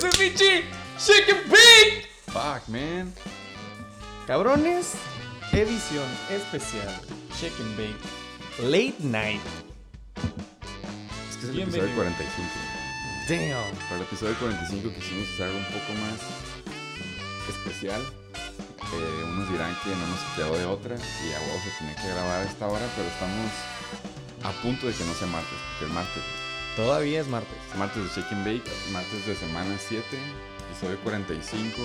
¡Ese es pinche Chicken Bake! Fuck, man. Cabrones, edición especial Chicken Bake Late Night. Es que es el episodio 45. Damn. Para el episodio 45 quisimos hacer algo un poco más especial. Eh, unos dirán que no nos quedó de otra y a huevo se tenía que grabar a esta hora, pero estamos a punto de que no sea martes, porque el martes, Todavía es martes. es martes de Shake and Bake, martes de semana 7, episodio 45.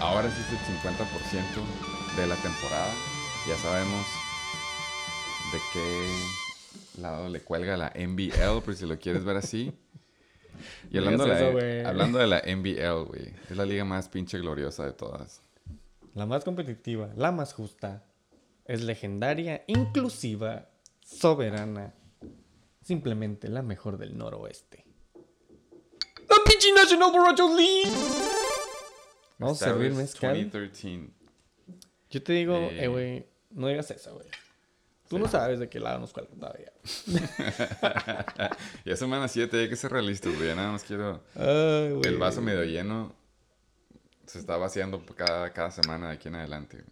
Ahora sí es el 50% de la temporada. Ya sabemos de qué lado le cuelga la NBL, por si lo quieres ver así. Y hablando, de, la, hablando de la NBL, güey, es la liga más pinche gloriosa de todas. La más competitiva, la más justa, es legendaria, inclusiva, soberana, simplemente la mejor del noroeste. ¡La pinche National Borracho League! Vamos a servir mezcal. 2013. Yo te digo, Eh. eh, güey, no digas eso, güey. Tú no sabes de qué lado nos cuelga todavía. Ya semana 7, hay que ser realistas, güey. ya Nada más quiero. Ay, güey. El vaso medio lleno se está vaciando cada, cada semana de aquí en adelante.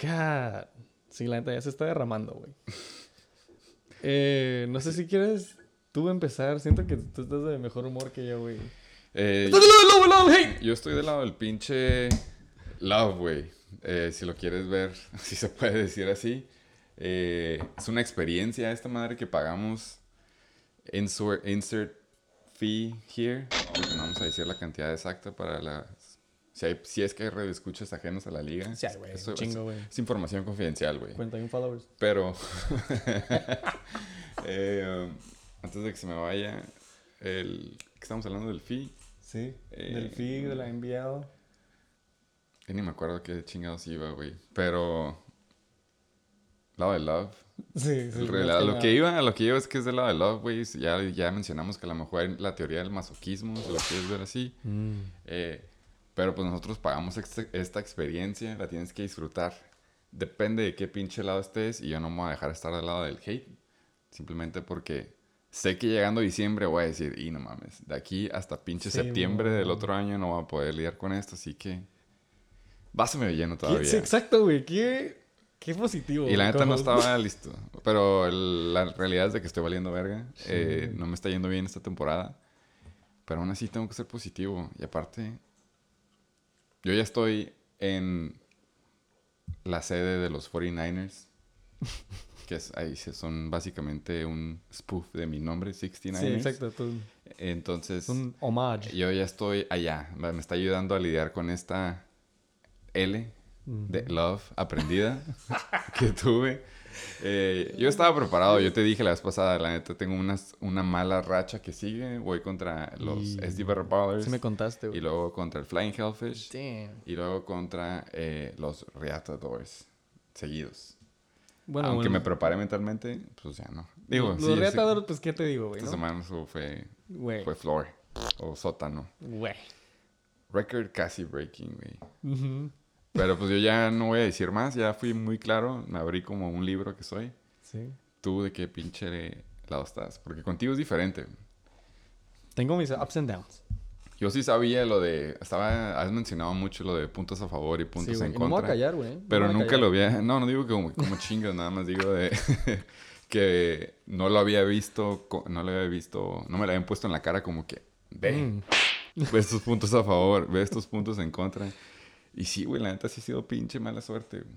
God. Sí, la neta ya se está derramando, güey. Eh, no sé si quieres tú empezar. Siento que tú estás de mejor humor que yo, güey. Eh, ¡Estás del lado del lado del hate! yo estoy del lado del pinche love, güey. Eh, si lo quieres ver, si se puede decir así. Eh, es una experiencia esta madre que pagamos. Insert, insert fee here. Porque no vamos a decir la cantidad exacta para las. Si, hay- si es que hay radioescuchas ajenos a la liga. Sí, güey, es- güey. Es información confidencial, güey. 41 followers. Pero, eh, um, antes de que se me vaya, el, estamos hablando del fee, Sí. Eh, del feed, de la enviado. ya ni me acuerdo qué chingados iba, güey. Pero, lado de Love. Sí, sí. Que lo nada. que iba, lo que iba es que es del lado de Love, güey. Ya, ya mencionamos que a lo mejor la teoría del masoquismo, si lo quieres ver así. Mm. Eh, pero pues nosotros pagamos este- esta experiencia, la tienes que disfrutar. Depende de qué pinche lado estés y yo no me voy a dejar estar del lado del hate. Simplemente porque sé que llegando diciembre voy a decir, y no mames, de aquí hasta pinche Sí, septiembre del otro año no voy a poder lidiar con esto, así que me lleno ¿Qué- todavía. Sí, exacto, güey. Qué, qué positivo. Y la neta no estaba listo. Pero el- la realidad es de que estoy valiendo verga. Eh, no me está yendo bien esta temporada. Pero aún así tengo que ser positivo. Y aparte, yo ya estoy en la sede de los 49ers. que es, ahí son básicamente un spoof de mi nombre, 69ers. Sí, exacto. tú- Entonces, Es un homage. yo ya estoy allá. Me me está ayudando a lidiar con esta L de love aprendida que tuve. Eh, yo estaba preparado, yo te dije la vez pasada, la neta tengo unas, una mala racha que sigue. Voy contra los Y- SD Better Ballers Sí me contaste, y güey. luego contra el Flying Hellfish Damn. y luego contra eh, los Reatadores seguidos. Bueno, Aunque bueno. me preparé mentalmente, pues ya no. Digo, Los sí, reatadores, pues, ¿qué te digo, güey? esta no? semana fue, Güey. fue floor o sótano. Güey. Record casi breaking, güey. Ujú. Pero pues yo ya no voy a decir más, ya fui muy claro, me abrí como un libro que soy. Sí. Tú de qué pinche lado estás, porque contigo es diferente. Tengo mis ups and downs. Yo sí sabía lo de, estaba, has mencionado mucho lo de puntos a favor y Sí, puntos güey. en Y no me voy a contra. callar, güey. No pero nunca callar. lo había, no, no digo que como, como chingas, nada más digo de que no lo había visto, no lo había visto, no me lo habían puesto en la cara como que, ve, Mm. ve estos puntos a favor, ve estos puntos en contra. Y sí, güey, la neta sí ha sido pinche mala suerte. güey.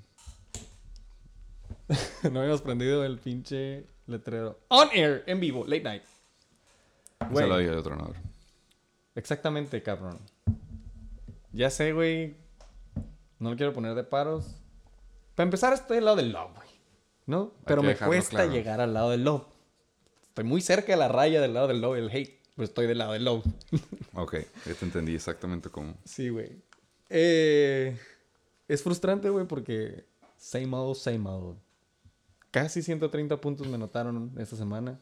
no habíamos prendido el pinche letrero. On air, en vivo, late night. Se lo de otro exactamente, cabrón. Ya sé, güey. No lo quiero poner de paros. Para empezar, estoy del lado del love, güey. ¿No? Pero me cuesta claro. llegar al lado del love. Estoy muy cerca de la raya del lado del love el hate. Pero estoy del lado del love. Ok, ya te entendí exactamente cómo. Sí, güey. Eh, es frustrante, güey, porque same old, same old. Casi 130 puntos me notaron esta semana.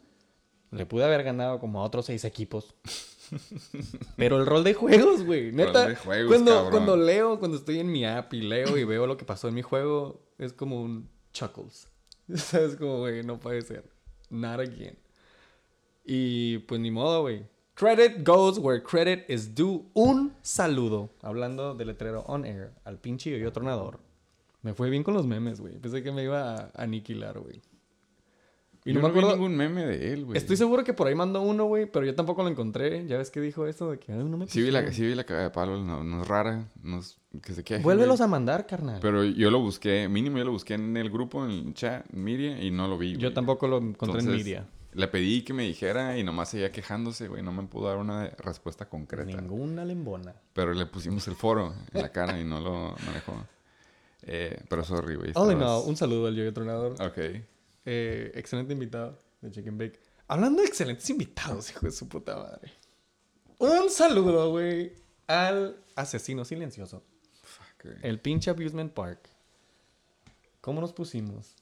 Le pude haber ganado como a otros seis equipos. Pero el rol de juegos, güey. Neta, de juegos, cuando, cuando leo, cuando estoy en mi app y leo y veo lo que pasó en mi juego, es como un chuckles. ¿Sabes? Como, güey, no puede ser. Not again. Y pues ni modo, güey. Credit goes where credit is due. Un saludo. Hablando del letrero on air al pinche yo tronador. Me fue bien con los memes, güey. Pensé que me iba a aniquilar, güey. Y no, me acuerdo. ningún meme de él, güey. Estoy seguro que por ahí mandó uno, güey, pero yo tampoco lo encontré. Ya ves que dijo esto de que Ay, no me Sí vi la, sí vi la cagada de palo, no, no es rara, no es, que se queje. Vuélvelos a mandar, carnal. Pero yo lo busqué, mínimo yo lo busqué en el grupo, en el chat, en Media, y no lo vi, güey. Yo tampoco lo encontré en Media. Le pedí que me dijera y nomás seguía quejándose, güey. No me pudo dar una respuesta concreta. Ninguna lembona. Pero le pusimos el foro en la cara y no lo dejó. Eh, pero sorry, güey. All no, un saludo al Yoyo Tronador. Ok. Eh, excelente invitado de Chicken Bake. Hablando de excelentes invitados, hijo de su puta madre. Un saludo, güey, al asesino silencioso. Fuck, El pinche Abusement Park. ¿Cómo nos pusimos?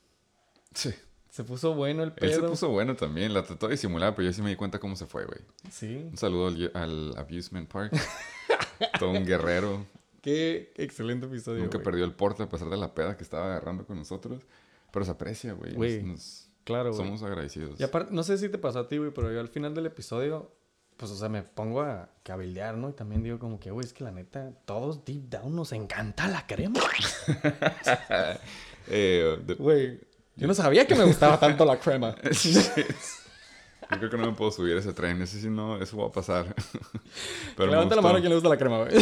Sí. Se puso bueno el pedo. Él se puso bueno también. La trató de simular, pero yo sí me di cuenta cómo se fue, güey. Sí. Un saludo al, Abusement Park. Todo un guerrero. Qué excelente episodio. Nunca perdió el porte a pesar de la peda que estaba agarrando con nosotros. Pero se aprecia, güey. Güey. Claro, güey. Somos agradecidos. Y aparte, no sé si te pasó a ti, güey, pero yo al final del episodio, pues, o sea, me pongo a cabildear, ¿no? Y también digo como que, güey, es que la neta, todos deep down nos encanta la crema. eh, güey, yo no sabía que me gustaba tanto la crema. Yo creo que no me puedo subir a ese tren. Ese sí no, eso va a pasar. Pero Levanta la mano a quien le gusta la crema, güey.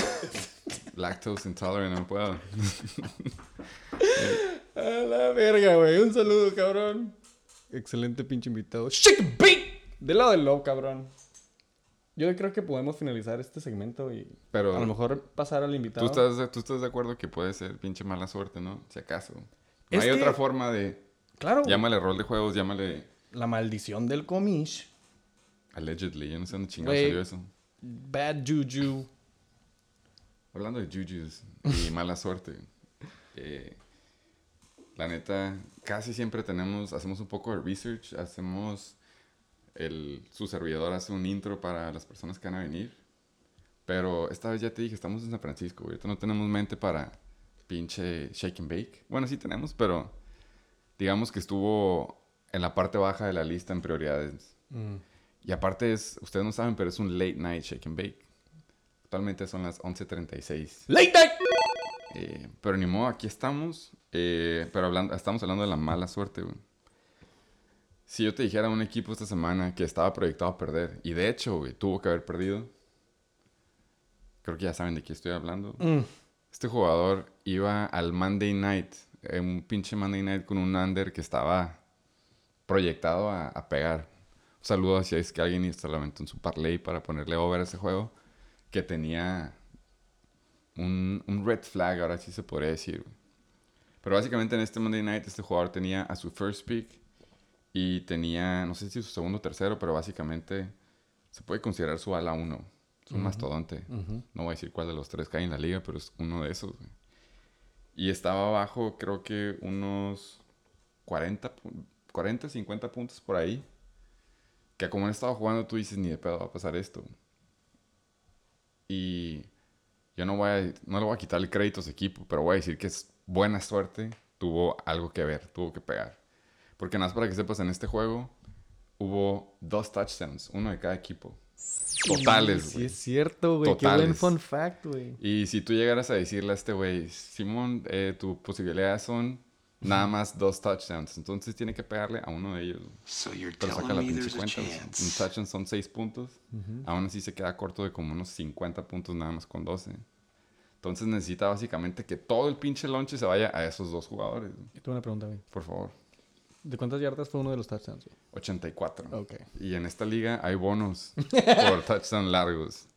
Lactose intolerant, no puedo. a la verga, güey. Un saludo, cabrón. Excelente pinche invitado. Shake beat. Del lado del low, cabrón. Yo creo que podemos finalizar este segmento y Pero a lo mejor pasar al invitado. ¿tú estás, tú estás de acuerdo que puede ser pinche mala suerte, ¿no? Si acaso. No hay otra forma de Claro. Llámale rol de juegos, llámale. La maldición del comish. Allegedly, yo no sé dónde chingado salió eso. Bad juju. Hablando de jujus y mala suerte. Eh, la neta, casi siempre tenemos, hacemos un poco de research, hacemos el, su servidor hace un intro para las personas que van a venir. Pero esta vez ya te dije, estamos en San Francisco, ahorita no tenemos mente para pinche shake and bake. Bueno, sí tenemos, pero digamos que estuvo en la parte baja de la lista en prioridades. Mm. Y aparte es, ustedes no saben, pero es un late night shake and bake. Actualmente son las 11.36. ¡Late night! Eh, pero ni modo, aquí estamos. Eh, pero hablando, estamos hablando de la mala suerte, Si yo te dijera un equipo esta semana que estaba proyectado a perder, y de hecho, tuvo que haber perdido. Creo que ya saben de qué estoy hablando. Mm. Este jugador iba al Monday Night un pinche Monday Night con un under que estaba proyectado a, pegar. Un saludo si es que alguien solamente en su parlay para ponerle over a ese juego. Que tenía un, red flag, ahora sí se podría decir. Pero básicamente en este Monday Night este jugador tenía a su first pick y tenía, no sé si su segundo o tercero, pero básicamente se puede considerar su ala 1. Es un mastodonte. No voy a decir cuál de los tres cae en la liga, pero es uno de esos. Y estaba abajo, creo que unos 40, 40, 50 puntos por ahí. Que como han estado jugando, tú dices, ni de pedo va a pasar esto. Y yo no voy a, no le voy a quitar el crédito a ese equipo, pero voy a decir que es buena suerte. Tuvo algo que ver, tuvo que pegar. Porque nada más para que sepas, en este juego hubo dos touchdowns, uno de cada equipo. Totales, güey. Sí, es cierto, güey. Qué buen fun fact, güey. Y si tú llegaras a decirle a este güey, Simón, eh, tu posibilidades son nada más dos touchdowns. Entonces tiene que pegarle a uno de ellos. Pero saca la pinche cuenta. Un touchdown son seis puntos. Aún así se queda corto de como unos 50 puntos nada más con 12. Entonces necesita básicamente que todo el pinche lonche se vaya a esos dos jugadores. Y tengo una pregunta, güey. Por favor. ¿De cuántas yardas fue uno de los touchdowns? 84. Ok. Y en esta liga hay bonos por touchdown largos.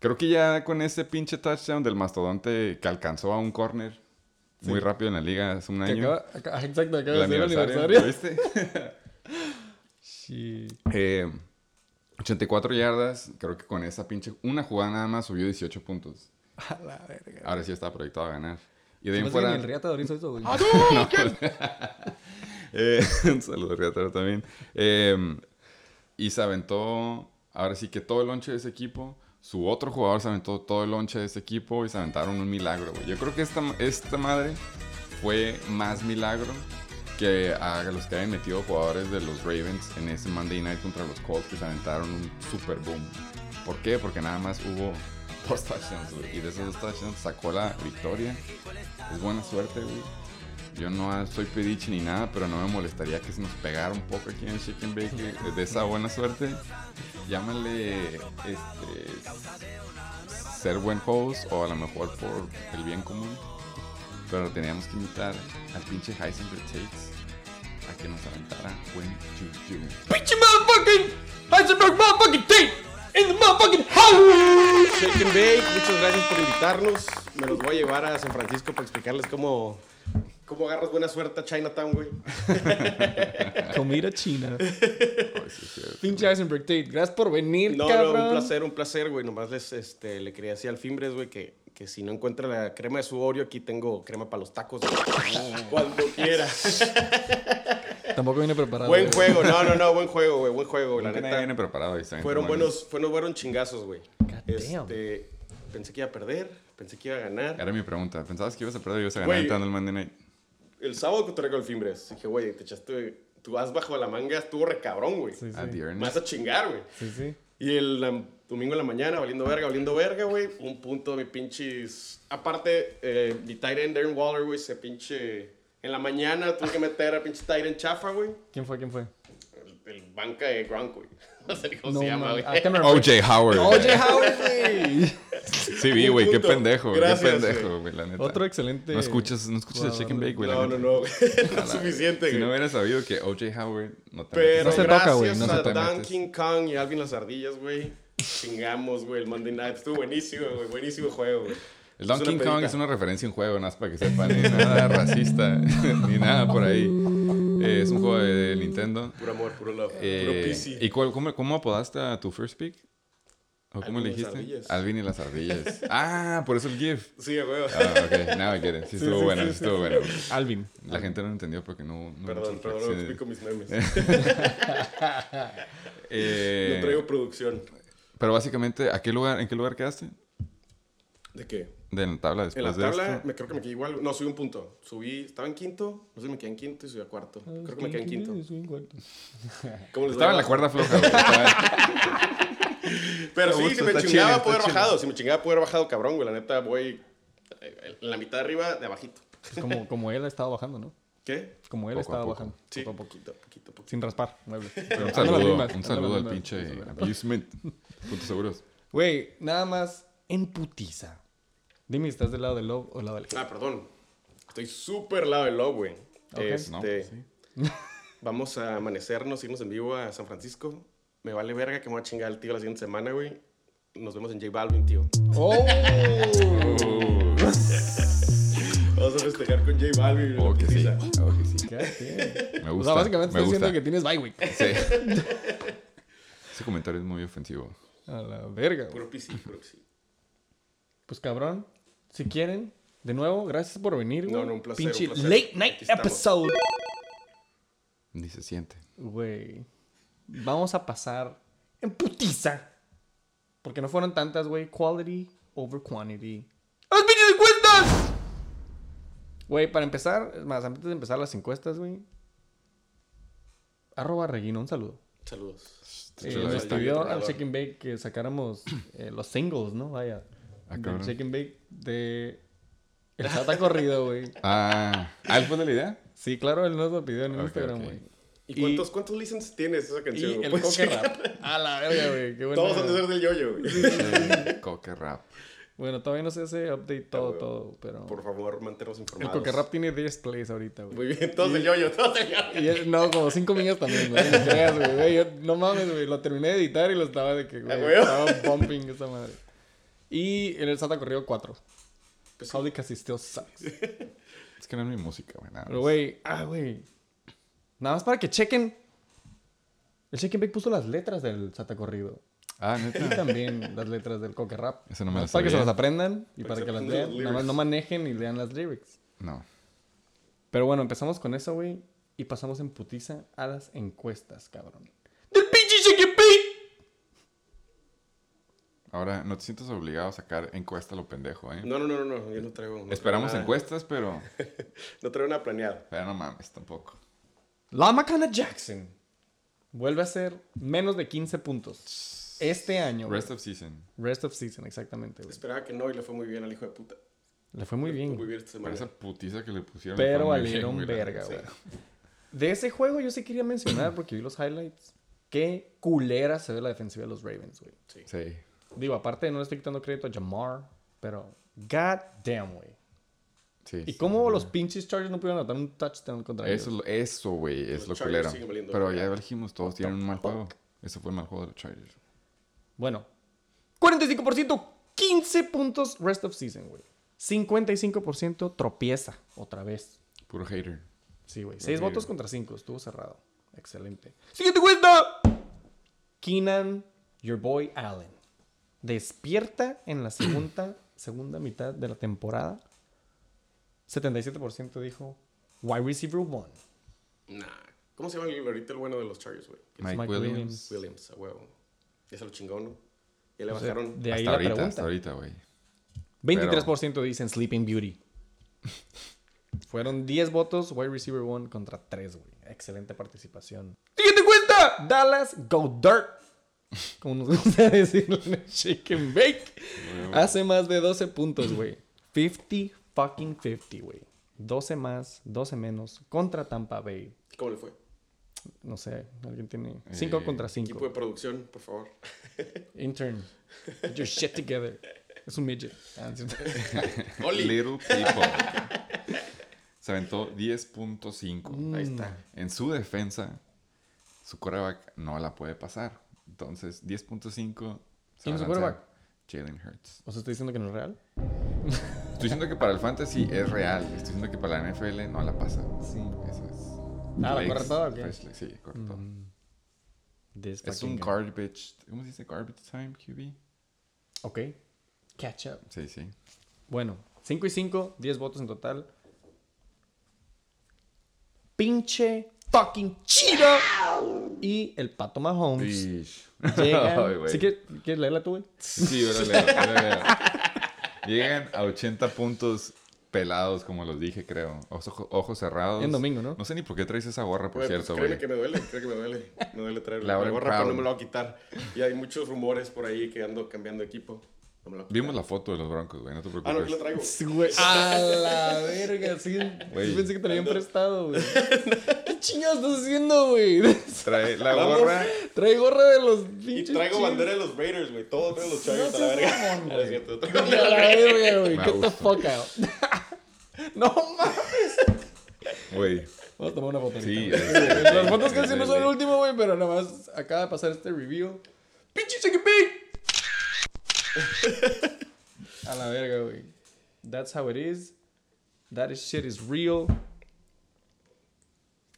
Creo que ya con ese pinche touchdown del mastodonte que alcanzó a un corner muy rápido en la liga hace un año. Acaba, exacto, acaba de ser el aniversario. ¿Viste? sí. 84 eh, yardas. Creo que con esa pinche. Una jugada nada más subió 18 puntos. A la verga. Ahora sí está proyectado a ganar. Y de ahí fuera. el Riata de eso, güey. ¡Ah, no! Eh, un saludo a también. Em, y se aventó, ahora sí que todo el lonche de ese equipo. Su otro jugador se aventó todo el lonche de ese equipo y se aventaron un milagro, Yo creo que esta, esta madre fue más milagro que a los que habían metido jugadores de los Ravens en ese Monday Night contra los Colts que se aventaron un super boom. ¿Por qué? Porque nada más hubo dos touchdowns, güey. Y de esos dos touchdowns sacó la victoria. Es buena suerte, güey. Yo no soy pediche ni nada, pero no me molestaría que se nos pegara un poco aquí en el Chicken Bake de- de esa buena suerte. Llámale este, ser buen host o a lo mejor por el bien común. Pero teníamos que invitar al pinche Heisenberg Takes a que nos aventara buen juju. Pinche motherfucking Heisenberg motherfucking tape in the motherfucking house. Shake and Bake, muchas gracias por invitarnos. Me los voy a llevar a San Francisco para explicarles cómo, cómo agarras buena suerte a Chinatown, güey. Comida china. Ay, sí. Pinche Heisenberg Tate, gracias por venir, No, cabrón. no, un placer, un placer, güey. Nomás les, este, le quería decir al Fimbres, güey, que, que si no encuentra la crema de su Oreo, aquí tengo crema para los tacos. Cuando quiera. Tampoco viene preparado. buen güey. juego, no, no, no, buen juego, güey, buen juego. La neta, viene preparado. fueron buenos, fueron buenos chingazos, güey. Este, pensé que iba a perder, pensé que iba a ganar. Era mi pregunta. ¿Pensabas que ibas a perder y ibas a ganar entrando el Monday Night? El sábado que te con el Fimbres, dije, güey, te echaste, tu as bajo la manga estuvo re cabrón, güey. Sí, A sí. Vas a chingar, güey. Sí, sí. Y el um, domingo en la mañana, valiendo verga, valiendo verga, güey. Un punto de mi pinches. Aparte, eh, mi tight end Darren Waller, güey, se pinche. En la mañana tuve que meter a pinche tight end chafa, güey. ¿Quién fue? ¿Quién fue? El, el banca de Gronk, güey. No sé cómo No, se llama, güey. Ah, O.J. Howard. Oye, Howard, güey. Sí, vi, Un güey. Qué pendejo. Gracias, qué pendejo, güey, la neta. Otro excelente. No escuchas, no escuchas el Chicken de- Bake, güey. la No, no, no, güey. No es suficiente, Si no güey. hubiera sabido que O.J. Howard no te Pero No se metes. toca, güey, gracias no a se te Dan metes. King Kong y Alvin Las Ardillas, güey. Chingamos, güey, el Monday Night. Estuvo buenísimo, güey. Buenísimo juego, güey. El Donkey Kong es una referencia en juego, nada más para que sepan. Ni nada racista, ni nada por ahí. Eh, es un juego de Nintendo. Puro amor, puro love. puro Eh, PC. ¿Y cuál- cómo, cómo apodaste a tu first pick? ¿O cómo le Alvin y las dijiste? ardillas. Alvin y las ardillas. ah, por eso el GIF. Sí, güey. Ah, ok, now I get it. Sí, estuvo sí, bueno, sí, sí, estuvo bueno. Alvin. La gente no lo entendió porque no. no Perdón, perdón, no explico mis memes. Eh, No traigo producción. Pero básicamente, ¿a qué lugar, ¿en qué lugar quedaste? ¿De qué? De la tabla después En la de tabla, esto. me creo que me quedé igual. No, subí un punto. Subí, estaba en quinto. No sé, me quedé en quinto y subí a cuarto. Creo que me quedé en quinto. ¿Cómo les Estaba en la cuerda floja, Pero sí, si me chingaba, chile, chile. bajado. Si me chingaba, haber bajado, cabrón, güey. La neta, voy eh, en la mitad de arriba, de abajito. Pues como, como él ha estado bajando, ¿no? ¿Qué? Como él Poco estaba poco. bajando. Sí, Poco a poco. poquito, poquito, poquito. Sin raspar muebles. Un saludo, un saludo al pinche abusement. Puntos seguros. Güey, nada más en putiza. Dime, ¿estás del lado del love o del lado del hate? Ah, perdón. Estoy súper lado del love, güey. Ok. Este, No, Vamos a amanecernos, irnos en vivo a San Francisco. Me vale verga que me voy a chingar al tío la siguiente semana, güey. Nos vemos en J Balvin, tío. ¡Oh! Vamos a festejar con J Balvin. la Oh, que sí. Oh, que sí. Me O gusta. sea, básicamente me estoy diciendo que tienes bye week. Sí. Ese comentario es muy ofensivo. A la verga. güey. Puro PC, puro PC. Pues cabrón, si quieren, de nuevo, gracias por venir, güey. No, no, un placer, Pinche un placer. late night episode. Ni se siente. Güey. Vamos a pasar en putiza. Porque no fueron tantas, güey. Quality over quantity. ¡A ¡Las pinches encuestas! Güey, para empezar, más, antes de empezar las encuestas, güey. Arroba Regino, un saludo. Saludos. Eh, bien. al Shake and Bake que sacáramos eh, los singles, ¿no? Vaya. Ah, del. Shake and Bake de... El Sata Corrido, güey. Ah, ¿ah, él fue de la idea? Sí, claro, él nos lo pidió en Ok, Instagram, güey. ¿Y cuántos, cuántos listens tienes esa Y canción? güey? el ¿Puedes coque rap. A la verga, güey. Qué bueno. Todos han de ser del yoyo, güey. Coque rap. Bueno, todavía no sé ese update todo, güey. todo, pero... Por favor, manténnos El informados. coque rap tiene 10 plays ahorita, güey. Muy bien, todos del yoyo, todos del yoyo. Y él- no, como 5 millas también, güey. No güey. güey. mames, güey. Lo terminé de editar y lo estaba de que, güey. ¿A huevo? Estaba bumping esa madre. Y en el Santa corrió 4. Pues sí. Howdy casi still sucks. Es que no es mi música, güey. Pero, güey, ah, güey. Nada más para que chequen. El and Bake puso las letras del Santa Corrido. Ah, Y neta. también las letras del Coque Rap. Eso no me Para que se las aprendan y Para para que que las lean. Nada más no manejen y lean las lyrics. No. Pero bueno, empezamos con eso, güey. Y pasamos en putiza a las encuestas, cabrón. ¡Del pinche Check and Bake! Ahora, no te sientas obligado a sacar encuesta a lo pendejo, ¿eh? No, no, no, no, no, yo no traigo. no Esperamos traigo nada- encuestas, pero... No traigo nada planeado. Pero no mames, tampoco. La Macana Jackson vuelve a ser menos de 15 puntos. Este año, güey, Rest of season. rest of season, exactamente, güey. Esperaba que no y le fue muy bien al hijo de puta. Le fue muy bien. Muy güey. bien esta Para semana. esa putiza que le pusieron. Pero le fue muy valieron bien, güey, verga, güey. De ese juego yo sí quería mencionar porque vi los highlights. Qué culera se ve la defensiva de los Ravens, güey. Sí. Sí. Digo, aparte no le estoy quitando crédito a Jamar, pero god damn, güey. sí ¿Y sí, cómo los pinches Chargers no pudieron anotar un touchdown contra Eso, ellos? es lo- eso, güey, es Los lo culero. Pero ya dijimos, todos tienen un mal juego. Ese fue el mal juego de los Chargers. Bueno, 45%, 15 puntos rest of season, güey. 55% tropieza, otra vez. Puro hater. Sí, güey. 6 Horrible. votos contra 5, estuvo cerrado. Excelente. Siguiente cuenta. Keenan, your boy Allen. Despierta en la segunda, segunda mitad de la temporada. 77% dijo wide receiver 1. Nah. ¿Cómo se llama el, ahorita el bueno de los Chargers, güey? Mike, Mike Williams. Williams. Williams, a huevo. Ya se lo chingó, ¿no? Ya le O sea, bajaron. de ahí hasta la ahorita, pregunta. hasta ahorita, güey. 23% dicen Sleeping Beauty. Fueron 10 votos, wide receiver 1 contra 3, güey. Excelente participación. Siguiente cuenta. Dallas Go Dirt. Como nos gusta decirlo en el Shake and Bake. Hace más de 12 puntos, güey. 50 fucking 50, güey. 12 más, 12 menos contra Tampa Bay. ¿Cómo le fue? No sé, alguien tiene 5 Eh, contra Equipo 5. de producción, por favor. Intern. Get your shit together. Es un midget. Ah. Little People. Se aventó 10.5. Ahí está. En su defensa, su quarterback no la puede pasar. Entonces, 10.5. se ¿Quién es su lanzar quarterback? Jalen Hurts. ¿O sea, estoy diciendo que no es real? Estoy diciendo que para el fantasy es real. Estoy diciendo que para la NFL no la pasa. Sí. Eso es. Ah, ¿la corre toda Sí, corre todo. Mm. Es un garbage. ¿Cómo se dice? Garbage time, QB. Ok. Catch up. Sí, sí. Bueno, 5 y 5, 10 votos en total. Pinche fucking cheetah. Y el Pato Mahomes llegan. Ay. ¿Sí quieres, quieres leerla tú, güey? Sí, órale, órale. Llegan a 80 puntos pelados, como los dije, creo. Ojos, ojos cerrados. En domingo, ¿no? No sé ni por qué traes esa gorra, por Güey, pues, cierto, güey. que me duele, creo que me duele. Me duele traer la, gorra, pero no me lo voy a quitar. Y hay muchos rumores por ahí que ando cambiando de equipo. No lo. Vimos la foto de los broncos, güey, no te Ah, no, preocupes. aquí lo traigo. Sí, güey. A la verga, sí. Güey. Yo pensé que te la habían prestado, güey. ¿Qué chingados estás haciendo, güey? Trae la gorra. Trae gorra de los Y pinches. traigo Chiefs. bandera de los Raiders, güey. Todos traen los Chargers No a la verga. es cierto, traigo Y a la verga, güey. Get the fuck out. no mames. Güey. Vamos a tomar una foto. Sí, Las fotos que es- siempre son el último, güey, pero nada más acaba de pasar este review. ¡Pinche chicken! A la verga, güey. That's how it is. That is shit is real.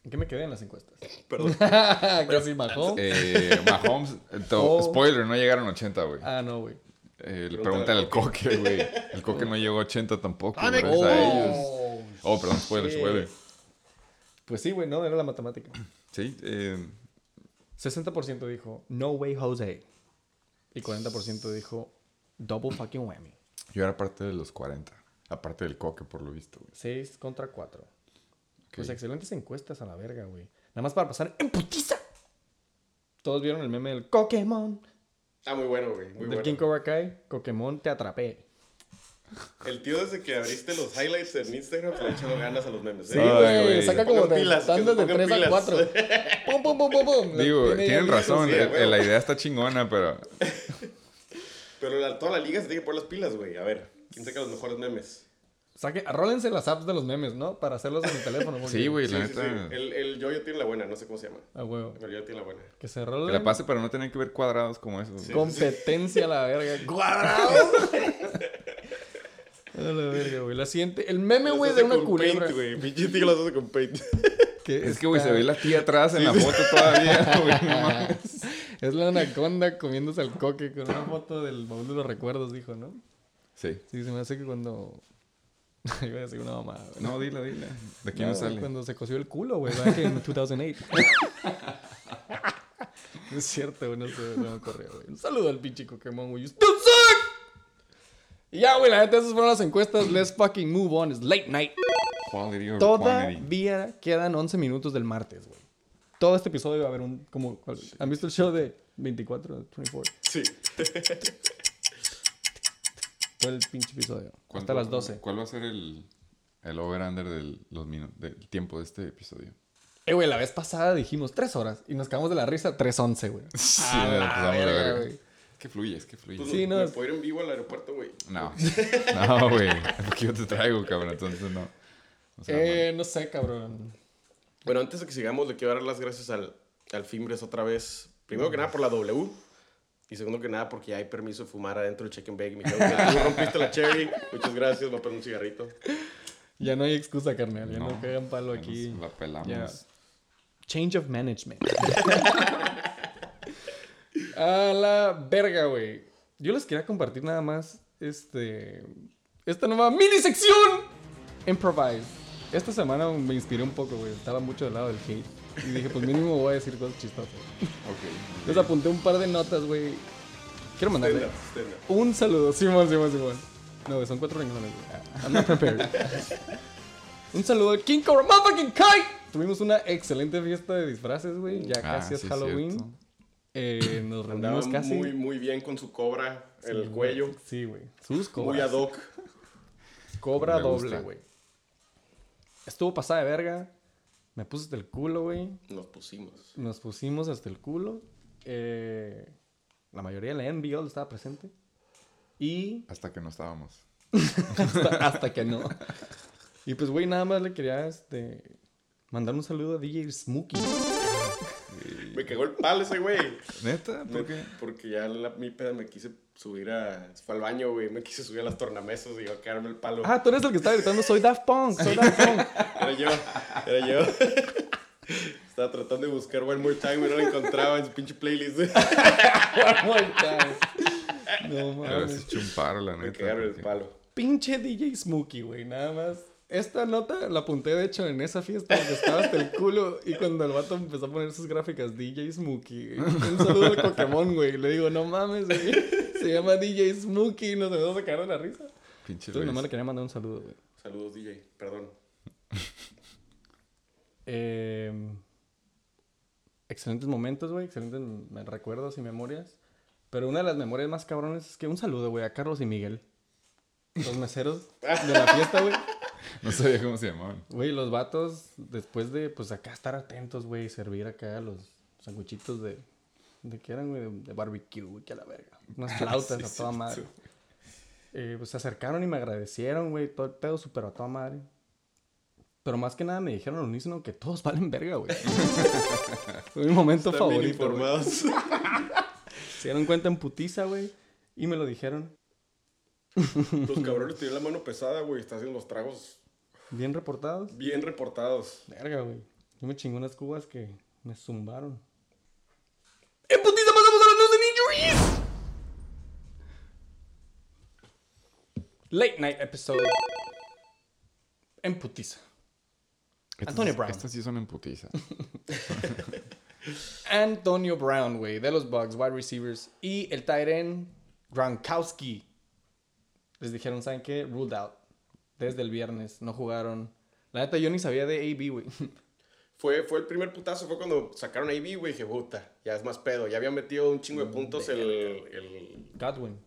¿En qué me quedé en las encuestas? Perdón. Casi Mahomes. Eh, Mahomes, to- Oh. spoiler, no llegaron a 80, güey. Ah, no, güey. Eh, le pregúntale al coque, güey. El coque no llegó a 80 tampoco, Ah, me- gracias a ellos. Oh, Oh, perdón, spoiler, shit. spoiler. Pues sí, güey, no, era la matemática. Sí, eh, 60% dijo, no way, Jose. Y 40% dijo, double fucking whammy. yo era parte de los 40. Aparte del coque, por lo visto, güey. 6 contra 4. Pues Ok. excelentes encuestas a la verga, güey. Nada más para pasar en putiza. Todos vieron el meme del Pokémon. Ah, muy bueno, güey. Muy del bueno. King Cobra Kai. Pokémon te atrapé. El tío desde que abriste los highlights en Instagram le ha echado ganas a los memes. Sí, ¿eh? Ay, güey. güey. Saca como de pilas, que tandas de pongan 3 a pilas. 4. Pum, pum, pum, pum, pum. Digo, tienen razón, sí, la idea está chingona, Pero la- toda la liga se tiene que poner las pilas, güey. A ver, ¿quién saca los mejores memes? Saque, arrólense las apps de los memes, ¿no? Para hacerlos en el teléfono. porque- sí, güey, Sí, la sí. El, el Yoyo tiene la buena, no sé cómo se llama. A huevo. Pero el Yoyo tiene la buena. Que se Que rolen. la pase, pero no tener que ver cuadrados como esos. Sí. Competencia a la verga. ¡Cuadrado! a la verga, güey. La siguiente. El meme, güey, de una con culebra. Paint, güey. Pinche tío los hace con paint. Es que, güey, se ve la tía atrás en la foto todavía, güey. no mames. Es la anaconda comiéndose al coque con una foto del baúl de los recuerdos, dijo, ¿no? Sí. Sí, se me hace que cuando. Iba a decir una mamada. güey. No, dila, dila. ¿De quién No, no, sale? Cuando se coció el culo, güey, back en 2008. No es cierto, güey, no no me ocurrió, güey. Un saludo al pinche Pokémon, güey. Suck! Y ya, güey, la neta, esas fueron las encuestas. Let's fucking move on. It's late night. Quality or quantity. Todavía quedan 11 minutos del martes, güey. Todo este episodio va a haber un. Como, ¿Han visto el show de 24, 24? Sí. Todo el pinche episodio. ¿Cuál Hasta las 12. ¿Cuál va a ser el, el over-under del, los del tiempo de este episodio? Eh, güey, la vez pasada dijimos 3 horas y nos cagamos de la risa 3.11, güey. Sí, A nos la verga, verga. güey. Es que fluye, es que fluye. Sí, no, me puedo ir en vivo al aeropuerto, güey. No, no, güey. Porque yo te traigo, cabrón. Entonces no. O sea, Eh, no sé, cabrón. Bueno, antes de que sigamos, le quiero dar las gracias al, al Fimbres otra vez. Primero que nada por la W. Y segundo que nada porque ya hay permiso de fumar adentro del check and bake. Cabrón, tú rompiste la cherry. Muchas gracias, me a poner un cigarrito. Ya no hay excusa, carnal. Ya no, No, cagan palo aquí. La pelamos. Ya. Change of management. A la verga, güey. Yo les quería compartir nada más este esta nueva mini sección Improvise. Esta semana me inspiré un poco, güey. Estaba mucho del lado del hate. Y dije, pues mínimo voy a decir cosas chistosas. Ok. Les apunté un par de notas, güey. Quiero mandarle Stand up, stand up. un saludo. Simón, Simón, Simón. No, güey, son cuatro renglones, güey. Ah, I'm not prepared. un saludo al King Cobra Motherfucking Kite. Tuvimos una excelente fiesta de disfraces, güey. Ya Ah, casi es sí, Halloween. cierto. Eh, nos Andaba reunimos casi. muy, muy bien con su cobra el cuello. Sí, güey. Sus Muy cobras. ad hoc. Cobra Me gusta. doble, güey. Estuvo pasada de verga. Me puse hasta el culo, güey. Nos pusimos. Nos pusimos hasta el culo. Eh, la mayoría de la NBL estaba presente. Y Hasta que no estábamos. hasta, hasta que no. Y pues, güey, nada más le quería este, mandar un saludo a DJ Smokey. Me cagó el palo ese güey. ¿Neta? ¿Por qué? Porque ya la, mi peda me quise subir a... Fue al baño, güey. Me quise subir a las tornamesas y iba a caerme el palo. Ah, tú eres el que estaba gritando, soy Daft Punk, soy Daft Punk. Era yo. Era yo. Estaba tratando de buscar One More Time y no lo encontraba en su pinche playlist. One more time. No mames. un paro, la Me cagaron el palo. Pinche DJ Smokey, güey, nada más. Esta nota la apunté, de hecho, en esa fiesta porque estaba hasta el culo. Y cuando el vato empezó a poner sus gráficas, DJ Smokey. güey. Un saludo al Pokémon, güey. Le digo, no mames, güey. Se llama DJ Smokey. Nos empezamos a cagar de la risa. Pinche Entonces, Luis. nomás le quería mandar un saludo, güey. Saludos, DJ. Perdón. Eh, excelentes momentos, güey. Excelentes recuerdos y memorias. Pero una de las memorias más cabrones es que un saludo, güey, a Carlos y Miguel. Los meseros de la fiesta, güey. No sabía cómo se llamaban. Güey, los vatos, después de, pues acá estar atentos, güey, servir acá los sanguchitos de. ¿De qué eran, güey? De, de barbecue, güey, que a la verga. Unas flautas Sí, a toda madre. Eh, pues se acercaron y me agradecieron, güey, todo el pedo súper a toda madre. Pero más que nada me dijeron al unísono que todos valen verga, güey. Fue mi momento Están bien favorito. informados. Se dieron cuenta en putiza, güey, y me lo dijeron. Los cabrones tienen la mano pesada, güey. Están haciendo los tragos Bien reportados. bien reportados. Verga, güey. Yo me chingé unas cubas que me zumbaron. ¡En putiza pasamos a las news and injuries! Late night episode. En putiza. Estas- Antonio Brown. Estas sí son en putiza. Antonio Brown, güey, de los Bucks, wide receivers. Y el end Gronkowski. Les dijeron, ¿saben qué? Ruled out. Desde el viernes. No jugaron. La neta, yo ni sabía de AB, güey. Fue, fue el primer putazo, fue cuando sacaron a AB, güey. Dije, puta, ya es más pedo. Ya había metido un chingo de puntos el, el... Godwin,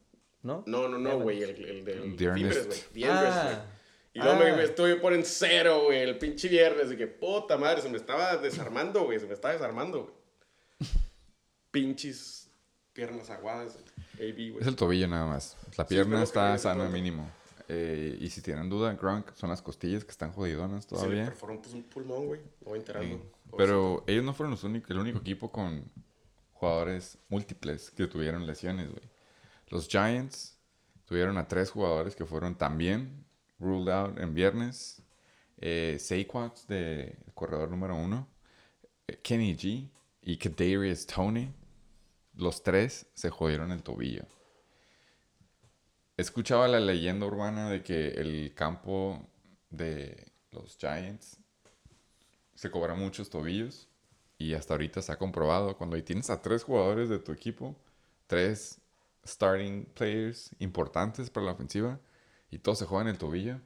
¿no? No, no, no, güey. El, el del. Fimbres, güey. Ah. güey. Y luego Ah. me, me estuve por en cero, güey, el pinche viernes. Y que, puta madre, se me estaba desarmando, güey. Se me estaba desarmando, güey. Pinches piernas aguadas. AB, güey. Es el tobillo nada más. La pierna está sana mínimo. Eh, y si tienen duda, Gronk son las costillas que están jodidonas Se le todavía. perforó un pulmón, güey. No voy enterando. Sí. Pero ellos no fueron los únicos, el único equipo con jugadores múltiples que tuvieron lesiones, güey. Los Giants tuvieron a tres jugadores que fueron también ruled out en viernes. Eh, Saquon de corredor número uno. eh, Kenny G y Kadarius Tony. Los tres se jodieron el tobillo. Escuchaba la leyenda urbana de que el campo de los Giants se cobra muchos tobillos y hasta ahorita se ha comprobado cuando ahí tienes a tres jugadores de tu equipo, tres starting players importantes para la ofensiva y todos se juegan el tobillo.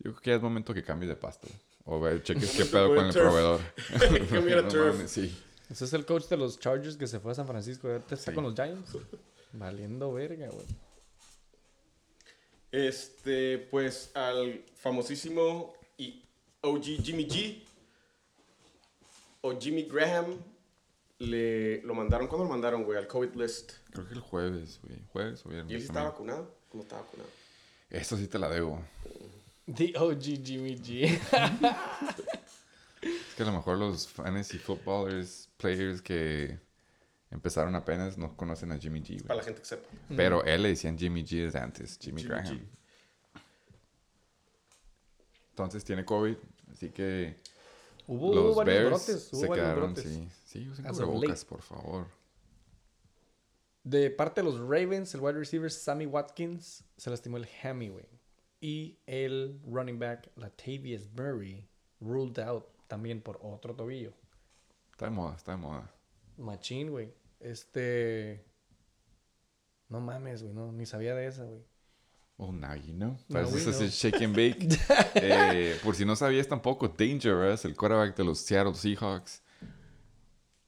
Yo creo que ya es momento que cambies de pasto o ver, cheques qué pedo con el turf. proveedor. Cambiar a No turf. mames, sí. Ese es el coach de los Chargers que se fue a San Francisco. Ahorita está Sí. con los Giants. Valiendo verga, güey. Este, pues al famosísimo y OG Jimmy G o Jimmy Graham le lo mandaron, ¿cuándo lo mandaron, güey? Al COVID list. Creo que el jueves, güey. Jueves o viernes. ¿Y él sí también. estaba vacunado? ¿Cómo estaba vacunado? Esto sí te la debo. The OG Jimmy G. Es que a lo mejor los fantasy footballers, players que empezaron apenas no conocen a Jimmy G, güey. Para la gente que sepa. Pero él le decían Jimmy G desde antes, Jimmy, Jimmy Graham. G. Entonces tiene COVID, así que Hubo, los hubo Bears brotes. Hubo se varios quedaron, brotes. sí. Sí, usen cubrebocas, por favor. De parte de los Ravens, el wide receiver Sammy Watkins se lastimó el hammy, güey. Y el running back Latavius Murray ruled out también por otro tobillo. Está de moda, está de moda. Machín, güey. Este. No mames, güey. No, ni sabía de esa, güey. Oh, now you know. Así know. shake and bake. Eh, por si no sabías tampoco, Dangerous, el quarterback de los Seattle Seahawks,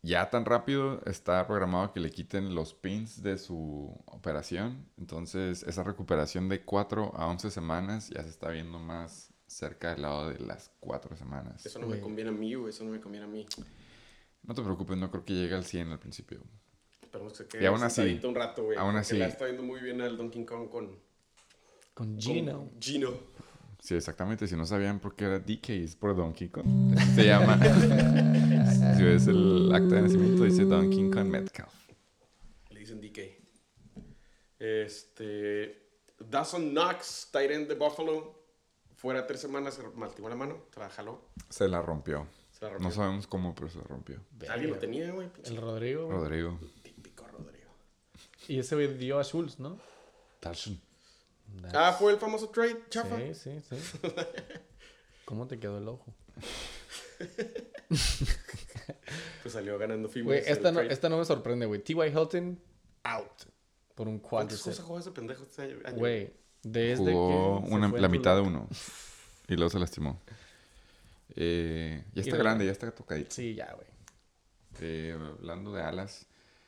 ya tan rápido está programado que le quiten los pins de su operación. Entonces, esa recuperación de 4 a 11 semanas ya se está viendo más cerca del lado de las 4 semanas. Eso no me conviene a mí, güey. Eso no me conviene a mí. No te preocupes, no creo que llegue al 100 al principio. Esperemos que se quede Y aún así- un rato, güey. aún así- La está viendo muy bien al Donkey Kong con... Con con Gino. Gino. Sí, exactamente. Si no sabían por qué era DK, es por Donkey Kong. Así se llama. si ves el acta de nacimiento, dice Donkey Kong Metcalf. Le dicen DK. Este. Dawson Knox, tight end de Buffalo. Fuera tres semanas, se maltimó la mano. Se la jaló. Se la rompió. Se la rompió. No sabemos cómo, pero se rompió. Alguien lo tenía, güey. El Rodrigo, güey. Rodrigo. Típico Rodrigo. Y ese güey dio a Schultz, ¿no? Ah, fue el famoso trade, chafa. Sí, sí, sí. ¿Cómo te quedó el ojo? Pues salió ganando Fibers. esta no, esta no me sorprende, güey. T.Y. Hilton, out. Por un ¿Cuántas quadricep. cosas jugó ese pendejo este año? Güey, desde Jugó que. una- la mitad de uno. Y luego se lastimó. Eh, ya está Y- grande, ya está tocadito. Sí, ya, güey. Eh, hablando de alas.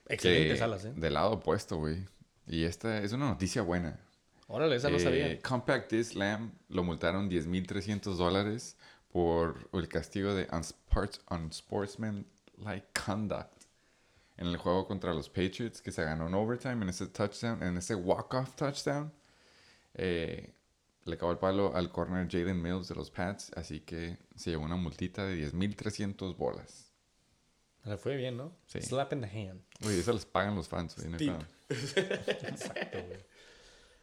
Excelentes que alas, ¿eh? Del lado opuesto, güey. Y esta es una noticia buena. Órale, esa no Eh, sabía. Compact Disc Lamb lo multaron 10.300 dólares por el castigo de unsport- unsportsmanlike conduct en el juego contra los Patriots que se ganó en overtime en ese touchdown, en ese walk-off touchdown. Eh, le acabó el palo al corner Jaden Mills de los Pats, así que se llevó una multita de 10.300 bolas. Le fue bien, ¿no? Sí. Slap in the hand. Uy, esas las pagan los fans. güey, no. Exacto, güey.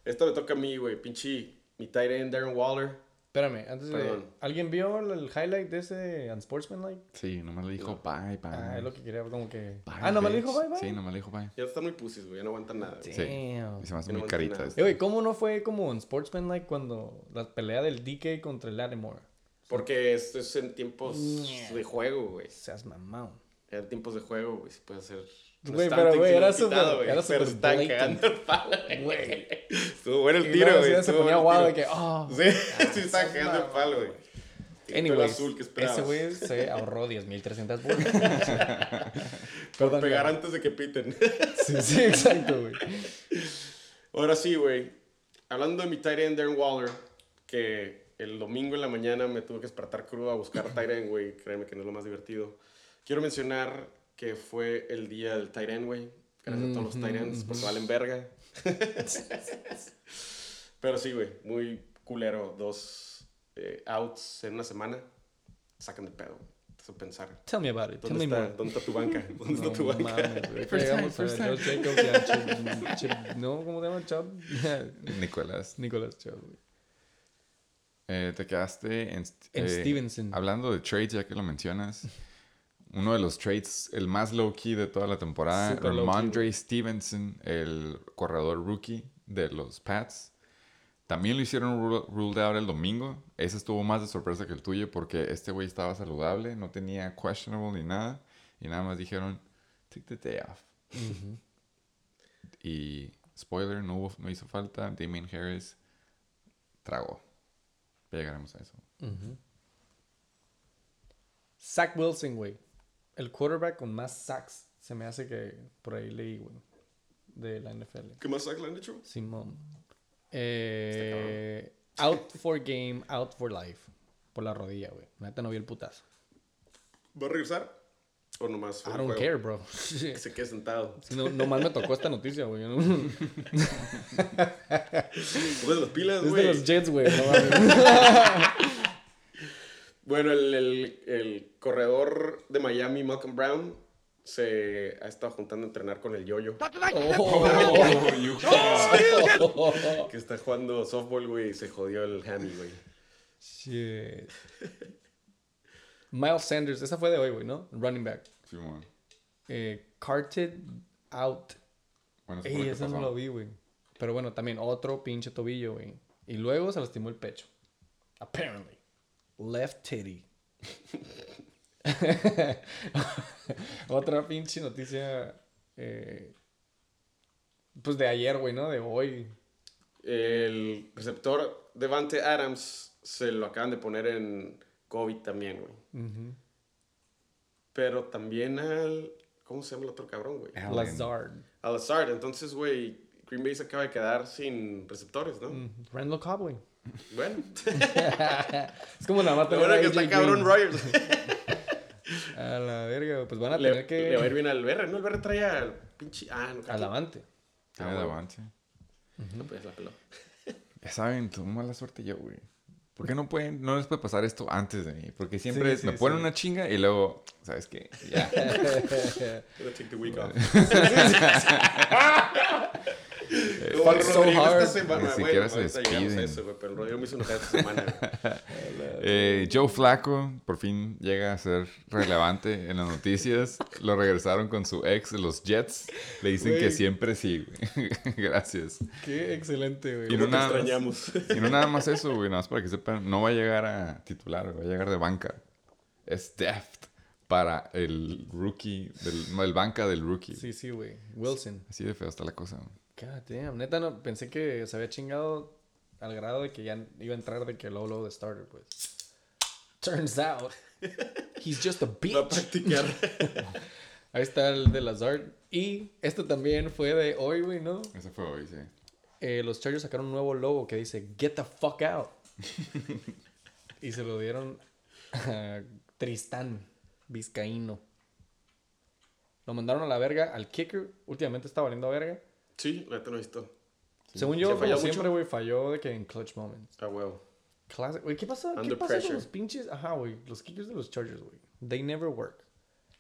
Esto me toca a mí, güey. Pinche. Mi tight end, Darren Waller. Espérame, antes de. ¿Alguien vio el highlight de ese Unsportsmanlike? Sí, nomás le dijo bye, bye. Ah, es lo que quería, como que. Bye, ah, nomás le dijo bye, bye. Sí, nomás le dijo bye. Ya están muy pussies, güey. Ya no aguantan nada. güey. Sí. Damn. Y se me hace no muy carita. este. Eh, güey, ¿cómo no fue como un Sportsmanlike cuando la pelea del DK contra el Lattimore? Porque esto es en tiempos de juego, güey. Seas mamado. En tiempos de juego, güey. Se puede hacer. Güey, pero, güey, era súper- era Pero súper cagando el palo, Güey. Estuvo bueno el tiro, güey. se ponía guado de que, oh. Sí, sí, estaban seas cagando el palo, güey. Anyways, azul que ese güey se ahorró 10.300 bolas. Perdón. Pegar antes de que piten. Sí, sí, exacto, güey. Ahora sí, güey. Hablando de mi tight end, Darren Waller, que el domingo en la mañana me tuve que despertar crudo a buscar tight end, güey. Créeme que no es lo más divertido. Quiero mencionar que fue el día del tight end, güey. Gracias a todos los tight ends, porque valen verga. Pero sí, güey. Muy culero. Dos eh, outs en una semana. Sacan de pedo. Te pensar. Tell me about it. Tell ¿Dónde me está, more. ¿Dónde está tu banca? ¿Dónde está tu No banca? mames. First time, Llegamos a first time. Jacobs No, ¿cómo se llama? Chubb. Nicolás. Nicolas Chubb, güey. Eh, te quedaste en, En eh, Stevenson. Hablando de trades, ya que lo mencionas. Uno de los trades, el más low key de toda la temporada, low-key, Ramondre Stevenson, el corredor rookie de los Pats. También lo hicieron ru- ruled out el domingo. Ese estuvo más de sorpresa que el tuyo porque este güey estaba saludable, no tenía questionable ni nada. Y nada más dijeron, take the day off. Y spoiler, no, hubo- no hizo falta. Damien Harris tragó. Llegaremos a eso. Zach Wilson, güey. El quarterback con más sacks. Se me hace que por ahí leí, güey. De la NFL. ¿Qué más saca le han hecho? Simón. Eh, out for game, out for life. Por la rodilla, güey. Neta no vi el putazo. ¿Va a regresar? ¿O nomás fue I don't care, bro. Que se quede sentado. Sí, no, nomás me tocó esta noticia, güey. ¿no? Pues las pilas, Es de güey. los Jets, güey. No. Bueno, el, el, el corredor de Miami, Malcolm Brown, se ha estado juntando a entrenar con el Yoyo. Oh. Que está jugando softball, güey, y se jodió el hammy, güey. Shit. Miles Sanders, esa fue de hoy, güey, ¿no? Running back. Simón. Eh, carted out. Bueno, eso Ey, eso no lo vi, güey. Pero bueno, también otro pinche tobillo, güey. Y luego se lastimó el pecho. Apparently. Left titty. Otra pinche noticia. eh, pues de ayer, güey, ¿no? De hoy. El receptor Devante Adams se lo acaban de poner en COVID también, güey. Pero también al... ¿Cómo se llama el otro cabrón, güey? Lazard. Al Lazard. Entonces, güey, Green Bay se acaba de quedar sin receptores, ¿no? Mm, Randall Cobb, güey. Bueno. Es como Lo tener bueno que está cabrón. Rogers. A la verga. Pues van a le, tener que. le va a ir bien al Berre, ¿no? El Berre trae al pinche... Ah, no, Al avante. Ah, bueno. avance. No, pues la peló. Ya saben, tuve mala suerte yo, güey. ¿Por qué no pueden, no les puede pasar esto antes de mí? Porque siempre Sí, sí, me ponen sí. una chinga y luego, ¿sabes qué? Ya. Gonna take the week off. Fuck Como el so Rodrigo hard. esta semana, Ni bueno, siquiera se despiden. eso, güey, pero el Rodrigo me hizo enojar esta semana. güey. Eh, Joe Flaco por fin llega a ser relevante en las noticias. Lo regresaron con su ex los Jets. Le dicen que siempre sí, güey. Gracias. Qué excelente, güey. Y no nada más- extrañamos. Y no nada más eso, güey. Nada más para que sepan, no va a llegar a titular, va a llegar de banca. Es deft para el rookie, del, no, el banca del rookie. Sí, sí, güey. Wilson. Así de feo está la cosa. güey. God damn. Neta, no, pensé que se había chingado al grado de que ya iba a entrar de que low de starter, pues. Turns out, he's just a Va a bitch. practicar. Ahí está el de Lazard. Y esto también fue de hoy, güey, ¿no? Eso fue hoy, sí. Eh, los Chargers sacaron un nuevo logo que dice Get the fuck out. y se lo dieron a Tristán Vizcaíno. Lo mandaron a la verga al kicker. Últimamente está valiendo a verga. Sí, la neta no he visto. Según ¿Se yo, falló como siempre, güey, falló de que en clutch moments. Ah, huevo. Classic. Güey, ¿qué pasa? ¿Qué Under pasa pressure. con los pinches? Ajá, güey. Los kickers de los Chargers, güey. They never work.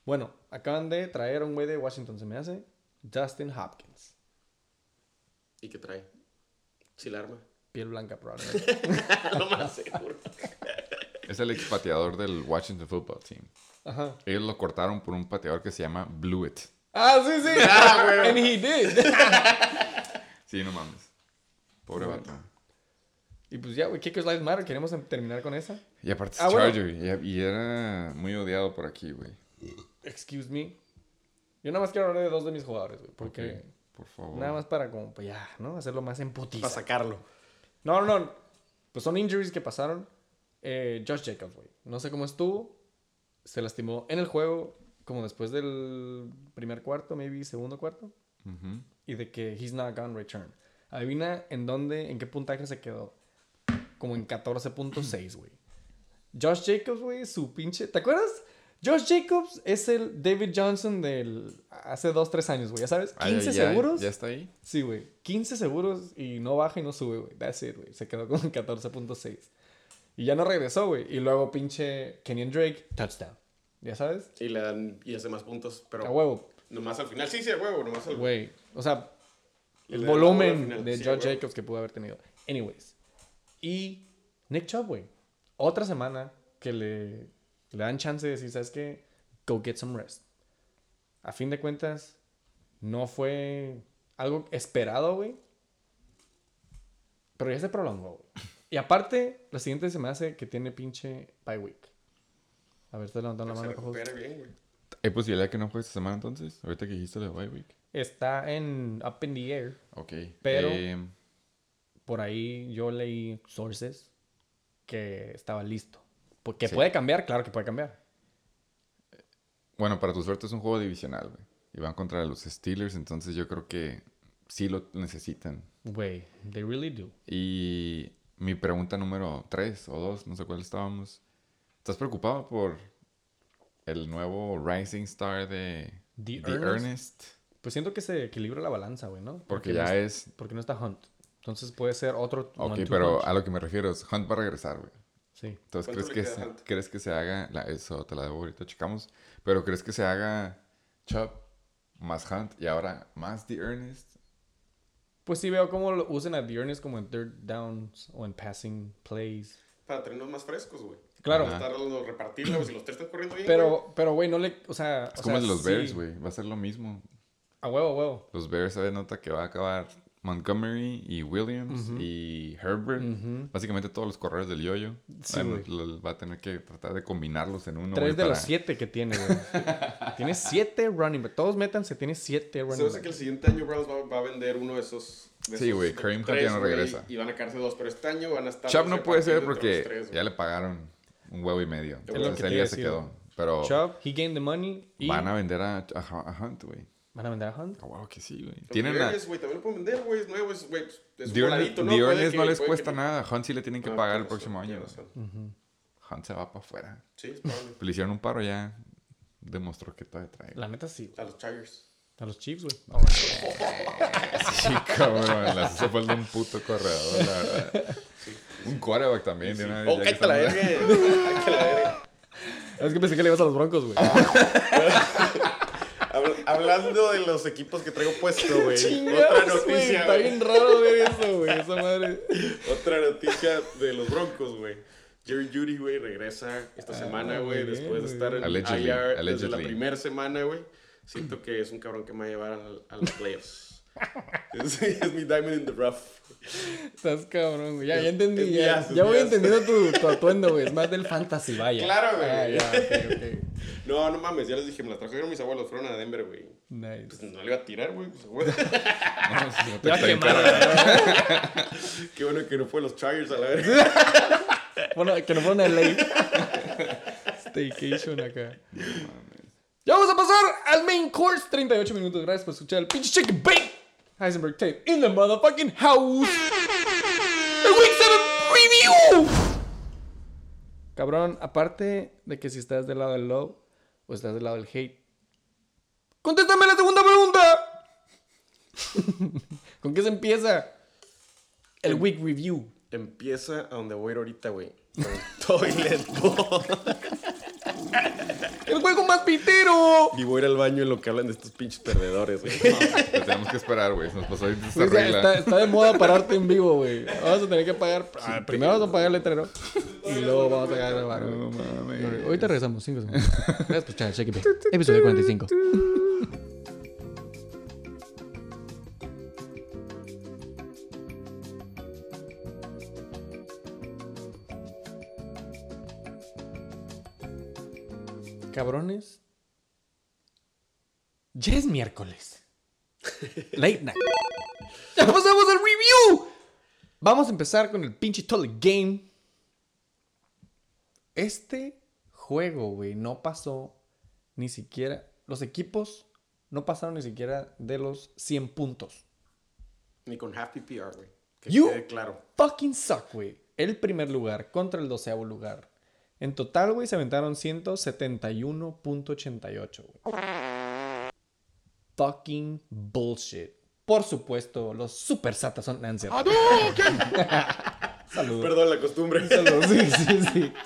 Bueno, acaban de traer a un güey de Washington, se me hace. Dustin Hopkins. ¿Y qué trae? Sí, la arma. Piel blanca, probablemente. Lo más seguro. Es el ex pateador del Washington Football Team. Ajá. Ellos lo cortaron por un pateador que se llama Blewett. Ah, sí, sí. And he did. Sí, no mames. Pobre vato. y pues ya, güey, Kickers Lives Matter. Queremos em- terminar con esa. Y aparte es Ah, bueno. Charger. Y, y era muy odiado por aquí, güey. Excuse me. Yo nada más quiero hablar de dos de mis jugadores, güey. Porque Ok, Por favor. nada más para como, pues ya, ¿no? Hacerlo más en putiza. Para sacarlo. No, no, no. Pues son injuries que pasaron. Eh, Josh Jacobs, güey. No sé cómo estuvo. Se lastimó en el juego, como después del primer cuarto, maybe segundo cuarto. Y de que he's not gonna return. Adivina en dónde, en qué puntaje se quedó. Como en 14.6, güey. Josh Jacobs, güey, su pinche. ¿Te acuerdas? Josh Jacobs es el David Johnson del hace 2, 3 años, güey. ¿Ya sabes? Ah, 15 ya- seguros. ¿Ya está ahí? Sí, güey. 15 seguros y no baja y no sube, güey. That's it, güey. Se quedó con 14.6. Y ya no regresó, güey. Y luego pinche Kenyon Drake, touchdown. ¿Ya sabes? Y le dan y hace más puntos, pero A huevo, nomás al final. Sí, sí, a huevo, nomás al güey. O sea, el volumen de Sí, huevo. Jacobs que pudo haber tenido. Anyways. Y Nick Chubb, güey. Otra semana que le, le dan chance de decir, ¿sabes qué? Go get some rest. A fin de cuentas, no fue algo esperado, güey. Pero ya se prolongó, güey. Y aparte, la siguiente se me hace que tiene pinche bye week. A ver, te levantando la Se mano, bien, güey. ¿Hay posibilidad que no juegue esta semana entonces? Ahorita que dijiste de bye week. Está en up in the air. Ok. Pero- Eh, Por ahí yo leí sources que estaba listo. Porque Sí. puede cambiar, claro que puede cambiar. Bueno, para tu suerte es un juego divisional, güey. Y van contra los Steelers, entonces yo creo que sí lo necesitan. Güey, they really do. Y mi pregunta número 3 o 2, no sé cuál estábamos. ¿Estás preocupado por el nuevo Rising Star de The The, Ernest. Ernest? Pues siento que se equilibra la balanza, güey, ¿no? Porque no ya es- es... Porque no está Hunt. Entonces puede ser otro. Ok, pero punch. a lo que me refiero es Hunt va a regresar, güey. Sí. Entonces, ¿Cuánto ¿crees que, se? ¿crees que se haga... la- eso te la debo ahorita, checamos. Pero ¿crees que se haga Chubb más Hunt y ahora más The Ernest? Pues sí veo cómo lo usen a The Ernest como en third downs o en passing plays. Para tenernos más frescos, güey. Claro. Ajá. Estarlos repartirlos, güey. Si los tres están corriendo bien, güey. Pero, pero, güey, no le. O sea. Es o como sea, los sí. Bears, güey. Va a ser lo mismo. A huevo, a huevo. Los Bears se nota que va a acabar Montgomery y Williams y Herbert. Básicamente todos los corredores del yoyo. Sí, Bueno, güey. lo- va a tener que tratar de combinarlos en uno. Tres güey, de los siete que tiene, güey. tiene siete running backs. Todos métanse, tiene siete Se running backs. que el siguiente año Browns va, va a vender uno de esos. Sí, güey, Kareem Hunt ya no regresa. Y van a quedarse dos, pero este año van a estar. Chubb no puede ser porque tres, ya le pagaron un huevo y medio. Entonces él ya se quedó. Pero Chubb, he gained the money. Y van a vender a, a, a Hunt, güey. ¿Van a vender a Hunt. A huevo que sí, güey. Tienen a... Bears, güey, también lo pueden vender, güey. Es nuevo, es, güey. Es voladito, ¿no? Les cuesta que- nada. Hunt sí le tienen que Ah, pagar el próximo año. Hunt se va para afuera. Sí, es probable. Le hicieron un paro ya. Demostró que todavía trae. La neta sí. A los Chargers. A los Chiefs, güey. Sí, cabrón. Le hace falta un puto corredor, la verdad. Un quarterback también. De una vez, Oh, cállate la verga. Cállate la verga. Es que pensé que le ibas a los Broncos, güey. Habl- Hablando de los equipos que traigo puesto, güey. Otra noticia, Está bien raro ver eso, güey. Esa madre. Otra noticia de los Broncos, güey. Jerry Judy, güey, regresa esta semana, güey, Ah, después de estar en Allegedly, IR desde la allegedly. primera semana, güey. Siento que es un cabrón que me va a llevar al- a, los playoffs. es, es mi diamond in the rough. Estás cabrón, güey. Ya, ya entendí. Ya, ya voy entendiendo tu, tu atuendo, güey. Es más del fantasy, vaya. Claro, güey. Ah, ya. No, no mames, ya les dije, me la trajeron mis abuelos, fueron a Denver, güey. Nice. Pues no le iba a tirar, güey. Pues, güey. No, si no te Ya. Qué bueno que no fue los Chargers a la verga. Bueno, que no fueron a LA. Staycation acá. Ya vamos a pasar al main course. 38 minutos. Gracias por escuchar el pinche chicken bake. Heisenberg tape in the motherfucking house. The Week 7 Review. Cabrón, aparte de que si estás del lado del love o estás del lado del hate, contéstame la segunda pregunta. ¿Con qué se empieza? El Week Review. Empieza a donde voy a ir ahorita, güey. Con Toilet Bowl. El juego más pitero. Y voy a ir al baño en lo que hablan de estos pinches perdedores, güey. Lo tenemos que esperar, güey. Nos pasó ahorita esta Pues regla. está, está de moda pararte en vivo, güey. Vamos a tener que pagar. ah, primero vamos a pagar el letrero. Y luego vamos a pagar el bar, No mames. Ahorita regresamos, 5 segundos. Gracias por escuchar. Episodio 45. Cabrones. Ya es miércoles. Late night. ¡Ya pasamos al review! Vamos a empezar con el pinche Toilet Game. Este juego, güey, no pasó ni siquiera. Los equipos no pasaron ni siquiera de los 100 puntos. Ni con half PPR, güey. Que You- quede claro. Fucking suck, güey. El primer lugar contra el doceavo lugar. En total, güey, se aventaron 171.88, güey. Fucking bullshit. Por supuesto, los super satas son Nancy. Saludos. Perdón la costumbre. Saludos, sí, sí, sí.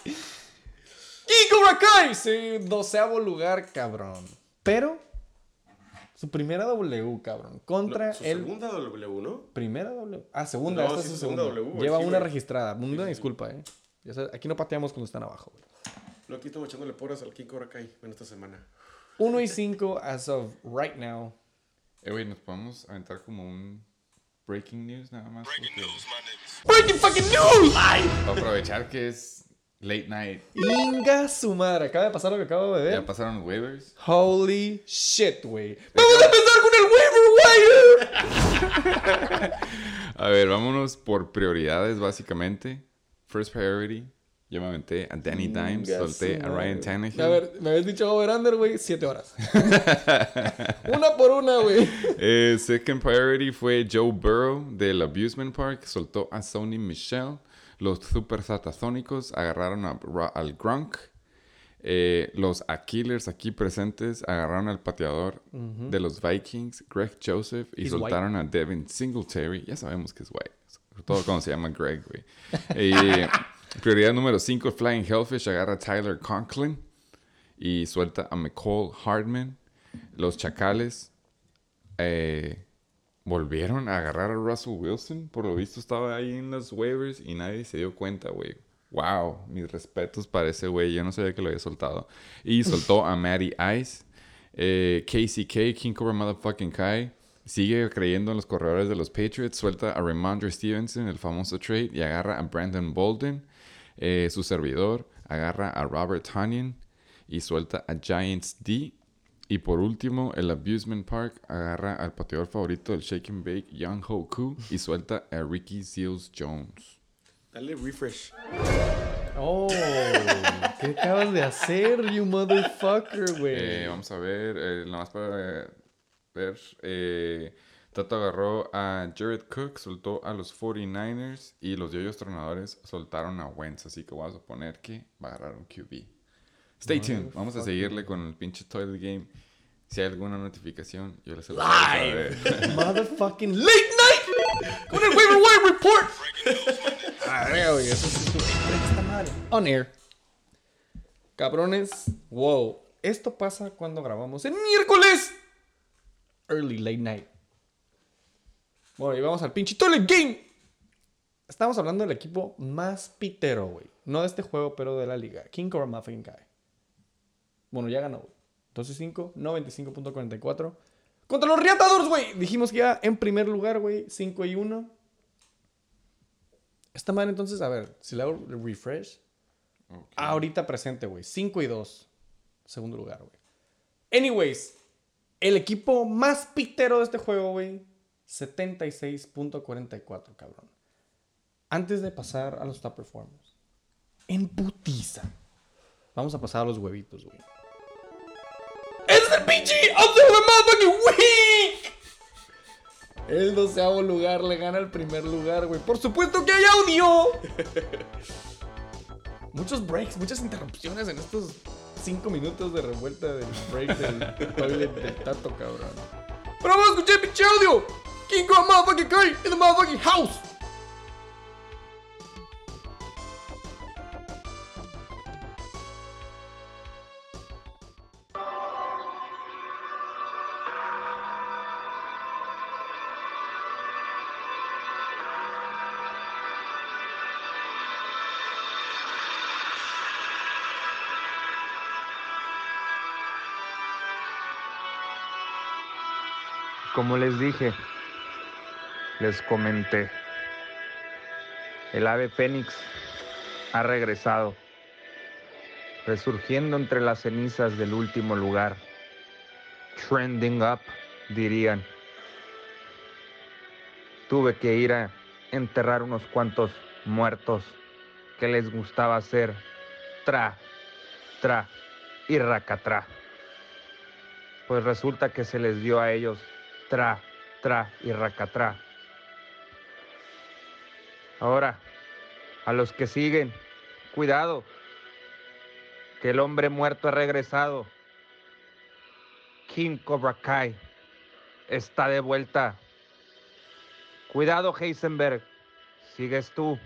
Y Cobra Kai, sí, doceavo lugar, cabrón. Pero, su primera W, cabrón, contra No, su el... segunda W, ¿no? Primera W. Ah, segunda, No, esta sí, es su segunda segunda. W, Lleva sí, una güey. registrada. Una Sí, sí, sí. disculpa, eh. Ya sabes, aquí no pateamos cuando están abajo, güey. No, aquí estamos echándole porras al King Cobra Kai en esta semana. 1 y 5 as of right now. Eh, güey, nos podemos aventar como un breaking news nada más. porque- Breaking fucking news! Para aprovechar que es late night. Inga su madre. Acaba de pasar lo que acabo de Ya ver. pasaron los waivers. Holy shit, güey. Vamos a empezar con el waiver wire. A ver, vámonos por prioridades, básicamente. First priority. Yo me aventé a Danny Dimes, solté a Ryan. Tannehill. A ver, me habías dicho over-under, güey, siete horas. una por una, güey. Eh, second priority fue Joe Burrow del Abusement Park. Soltó a Sony Michelle. Los Super Satasónicos agarraron a Ra- al Gronk. Eh, los Aquilers aquí presentes agarraron al pateador de los Vikings, Greg Joseph, y He's soltaron a Devin Singletary. Ya sabemos que es white. Todo cuando se llama Greg, güey. Eh, prioridad número 5, Flying Hellfish agarra a Tyler Conklin y suelta a McCall Hardman. Los Chacales eh, volvieron a agarrar a Russell Wilson. Por lo visto estaba ahí en los waivers y nadie se dio cuenta, güey. Wow, mis respetos para ese güey. Yo no sabía que lo había soltado. Y soltó a Matty Ice. Eh, KCK, King Cobra Motherfucking Kai. Sigue creyendo en los corredores de los Patriots. Suelta a Ramondre Stevenson, el famoso trade. Y agarra a Brandon Bolden. Eh, su servidor agarra a Robert Tanyan. Y suelta a Giants D. Y por último, el Abusement Park agarra al pateador favorito del Shake and Bake, Young Ho Koo, y suelta a Ricky Seals Jones. Dale refresh. Oh, ¿qué acabas de hacer, you motherfucker, güey? Eh, vamos a ver, eh, nada más para eh, ver. Eh, Tato agarró a Jared Cook, soltó a los 49ers y los yoyos tronadores soltaron a Wentz. Así que vamos a suponer que va a agarrar un QB. Stay tuned. Vamos a seguirle con el pinche Toilet Game. Si hay alguna notificación, yo les saber. Motherfucking late night con el waiver wire report. Ah, eso está mal. On air. Cabrones, wow. Esto pasa cuando grabamos el miércoles. Early late night. Bueno, y vamos al pinche toilet game. Estamos hablando del equipo más pitero, güey. No de este juego, pero de la liga. King Cobra Muffin Guy. Bueno, ya ganó, güey. 12-5, 95.44. Contra los Riatadores, güey. Dijimos que ya en primer lugar, güey. 5 y 1. Esta madre, entonces, a ver, si le hago refresh. Ok. Ahorita presente, güey. 5 y 2. Segundo lugar, güey. Anyways, el equipo más pitero de este juego, güey. 76.44, cabrón. Antes de pasar a los top performers. En putiza. Vamos a pasar a los huevitos, güey. ¡Es el pinche of the! El doceavo lugar le gana el primer lugar, güey. ¡Por supuesto que hay audio! Muchos breaks, muchas interrupciones en estos cinco minutos de revuelta del break del toilet del tato, cabrón. Pero vamos a escuchar el pinche audio. King Kong motherfucking Kai in the motherfucking house. Como les dije, les comenté, el ave fénix ha regresado, resurgiendo entre las cenizas del último lugar. Trending up, dirían. Tuve que ir a enterrar unos cuantos muertos que les gustaba hacer tra, tra y racatrá. Pues resulta que se les dio a ellos tra, tra y racatrá. Ahora, a los que siguen, cuidado, que el hombre muerto ha regresado. King Cobra Kai está de vuelta. Cuidado, Heisenberg, sigues tú.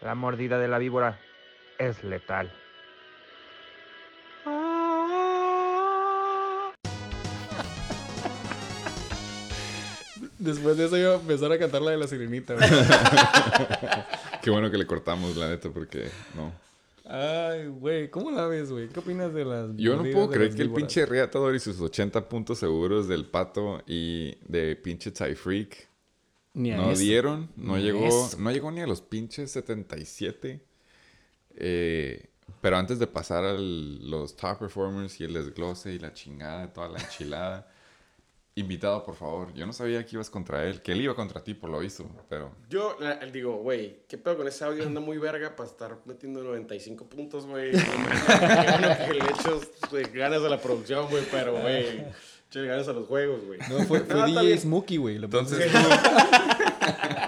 La mordida de la víbora es letal. Después de eso iba a empezar a cantar la de la sirenita. Qué bueno que le cortamos, la neta, porque no. Ay, güey, ¿cómo la ves, güey? ¿Qué opinas de las Yo no puedo creer que el pinche Reatador y sus 80 puntos seguros del pato y de pinche Ni a no eso. dieron. No Ni llegó, eso. no llegó ni a los pinches 77. Eh, pero antes de pasar a los top performers y el desglose y la chingada, toda la enchilada, invitado, por favor. Yo no sabía que ibas contra él, que él iba contra ti, por lo visto, pero... Yo eh, digo, güey, ¿qué pedo con ese audio? Anda muy verga para estar metiendo 95 puntos, güey. No me gano que le echas güey, ganas a la producción, güey, pero, güey, échale ganas a los juegos, güey. No, fue, fue No, DJ. Smokey, güey. Entonces.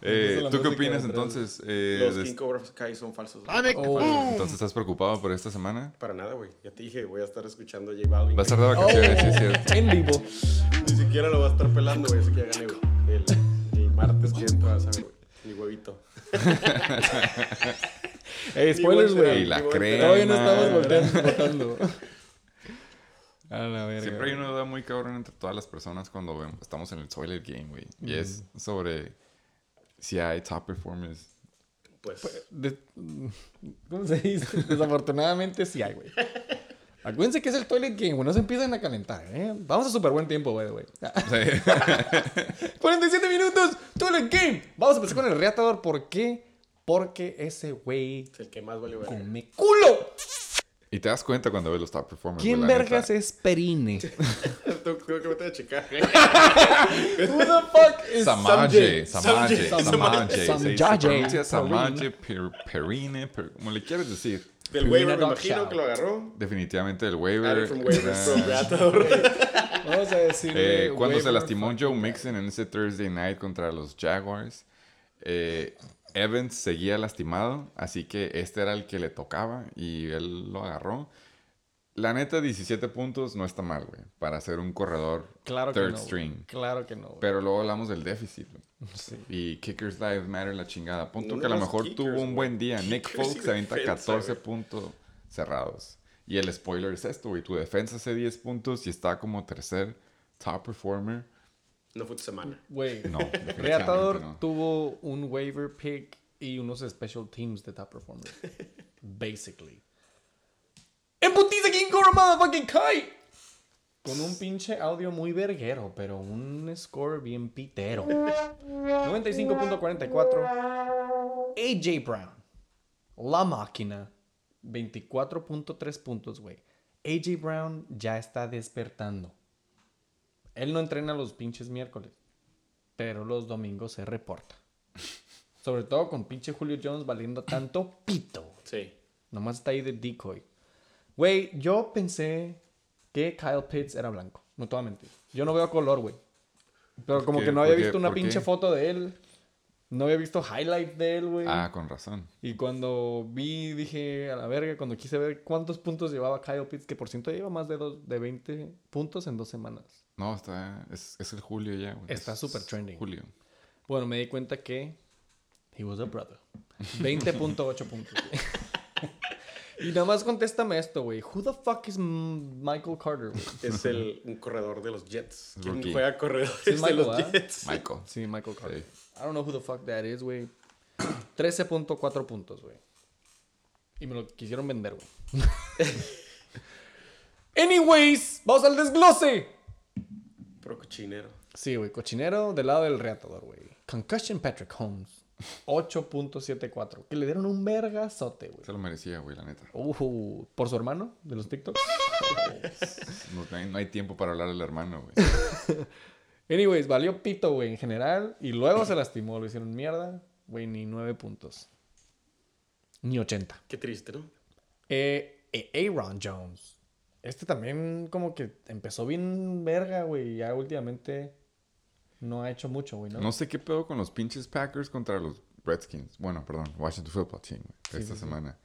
eh, ¿tú qué opinas entonces? Eh, Los de- King Cobra Kai son falsos. Oh. Entonces, ¿estás preocupado por esta semana? Para nada, güey. Ya te dije, voy a estar escuchando a J Balvin. Va a estar de vacaciones, sí es cierto. En vivo. Ni siquiera lo va a estar pelando, güey. Así que ya gané, güey. El, el martes que entra, ver, güey. Mi huevito. Ey, spoilers, güey. Y la crema. Todavía no estamos volteando, votando. A la verga. Siempre hay una duda muy cabrón entre todas las personas cuando vemos- estamos en el Toilet Game, güey. Y es sobre si hay top performers. Pues, De- ¿Cómo se dice? Desafortunadamente sí hay, güey. Acuérdense que es el toilet game, güey. No se empiezan a calentar, ¿eh? Vamos a súper buen tiempo, güey, güey. 47 minutos, toilet game. Vamos a empezar con el reatador. ¿Por qué? Porque ese güey es el que más vale verga. come culo. Y te das cuenta cuando ves los top performers. ¿Quién vergas neta. es Perine? Tengo que meter a checar. Who the fuck is Samaje, Samaje, Samaje. Samaje, per- Perine, per- como le quieres decir. Del waiver, me imagino que lo agarró. Definitivamente el Added waiver. Vamos a decir. Eh, cuando se lastimó Joe Mixon en ese Thursday night contra los Jaguars, eh, Evans seguía lastimado, así que este era el que le tocaba y él lo agarró. La neta, 17 puntos no está mal, güey, para hacer un corredor Claro que third no. string. Claro que no. Pero luego hablamos del déficit, güey. Sí. Y Kickers Lives Matter la chingada. Punto No que a lo mejor kickers, tuvo un buen día. Nick Folks se avienta defensa, 14 güey. puntos cerrados. Y el spoiler es esto, güey. Tu defensa hace 10 puntos y está como tercer top performer. No fue tu semana. Güey. No, Reatador no. tuvo un waiver pick y unos special teams de top performers. Basically. ¡En putiza King Cobra Motherfucking Kai! Con un pinche audio muy verguero, pero un score bien pitero. 95.44. AJ Brown. La máquina. 24.3 puntos, güey. AJ Brown ya está despertando. Él no entrena los pinches miércoles pero los domingos se reporta. Sobre todo con pinche Julio Jones valiendo tanto pito. Sí. Nomás está ahí de decoy. Güey, yo pensé que Kyle Pitts era blanco. No te voy a mentir. Yo no veo color, güey. Pero como qué? que no había visto una pinche foto de él. No había visto highlight de él, güey. Ah, con razón. Y cuando vi, dije, a la verga, cuando quise ver cuántos puntos llevaba Kyle Pitts, que por ciento lleva más de, dos, de 20 puntos en dos semanas. No, está. Es, es el Julio ya, güey. Está Es súper trending. Julio. Bueno, me di cuenta que he was a brother. 20.8 puntos. güey. y nada más contéstame esto, güey. Who the fuck is Michael Carter, güey? Es el, un corredor de los Jets. ¿Quién Rookie. juega corredores Sí, de los Michael. Jets? Michael. Sí, Michael Carter. Sí. I don't know who the fuck that is, güey. 13.4 puntos, güey. Y me lo quisieron vender, güey. Anyways, vamos al desglose. Cochinero. Sí, güey, cochinero del lado del reatador, güey. Concussion Patrick Holmes. 8.74. Que le dieron un vergazote, güey. Se lo merecía, güey, la neta. Uh, ¿Por su hermano? ¿De los TikToks? No, no hay, no hay tiempo para hablar del hermano, güey. Anyways, valió pito, güey, en general. Y luego se lastimó. Lo hicieron mierda. Güey, ni 9 puntos. Ni 80. Qué triste, ¿no? Eh, eh, Aaron Jones. Este también como que empezó bien verga, güey. Ya últimamente no ha hecho mucho, güey, ¿no? No sé qué pedo con los pinches Packers contra los Redskins. Bueno, perdón, Washington Football Team, güey, esta semana.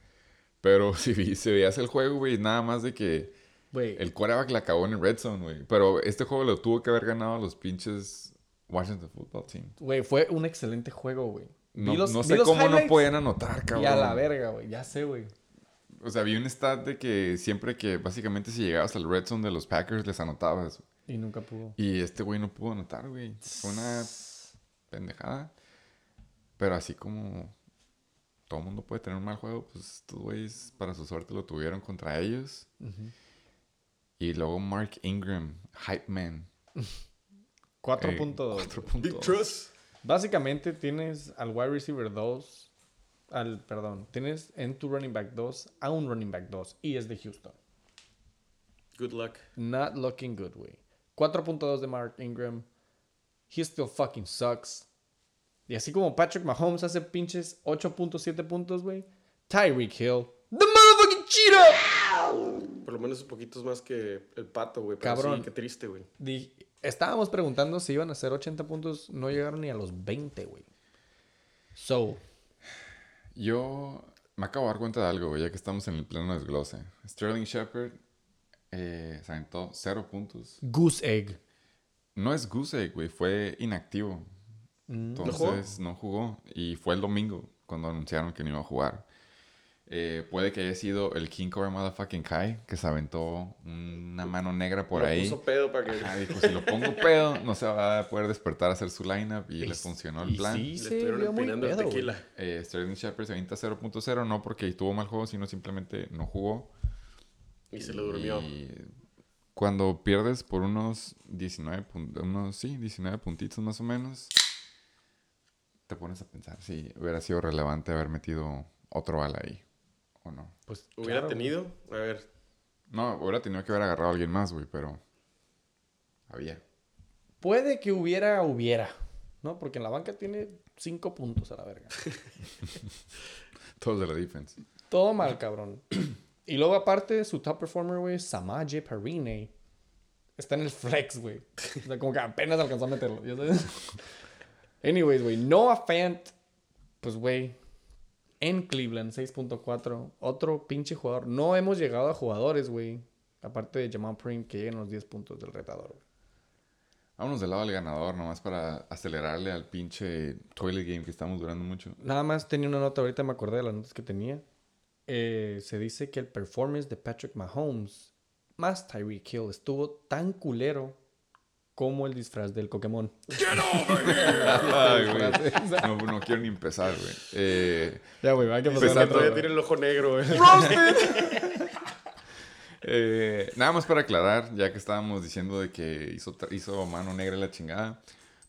Pero si, si veías el juego, güey, nada más de que Güey, el quarterback la acabó en el Red Zone, güey. Pero este juego lo tuvo que haber ganado los pinches Washington Football Team. güey, fue un excelente juego, güey. No, los- no sé cómo no pueden anotar, cabrón. Y a la verga, güey. Ya sé, güey. O sea, vi un stat de que siempre que básicamente si llegabas al Red Zone de los Packers les anotabas. Y nunca pudo. Y este güey no pudo anotar, güey. Fue una pendejada. Pero así como todo el mundo puede tener un mal juego, pues estos güeyes para su suerte lo tuvieron contra ellos. Y luego Mark Ingram, Hype Man. 4 eh, puntos. cuatro Big puntos. Trust. Básicamente tienes al wide receiver 2. Al, perdón, tienes en tu running back 2 a un running back 2. Y es de Houston. Good luck. Not looking good, güey. 4.2 de Mark Ingram. He still fucking sucks. Y así como Patrick Mahomes hace pinches 8.7 puntos, güey. Tyreek Hill. The motherfucking cheetah. Por lo menos un poquitos más que el pato, güey. Cabrón. Sí, qué triste, güey. Estábamos preguntando si iban a hacer 80 puntos. No llegaron ni a los 20, güey. So, Yo me acabo de dar cuenta de algo, güey, ya que estamos en el pleno desglose. Sterling Shepard eh, se aventó cero puntos. Goose Egg. No es goose egg, güey, fue inactivo. Entonces no jugó. Y fue el domingo cuando anunciaron que no iba a jugar. Eh, puede que haya sido el King Cobra Motherfucking Kai que se aventó una mano negra por Lo ahí. puso pedo para que... Ajá, dijo, si lo pongo pedo, no se va a poder despertar a hacer su lineup y, Y le funcionó el y plan. sí. Le se estuvieron empinando pedo, tequila. Eh, Sterling Shepard se avienta 0.0, no porque tuvo mal juego, sino simplemente no jugó. Y se le durmió. Y cuando pierdes por unos 19, pun- unos, sí, 19 puntitos más o menos, te pones a pensar si hubiera sido relevante haber metido otro bala ahí o no. Pues, Hubiera claro, tenido... A ver, No, hubiera tenido que haber agarrado a alguien más, güey, pero había. Puede que hubiera, hubiera. ¿No? Porque en la banca tiene 5 puntos a la verga. Todos de la defense. Todo mal, cabrón. Y luego, aparte, su top performer, güey, Samaje Perine, está en el flex, güey. O sea, como que apenas alcanzó a meterlo. ¿ya sabes? Anyways, güey, Noah Fant, pues, güey, en Cleveland, 6.4. Otro pinche jugador. No hemos llegado a jugadores, güey. Aparte de Jamal Prim, que lleguen los 10 puntos del retador. Vámonos del lado del ganador, nomás para acelerarle al pinche toilet game que estamos durando mucho. Nada más tenía una nota, ahorita me acordé de las notas que tenía. Eh, se dice que el performance de Patrick Mahomes más Tyreek Hill estuvo tan culero como el disfraz del Pokémon. Ay, güey. No, no quiero ni empezar, güey. Eh, Ya, güey, hay que Pues Empezando. todavía tiene el ojo negro, güey. Eh, nada más para aclarar, ya que estábamos diciendo de que hizo, hizo mano negra la chingada.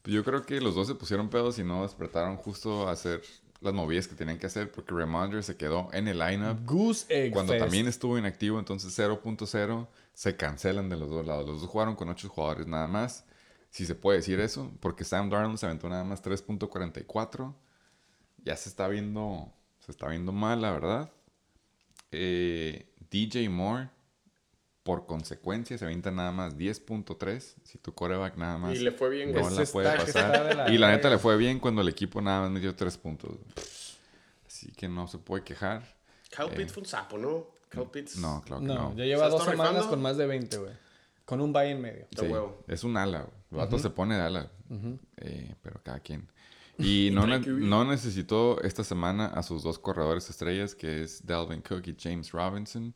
Pues yo creo que los dos se pusieron pedos y no despertaron justo a hacer las movidas que tenían que hacer porque Ramondre se quedó en el lineup Goose Egg cuando Fest. también estuvo inactivo, entonces 0.0 se cancelan de los dos lados. Los dos jugaron con ocho jugadores nada más, si se puede decir eso, porque Sam Darnold se aventó nada más 3.44. Ya se está viendo, se está viendo mal, la verdad. Eh, DJ Moore, por consecuencia, se avienta nada más 10.3. Si tu coreback nada más Y le fue bien, no la puede está que está de pasar. la Y la neta le fue bien cuando el equipo nada más metió 3 puntos. Así que no se puede quejar. Cal Pitts fue un sapo, ¿no? Pitts. No, claro que No, no. ya lleva ¿Se dos semanas rifando? con más de 20, güey. Con un bye en medio. De Sí, huevo. es un ala, güey. El vato se pone de ala. Eh, pero cada quien. Y no, ne- no necesitó esta semana a sus dos corredores estrellas, que es Dalvin Cook y James Robinson.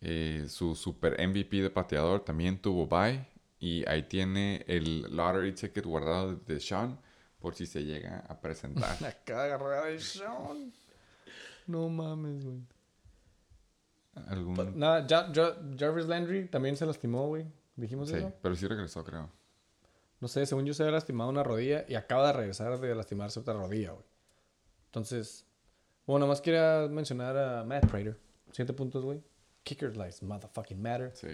Eh, su super MVP de pateador también tuvo bye. Y ahí tiene el lottery ticket guardado de Sean por si se llega a presentar. Acá agarrada de Sean. No mames, güey. Algún... Nada, Ja- Ja- Jarvis Landry también se lastimó, güey. Dijimos Sí, eso. pero sí regresó, creo. No sé, según yo se había lastimado una rodilla y acaba de regresar de lastimarse otra rodilla, güey. Entonces, bueno, más quería mencionar a Matt Prater. Siete puntos, güey. Kicker lives motherfucking matter. Sí.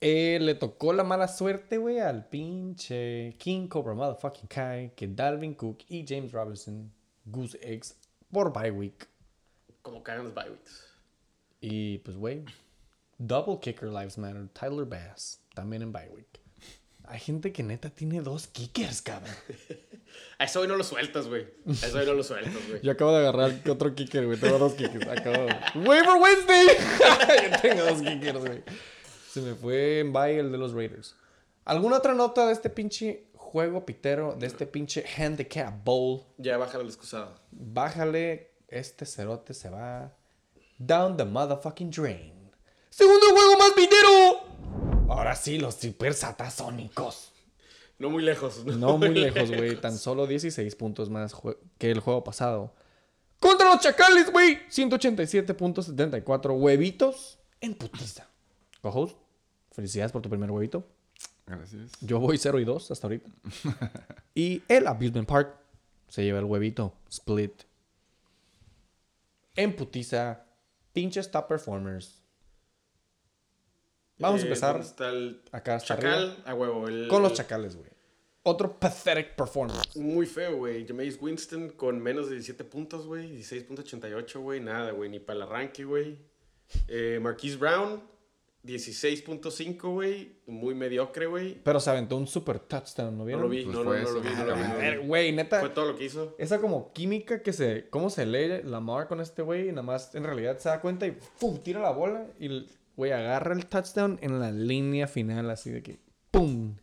Eh, le tocó la mala suerte, güey, al pinche King Cobra motherfucking Kai, que Dalvin Cook y James Robinson, Goose Eggs, por bye week. Como cagan los bye weeks. Y pues, güey, Double Kicker Lives Matter, Tyler Bass, también en bye week. Hay gente que neta tiene dos kickers, cabrón. A eso hoy no lo sueltas, güey. A eso hoy no lo sueltas, güey. Yo acabo de agarrar otro kicker, güey. Tengo dos kickers. Acabo. ¡Waiver Wednesday! Yo tengo dos kickers, güey. Se me fue en bye el de los Raiders. ¿Alguna otra nota de este pinche juego pitero? De este pinche Handicap Bowl. Ya bájale la excusada. Bájale. Este cerote se va. Down the motherfucking drain. ¡Segundo juego más pitero! Ahora sí, los super satasónicos. No muy lejos. No muy lejos, güey. Tan solo 16 puntos más que el juego pasado. Contra los chacales, güey. 187.74 huevitos en putiza. Co-host, felicidades por tu primer huevito. Gracias. Yo voy 0 y 2 hasta ahorita. y el Abusement Park se lleva el huevito. Split. En putiza. Pinches top performers. Vamos a Eh, empezar ¿dónde está el acá hasta Chacal, arriba. a huevo. el- Con los chacales, güey. Otro pathetic performance. Muy feo, güey. Jameis Winston con menos de 17 puntos, güey. 16.88, güey. Nada, güey. Ni para el arranque, güey. Eh, Marquise Brown, 16.5, güey. Muy mediocre, güey. Pero se aventó un super touchdown, ¿no No vieron? lo vi, Pues no, no, fue no lo eso, vi, no lo vi, no lo güey, neta. Fue todo lo que hizo. Esa como química que se... ¿Cómo se lee Lamar con este güey? Y nada más en realidad se da cuenta y ¡pum! Tira la bola y el güey agarra el touchdown en la línea final así de que ¡pum!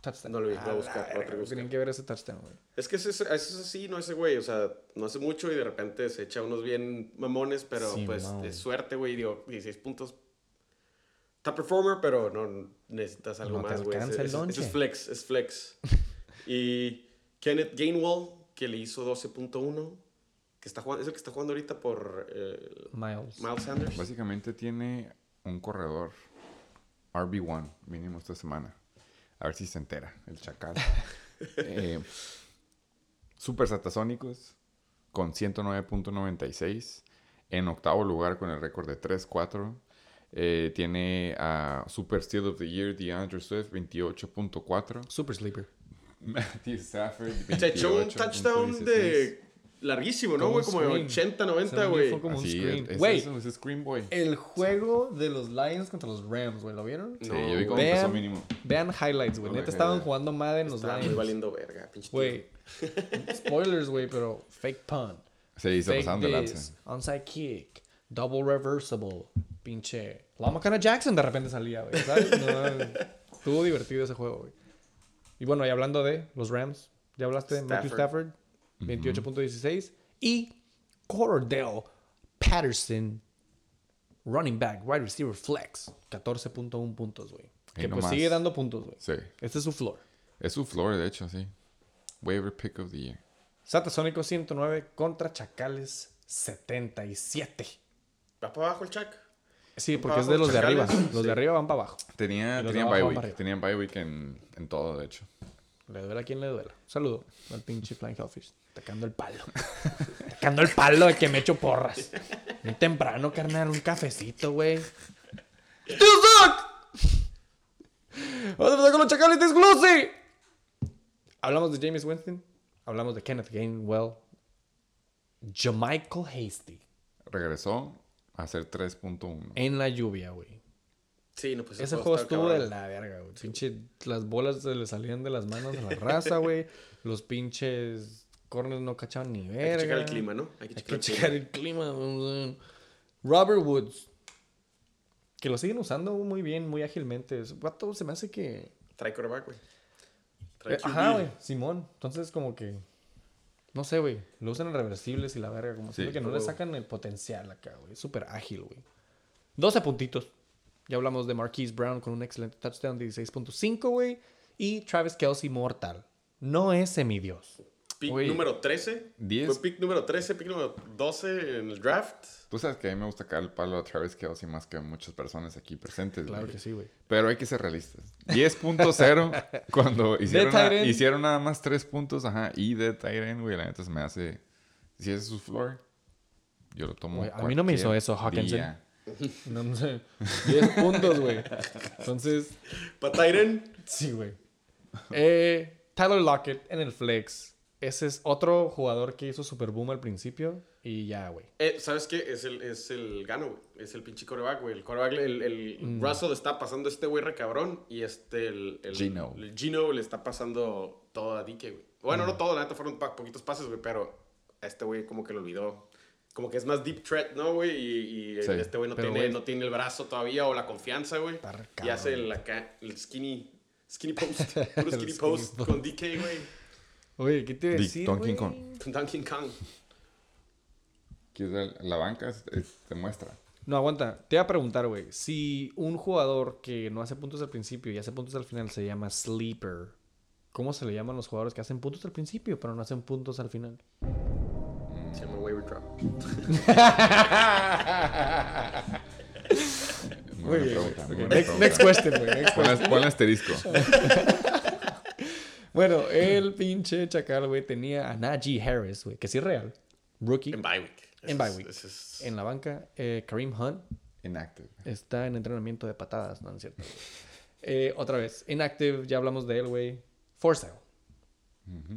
Touchdown. No lo vi, voy a la buscar, voy a verga, buscar. Tienen que ver ese touchdown, güey. Es que ese es así, no ese güey. O sea, no hace mucho y de repente se echa unos bien mamones, pero Sí, pues es suerte, güey. Digo, 16 puntos. Top performer, pero no necesitas algo No te más, güey. Lonche. es flex, es flex. y Kenneth Gainwell, que le hizo 12.1, que está jugando, es el que está jugando ahorita por eh, Miles. Miles Sanders. Básicamente tiene un corredor RB1 mínimo esta semana. A ver si se entera el chacal. eh, super satasónicos con 109.96. En octavo lugar con el récord de 3-4. Eh, tiene a Super Steal of the Year DeAndre Swift 28.4. Super sleeper. Matthew Stafford Se echó un 28.16. touchdown de larguísimo, ¿no, Como güey? Como de screen. 80, 90, Según yo güey. fue como un Así screen. es, es Güey, es Screen Boy. el juego de los Lions contra los Rams, güey, ¿lo vieron? Sí, No, yo vi cómo vean- empezó mínimo. Vean highlights, güey. Neta estaban jugando Madden los Lions. valiendo verga, pinche tío. Güey. Spoilers, güey, pero fake punt. Sí, se Fake pasaron de lanza. onside kick, double reversible, pinche. La Macana Jackson de repente salía, güey, ¿sabes? No, estuvo divertido ese juego, güey. Y bueno, y hablando de los Rams, ya hablaste de Matthew Stafford, 28.16 y Cordell Patterson, running back, wide receiver flex, 14.1 puntos, güey. Que pues nomás. sigue dando puntos, güey. Sí. Este es su floor. Es su floor, de hecho, sí. Waiver pick of the year. Satasónico 109 contra Chacales 77. ¿Va para abajo el Chuck? Sí, porque es de los de arriba. Los de arriba van para abajo. Tenía, tenían bye week. Tenían bye week en, en todo, de hecho. Le duele a quien le duela. Un saludo al pinche Flying Hellfish. Tacando el palo. Tacando el palo de que me echo porras. Muy temprano, carnal. Un cafecito, güey. ¡Still suck! Vamos a empezar con los chacales de Exclusive. Hablamos de James Winston. Hablamos de Kenneth Gainwell. Jamichael Hasty. Regresó hacer 3.1. En la lluvia, güey. Sí, no, pues Ese juego estuvo de la verga, güey. Pinche, las bolas se le salían de las manos a la raza, güey. Los pinches corners no cachaban ni verga. Hay que checar el clima, ¿no? Hay que Hay checar, que checar el clima. güey. Robert Woods. Que lo siguen usando muy bien, muy ágilmente. Ese vato se me hace que... Trae quarterback, güey. Trae Eh. Ajá, güey. Simón. Entonces como que... No sé, güey. Lo usan en reversibles y la verga. Como Sí, que no le sacan el potencial acá, güey. Es súper ágil, güey. 12 puntitos. Ya hablamos de Marquise Brown con un excelente touchdown de 16.5, güey. Y Travis Kelsey mortal. No es semidios. Pick Güey. número 13. Diez. Fue pick número 13, pick número 12 en el draft. Tú sabes que a mí me gusta caer el palo a Travis Kelsey más que a muchas personas aquí presentes. Claro güey. que sí, güey. Pero hay que ser realistas. 10.0 cuando hicieron, end. hicieron nada más 3 puntos, ajá, y de end, güey, la neta se me hace... Si ese es su floor, yo lo tomo Güey, a mí no me hizo eso, Hawkinson. día. No, no sé. 10 puntos, güey. Entonces, Para Tyren, sí, güey. Eh, Tyler Lockett en el flex. Ese es otro jugador que hizo super boom al principio. Y ya, güey. eh, ¿sabes qué? Es el, es el gano, güey. Es el pinche coreback, güey. El coreback, el, el Mm. Russell le está pasando este güey re cabrón. Y este, el, el Gino. el Gino le está pasando todo a Dike, güey. Bueno, Mm. no todo, la neta fueron pa- poquitos pases, güey. Pero a este güey como que lo olvidó. Como que es más deep threat, ¿no, güey? Y, y Sí, este güey no, pero, tiene, güey. no tiene el brazo todavía o la confianza, güey. Y hace el, acá, el skinny, skinny post. Puro El skinny skinny post post. con DK, güey. Oye, ¿qué te iba a Dick decir, Donkey? Kong. Donkey Kong. ¿Quieres ver? La banca te muestra. No, aguanta. Te iba a preguntar, güey. Si un jugador que no hace puntos al principio y hace puntos al final se llama sleeper, ¿cómo se le llaman los jugadores que hacen puntos al principio pero no hacen puntos al final? Se llama Waiver Drop. Muy bien, pregunta, Next, question, güey. Question. ponle asterisco. Bueno, el pinche chacal, güey, tenía a Najee Harris, güey, que sí es real. Rookie. En bye week. En bye week. En la banca, eh, Kareem Hunt Inactive. Está en entrenamiento de patadas, no, es cierto. Eh, otra vez, inactive, ya hablamos de él, güey. For sale.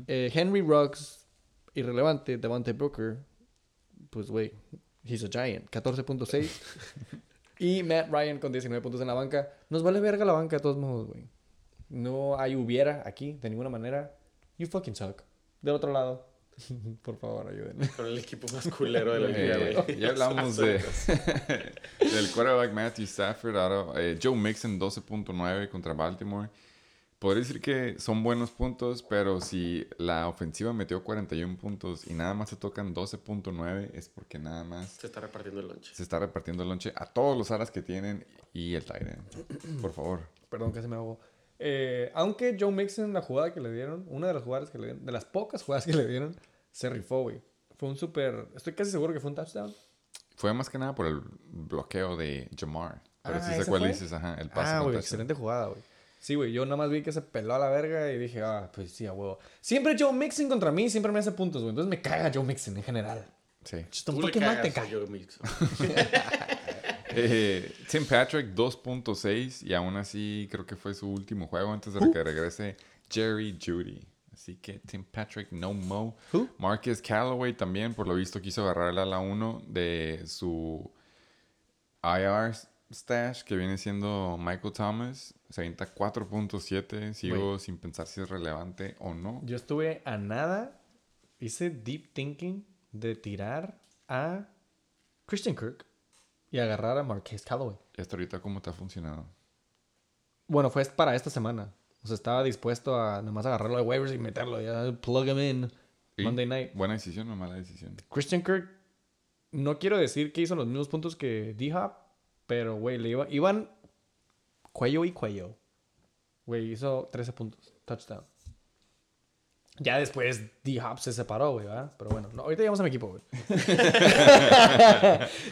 Eh, Henry Ruggs, irrelevante. Devante Booker, pues, güey, he's a giant. 14.6. y Matt Ryan con 19 puntos en la banca. Nos vale verga la banca de todos modos, güey. No hay hubiera aquí, de ninguna manera. You fucking suck. Del otro lado, por favor, ayúdenme. Con el equipo más culero de la liga, Eh, güey. ya hablamos de, del quarterback Matthew Stafford. Ahora, eh, Joe Mixon 12.9 contra Baltimore. Podría decir que son buenos puntos, pero si la ofensiva metió 41 puntos y nada más se tocan 12.9 es porque nada más Se está repartiendo el lunch. se está repartiendo el lonche a todos los alas que tienen y el Tyrant. Por favor. Perdón, casi me hago. Eh, aunque Joe Mixon, la jugada que le dieron, una de las jugadas que le dieron, de las pocas jugadas que le dieron, se rifó, güey. Fue un súper. Estoy casi seguro que fue un touchdown. Fue más que nada por el bloqueo de Jamar. Pero Ah, sí sé ¿ese cuál fue? dices, ajá, el pase. Ah, güey, excelente jugada, güey. Sí, güey, yo nada más vi que se peló a la verga y dije, ah, pues sí, a huevo. Siempre Joe Mixon contra mí, siempre me hace puntos, güey. Entonces me caga Joe Mixon en general. Sí. Le fucking mal te caga. Joe Mixon. Eh, Tim Patrick 2.6 y aún así creo que fue su último juego antes de Who? que regrese Jerry Judy. Así que Tim Patrick no mo. Who? Marcus Callaway también por lo visto quiso agarrar a la 1 de su IR stash que viene siendo Michael Thomas. Se avienta 4.7. Sigo sin pensar si es relevante o no. Yo estuve a nada, hice deep thinking de tirar a Christian Kirk y agarrar a Marquez Callaway. ¿Y hasta ahorita cómo te ha funcionado? Bueno, fue para esta semana. O sea, estaba dispuesto a nada más agarrarlo de waivers y meterlo, ya plug him in ¿Y? Monday night. ¿Buena decisión o mala decisión? Christian Kirk, no quiero decir que hizo los mismos puntos que D-Hop, pero, güey, le iba, iban cuello y cuello. Güey, hizo 13 puntos, touchdown. Ya después D-Hop se separó, güey, ¿verdad? Pero bueno, no, ahorita llegamos a mi equipo, güey.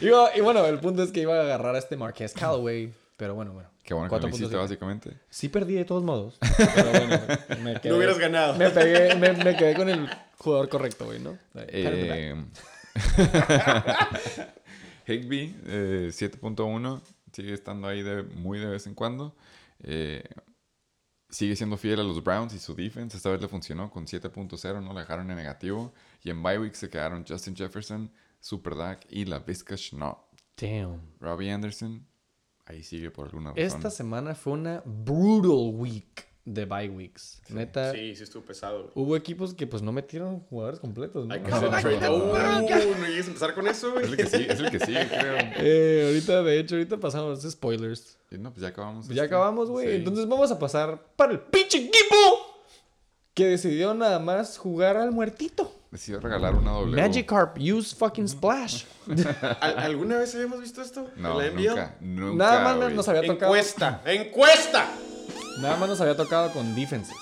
Y bueno, el punto es que iba a agarrar a este Marquez Callaway, pero bueno, bueno. Qué bueno que lo 4.7. hiciste básicamente. Sí perdí de todos modos. Pero bueno, me quedé, No hubieras ganado. Me, pegué, me, me quedé con el jugador correcto, güey, ¿no? Eh, Higby, eh, 7.1, sigue estando ahí de, muy de vez en cuando. Eh, sigue siendo fiel a los Browns y su defense. Esta vez le funcionó con 7.0, no la dejaron en negativo. Y en bye week se quedaron Justin Jefferson, Super Dak y la Vizca Schnapp. Damn. Robbie Anderson, ahí sigue por alguna razón. Esta semana fue una brutal week de bye weeks. Neta, Sí, sí estuvo pesado, güey. hubo equipos que pues no metieron jugadores completos, ¿no? Hay que No, hacer no, trade. no, no, Uh, no llegues a empezar con eso, Es el güey. que sigue, es el que sigue, creo. Eh, ahorita, de hecho, ahorita pasamos spoilers. Y no, pues ya acabamos. Ya este. acabamos, güey. Sí. Entonces vamos a pasar para el pinche equipo que decidió nada más jugar al muertito. Decidió regalar una doble. Magikarp, use fucking splash. ¿Al- ¿Alguna vez habíamos visto esto? No, nunca, nunca. Nada más güey. nos había tocado. Encuesta, encuesta. Nada más nos había tocado con defenses.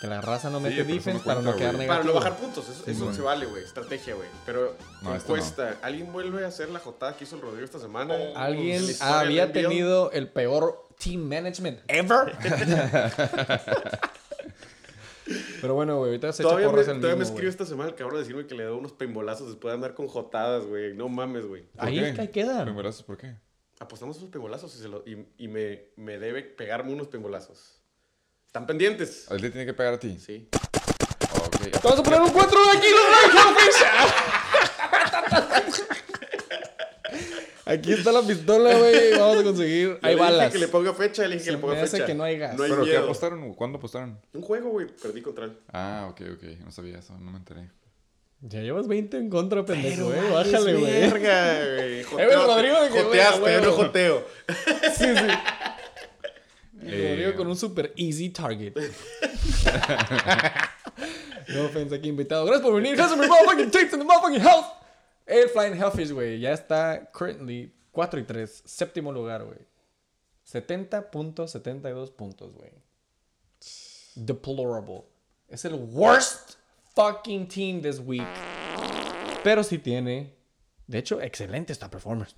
Que la raza no Sí, mete eso defense no para no quedar negativo. Para no bajar puntos, eso, eso güey. se vale, güey. Estrategia, güey. Pero No, ¿alguien vuelve a hacer la jotada que hizo el Rodrigo esta semana? Alguien En la historia del había tenido el peor team management ever. Pero bueno, güey, ahorita se echa Todavía me, porras el todavía me mismo, escribe güey. esta semana el cabrón a decirme que le da unos pembolazos después de andar con jotadas, güey. No mames, güey. ¿Por Ahí, qué? ahí quedan. ¿Primerazos por qué? Apostamos esos pembolazos y, se lo- y, y me, me debe pegarme unos pembolazos. ¿Están pendientes? ¿Él te tiene que pegar a ti? Sí. Ok. Vamos a poner un 4 de aquí, Aquí está la pistola, güey. Vamos a conseguir. Hay balas. que le ponga fecha, le dije que le ponga fecha. que no hay gas. No hay ¿Pero qué miedo. apostaron? ¿Cuándo apostaron? Un juego, güey. Perdí contra él. Ah, ok, ok. No sabía eso, no me enteré. Ya llevas 20 en contra, pendejo, eh. vales Bájale, güey. Verga, güey. Eh, güey, Rodrigo, de que, güey, Joteaste, yo no joteo. Sí, sí. Eh, Rodrigo con un super easy target. no offense aquí invitado. Gracias por venir. Gracias por motherfucking tapes and the motherfucking health. El Flying Hellfish, güey, ya está currently 4 y 3. Séptimo lugar, güey. 70.72 puntos, güey. Deplorable. Es el worst fucking team this week. Pero sí tiene, de hecho, excelente esta performance.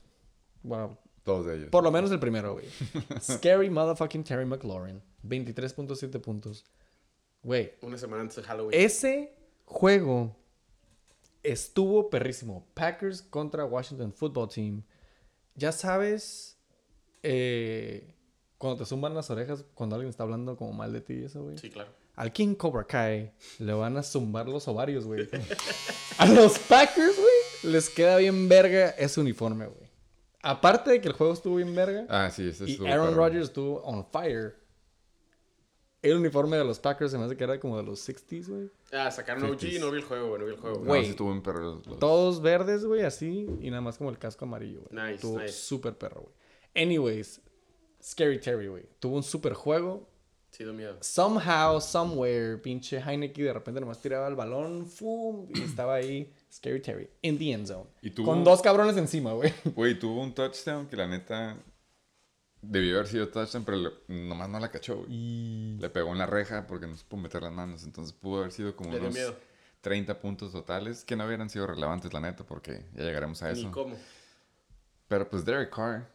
Bueno, Todos de ellos. por lo menos el primero, güey. Scary motherfucking Terry McLaurin. 23.7 puntos. Güey, Una semana antes de Halloween. ese juego estuvo perrísimo. Packers contra Washington Football Team. ya sabes, eh, cuando te zumban las orejas, cuando alguien está hablando como mal de ti y eso, güey. Sí, claro. Al King Cobra Kai le van a zumbar los ovarios, güey. a los Packers, güey, les queda bien verga ese uniforme, güey. Aparte de que el juego estuvo bien verga Ah, sí, ese y estuvo Aaron. Rodgers estuvo on fire. El uniforme de los Packers se me hace que era como de los 60s, güey. Ah, sacaron OG y no vi el juego, güey. No vi el juego. No, Güey. sí estuvo en perro. los- Todos verdes, güey, así. Y nada más como el casco amarillo, güey. Nice, Estuvo nice. súper perro, güey. Anyways, Scary Terry, güey. Tuvo un súper juego. Sí, dio miedo. Somehow, somewhere, pinche Heineken de repente nomás tiraba el balón, ¡fum! Y estaba ahí Scary Terry, in the end zone. Y tuvo- Con dos cabrones encima, güey. Güey, tuvo un touchdown que la neta debió haber sido touchdown, pero le- nomás no la cachó, güey. Y... Le pegó en la reja porque no supo meter las manos. Entonces pudo haber sido como Le unos miedo. 30 puntos totales que no hubieran sido relevantes, la neta, porque ya llegaremos a Ni eso. cómo. Pero pues Derek Carr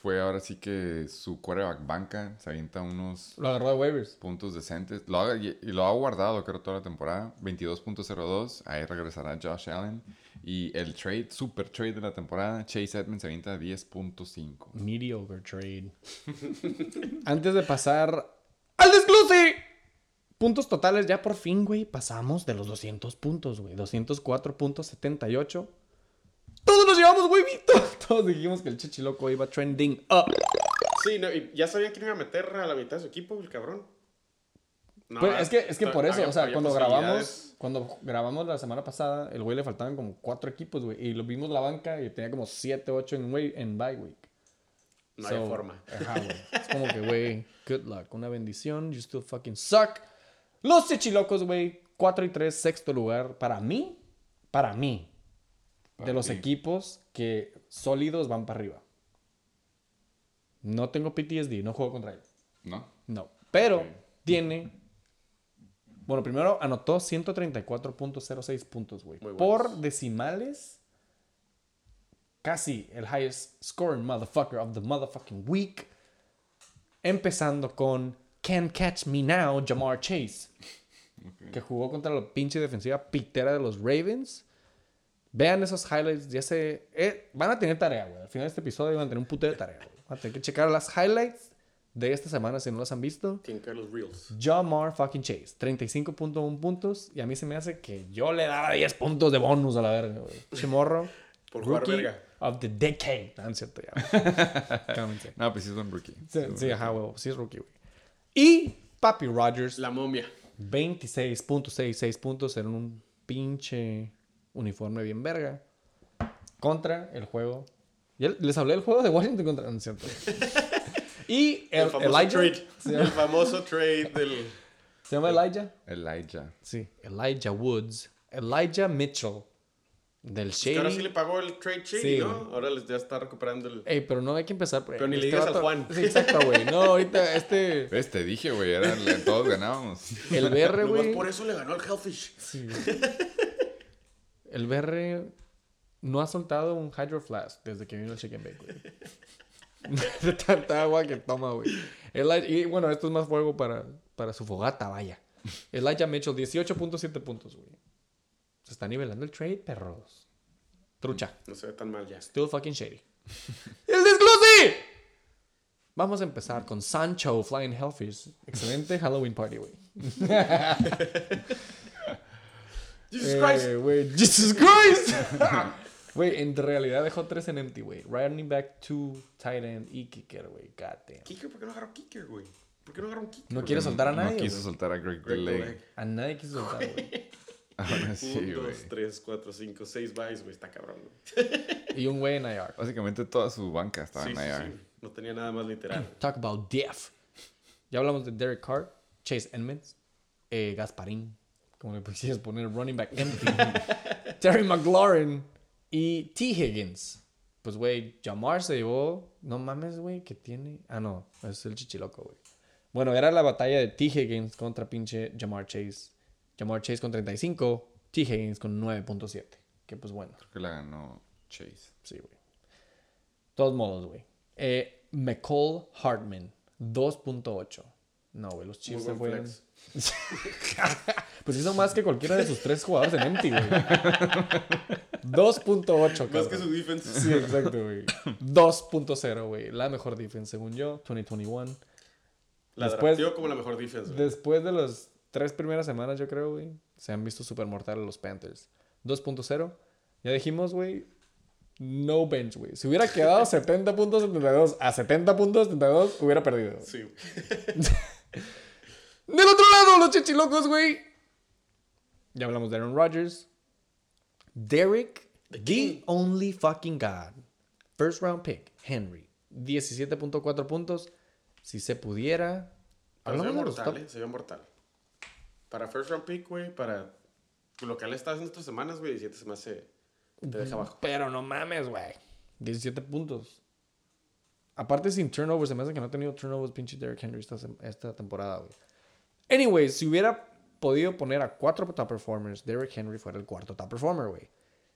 fue ahora sí que su quarterback banca se avienta unos Lo agarró de waivers. puntos decentes. Lo ha- y y lo ha guardado, creo, toda la temporada. 22.02. Ahí regresará Josh Allen. Y el trade, super trade de la temporada, Chase Edmonds se avienta 10.5. Mediocre trade. Antes de pasar al desglose. Puntos totales, ya por fin, güey, pasamos de los 200 puntos, güey. 204.78. Todos nos llevamos, güey, Vito. Todos dijimos que el chichiloco iba trending up. Sí, no, y ya sabían que no iba a meter a la mitad de su equipo, el cabrón. No, Pues es que, es que por eso, había- o sea, cuando grabamos, cuando grabamos la semana pasada, el güey le faltaban como cuatro equipos, güey. Y lo vimos la banca y tenía como siete, ocho en, en bye week. No hay forma. Ajá, güey. Es como que, güey, good luck. Una bendición. You still fucking suck. Los Chichilocos, güey. 4 y 3, sexto lugar. Para mí, para mí, De los equipos que sólidos van para arriba. No tengo PTSD, no juego contra ellos. ¿No? No. Pero tiene. Bueno, primero anotó 134.06 puntos, güey. Por decimales. Casi el highest scoring motherfucker of the motherfucking week. Empezando con Can't Catch Me Now, Jamar Chase. Que jugó contra la pinche defensiva pitera de los Ravens. Vean esos highlights. Ya se. eh, van a tener tarea, güey. Al final de este episodio van a tener un puto de tarea, güey. Van a tener que checar las highlights de esta semana si no las han visto. Tienen que ver los reels. Jamar fucking Chase. 35.1 puntos. Y a mí se me hace que yo le daba 10 puntos de bonus a la verga, güey. Chimorro. Por jugar Rookie verga. of the decade. No, es cierto, ya. No, pues sí es un rookie. Sí, sí, ajá, güey. Sí es rookie, güey. Y Papi Rogers. La momia. 26.66 puntos en un pinche uniforme bien verga. Contra el juego. Ya les hablé del juego de Washington contra. No es cierto. y el, El, famoso Elijah. trade. ¿Se El famoso trade del. se llama Elijah? Elijah. Sí, Elijah Woods. Elijah Mitchell. Del Que ahora sí Shady. le pagó el trade Shady, Sí, ¿no? güey. Ahora les ya está recuperando el. Ey, pero no hay que empezar. por- Pero ni le este digas al Juan. Sí, exacto, güey. No, ahorita este. ¿Ves? Te dije, güey. era- Todos ganábamos. El BR, güey. por eso le ganó al Hellfish. Sí. El BR no ha soltado un Hydro Flask desde que vino el Chicken Bake, güey. De tanta agua que toma, güey. Eli- Y bueno, esto es más fuego para, para su fogata, vaya. Elijah Mitchell, 18.7 puntos, güey. Se está nivelando el trade, perros. Trucha. No se ve tan mal ya. Still fucking shady. ¡El desglose! Vamos a empezar con Sancho Flying Hellfish. Excelente Halloween party, güey. Jesus Eh, Christ. güey, Jesus Christ. Güey, en realidad dejó tres en empty, güey. Running back, two, tight end y kicker, güey. God damn. Kicker, ¿por qué no agarró Kicker, güey? ¿Por qué no agarró un Kicker? No quiere soltar a No nadie. quiso güey. soltar a Greg. Leg. A nadie quiso soltar, güey. Ahora sí, 1, güey. 2, 3, 4, 5, 6 buys, güey. Está cabrón, güey. Y un güey en IR. Básicamente toda su banca estaba Sí, en sí, IR. sí. No tenía nada más literal. Talk about death. Ya hablamos de Derek Carr, Chase Edmonds, eh, Gasparín, como le quisieras poner, running back empty, Terry McLaurin y T. Higgins. Pues, güey, Jamar se llevó. No mames, güey, que tiene. Ah, no, es el chichiloco, güey. Bueno, era la batalla de T. Higgins contra pinche Jamar Chase. Jamar Chase con 35, T. Higgins con 9.7. Que pues bueno. Creo que la ganó Chase. Sí, güey. Todos modos, güey. Eh, McCall Hartman, 2.8. No, güey, los Chiefs se fueron. flex. Pues hizo más que cualquiera de sus tres jugadores en empty, güey. 2.8, Más que su defense. Sí, exacto, güey. 2.0, güey. La mejor defense, según yo, 2021. La Después- como la mejor defense, güey. Después de las tres primeras semanas, yo creo, güey, se han visto super mortales los Panthers. 2.0. Ya dijimos, güey, no bench, güey. Si hubiera quedado 70 puntos 72 a 70 puntos 72, hubiera perdido. Sí. Del otro lado, los chichilocos, güey. Ya hablamos de Aaron Rodgers. Derek, the only fucking God. First round pick, Henry. 17.4 puntos. Si se pudiera. Pero se ve Hablamos de mortal, eh. Se ve mortal. Para first round pick, güey, para lo que él está haciendo estas semanas, güey, 17 se me hace... Te deja abajo. Pero no mames, güey. 17 puntos. Aparte sin turnovers, se me hace que no ha tenido turnovers pinche Derrick Henry esta, esta temporada, güey. Anyways, si hubiera podido poner a cuatro top performers, Derrick Henry fuera el cuarto top performer, güey.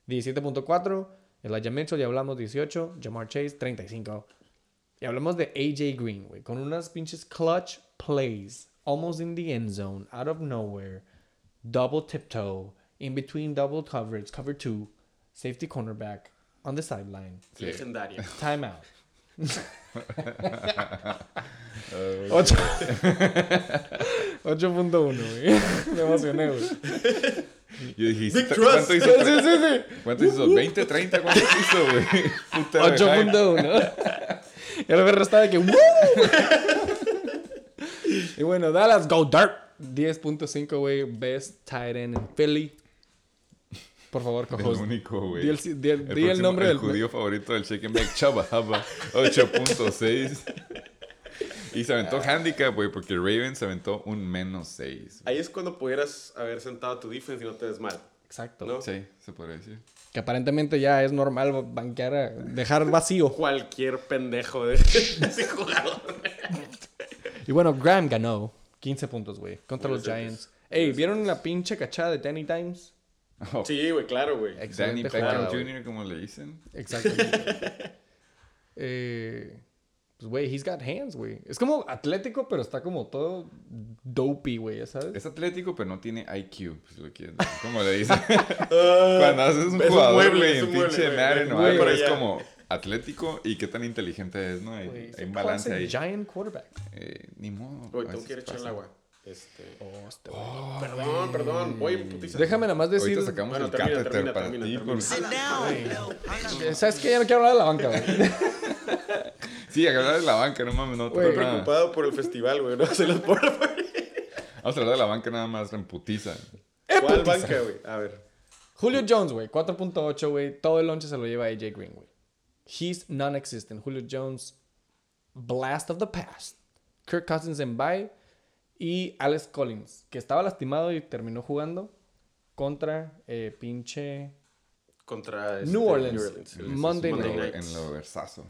17.4, Elijah Mitchell, ya hablamos 18, Jamar Chase 35. Y hablamos de AJ Green, güey, con unas pinches clutch plays, almost in the end zone, out of nowhere, double tiptoe, in between double coverage, cover two, safety cornerback, on the sideline, Legendaria. timeout. Ocho- 8.1, güey. Me emocioné, güey. Yo dije, Big ¿cuánto trust. hizo? Sí, sí, sí. ¿Cuánto hizo? ¿20, 30? ¿Cuánto hizo, güey? Puta de hype. 8.1. Y el perro estaba de que ¡Woo! Y bueno, Dallas, go dirt. 10.5, güey. Best tight end en Philly. Por favor, El cojos. único, güey. Di el, di el- di el nombre el del. judío favorito del Shake and Bake, Chaba Haba, 8.6. Y se aventó handicap, güey, porque Ravens se aventó un menos 6. Ahí es cuando pudieras haber sentado a tu defense y no te des mal. Exacto. ¿No? Sí, se podría decir. Que aparentemente ya es normal banquear, a- dejar vacío. Cualquier pendejo de ese jugador. Y bueno, Graham ganó 15 puntos, güey, contra Muy los. Giants. Ey, ¿vieron la pinche cachada de Danny Dimes? Oh, Sí, güey, claro, güey. Danny Beckham. Jr., como le dicen. Exactamente. eh, pues, güey, he's got hands, güey. Es como atlético, pero está como todo dopey, güey, ya sabes. Es atlético, pero no tiene IQ, pues lo. ¿Cómo le dicen? Cuando haces un es un jugador, mueble, güey, es en un mueble, pinche güey, Madden o algo, es como atlético y qué tan inteligente es, ¿no? Hay, Güey, hay un balance ahí. Giant quarterback. Eh, ni modo. Güey, tengo que ir echar el agua. Este... Oh, este. Perdón, perdón. Voy putiza. Déjame nada más decir. Ahorita sacamos Bueno, el termina, catéter termina, para termina, ti. por- ¿Sabes qué? Ya no quiero hablar de la banca, güey. Sí, a hablar de la banca, no mames, no Estoy preocupado por el festival, güey. No se los por Vamos a hablar de la banca nada más en putiza. ¿Cuál banca, güey? A ver. Julio Jones, güey, 4.8, güey. Todo el lonche se lo lleva AJ Green, güey. He's non-existent. Julio Jones, blast of the past. Kirk Cousins en bye. Y Alex Collins, que estaba lastimado y terminó jugando contra eh, pinche Contra este, New Orleans. Sí, Monday sí, night. En lo versazo.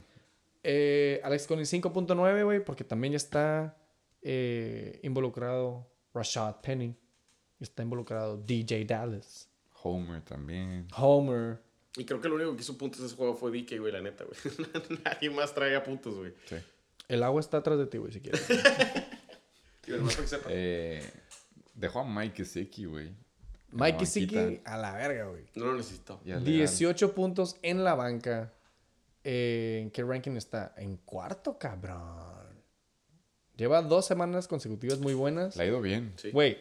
Eh, Alex Collins 5.9, güey, porque también ya está eh, involucrado Rashad Penny. Está involucrado DJ Dallas. Homer también. Homer. Y creo que lo único que hizo puntos ese juego fue DK, güey, la neta, güey. Nadie más traía puntos, güey. Sí. El agua está atrás de ti, güey, si quieres. Que sepa. Eh, dejó a Mike Gesicki, güey. Mike Gesicki banquita. a la verga, güey. No lo necesito. Y al 18 puntos en la banca. Eh, ¿En qué ranking está? En cuarto, cabrón. Lleva dos semanas consecutivas muy buenas. Le ha ido bien. Sí. Güey,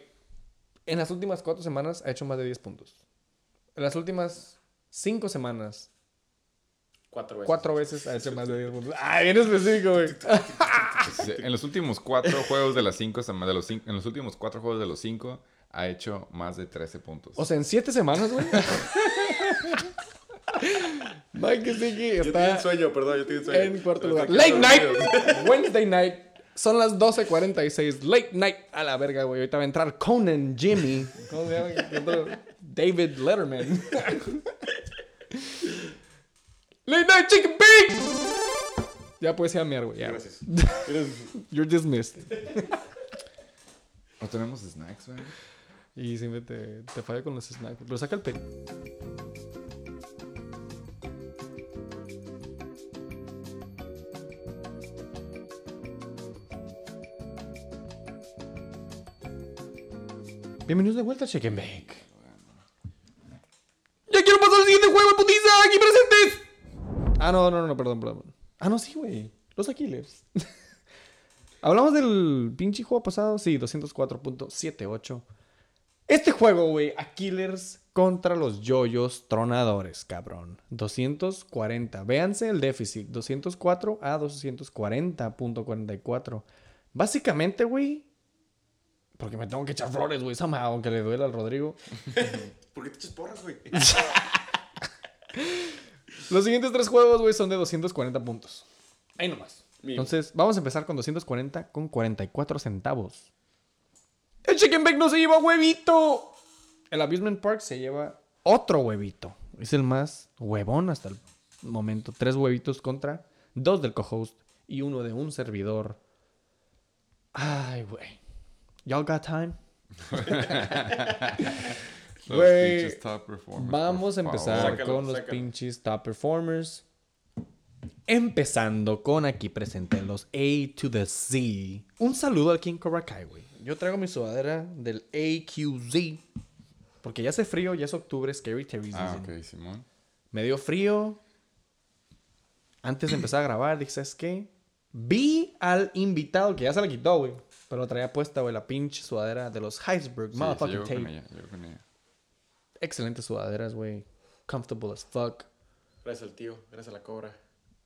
en las últimas cuatro semanas ha hecho más de 10 puntos. En las últimas cinco semanas, Cuatro veces. cuatro veces ha hecho más de 10 puntos. ¡Ay, bien específico, güey! En los últimos cuatro juegos de las cinco, de los cinco, en los últimos cuatro juegos de los cinco, ha hecho más de 13 puntos. O sea, en siete semanas, güey. Mike Gesicki Yo tenía está un sueño, perdón, yo tenía un sueño. en cuarto lugar. Late night. Wednesday night. Son las 12.46. Late night. A la verga, güey. Ahorita va a entrar Conan Jimmy. ¿Cómo se llama? El otro? David Letterman. Late night chicken bake. Ya puedes ir a miar, güey. Ya. Gracias. You're dismissed. ¿No tenemos snacks, güey? Y siempre te, te falla con los snacks. Pero saca el pelo. Bienvenidos de vuelta a Check and Bake. ¡Ya quiero pasar al siguiente juego, putiza! ¡Aquí presentes! Ah, no, no, no, perdón, perdón. Ah, no, sí, güey. Los Aquiles. Hablamos del pinche juego pasado. Sí, 204.78. Este juego, güey, Aquilers contra los yoyos tronadores, cabrón. 240. Véanse el déficit. 204 a 240.44. Básicamente, güey. Porque me tengo que echar flores, güey. Somehow, aunque le duela al Rodrigo. ¿Por qué te echas porras, güey? Los siguientes tres juegos, güey, son de 240 puntos. Ahí nomás. Entonces, vamos a empezar con 240 con 44 centavos. El Chicken Bake no se lleva huevito. El Abusement Park se lleva otro huevito. Es el más huevón hasta el momento. Tres huevitos contra dos del co-host y uno de un servidor. Ay, güey. Y'all got time? Los pinches top performers, Vamos a empezar. Sácalo, con los sácalo. pinches top performers. Empezando con aquí presente los A to the Z. Un saludo al King Cobra Kai, güey. Yo traigo mi sudadera del AQZ. Porque ya hace frío, ya es octubre, Scary Terry Ah, ok, Simón. Me dio frío. Antes de empezar a grabar, dije, ¿sabes qué? Vi al invitado, que ya se la quitó, güey. Pero traía puesta, güey, la pinche sudadera de los Sí, sí, Motherfucking con Tape. ella, llego con ella. Excelentes sudaderas, güey. Comfortable as fuck. Gracias al tío, gracias a la cobra.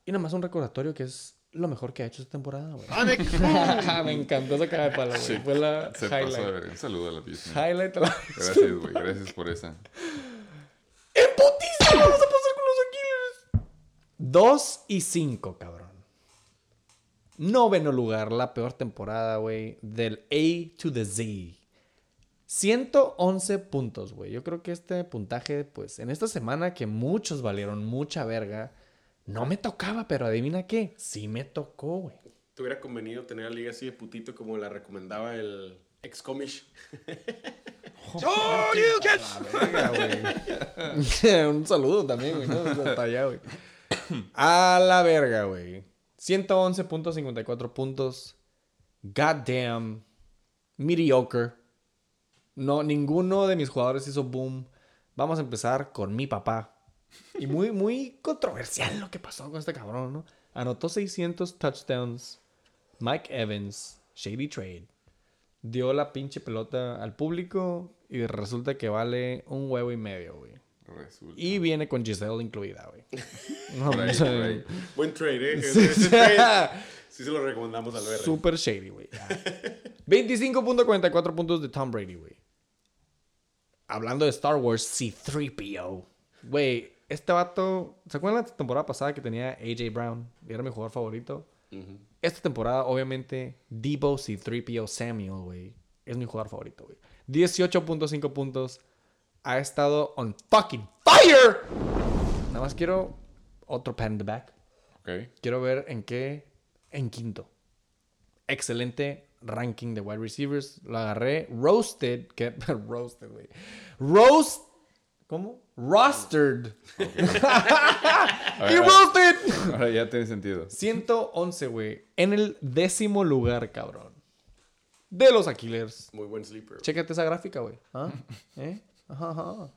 Y nada más un recordatorio que es lo mejor que ha hecho esta temporada, güey. ¡Ah, me me encantó esa cara de palo, güey. Sí, Fue la Se pasó highlight. ver. Un saludo a la Disney. Highlight la... Gracias, güey. Gracias por esa. ¡En putiza! Vamos a pasar con los Aquiles. 2 y 5, cabrón. Noveno lugar, la peor temporada, güey, del A to the Z. 111 puntos, güey. Yo creo que este puntaje, pues, en esta semana que muchos valieron mucha verga, no me tocaba, pero adivina qué, sí me tocó, güey. Te hubiera convenido tener la liga así de putito como la recomendaba el ex-comish. Verga, güey. Un saludo también, güey. ¿no? Hasta allá, güey. A la verga, güey. 111.54 puntos. Goddamn. Mediocre. No, ninguno de mis jugadores hizo boom. Vamos a empezar con mi papá. Y muy, muy controversial lo que pasó con este cabrón, ¿no? Anotó 600 touchdowns. Mike Evans, Shady Trade. Dio la pinche pelota al público y resulta que vale un huevo y medio, güey. Resulta. Y viene con Giselle incluida, güey. No. Buen trade, ¿eh? Sí, Ese trade sí se lo recomendamos al ver. Super shady, güey. Ya. 25.44 puntos de Tom Brady, güey. Hablando de Star Wars, C3PO. Güey, este vato... ¿Se acuerdan la temporada pasada que tenía AJ Brown? Y era mi jugador favorito. Esta temporada, obviamente, Debo C3PO Samuel, güey. Es mi jugador favorito, güey. 18.5 puntos. Ha estado on fucking fire. Nada más quiero otro pat in the back. Ok. Quiero ver en qué. En quinto. Excelente ranking de wide receivers. Lo agarré. Roasted. ¿Qué? Roasted, güey. Roast. ¿Cómo? Rostered. y roasted. Ahora ya tiene sentido. 111, güey. En el décimo lugar, cabrón. De los Aquilers. Muy buen sleeper. Chécate esa gráfica, güey. ¿Ah? ¿Eh? Ajá, ajá.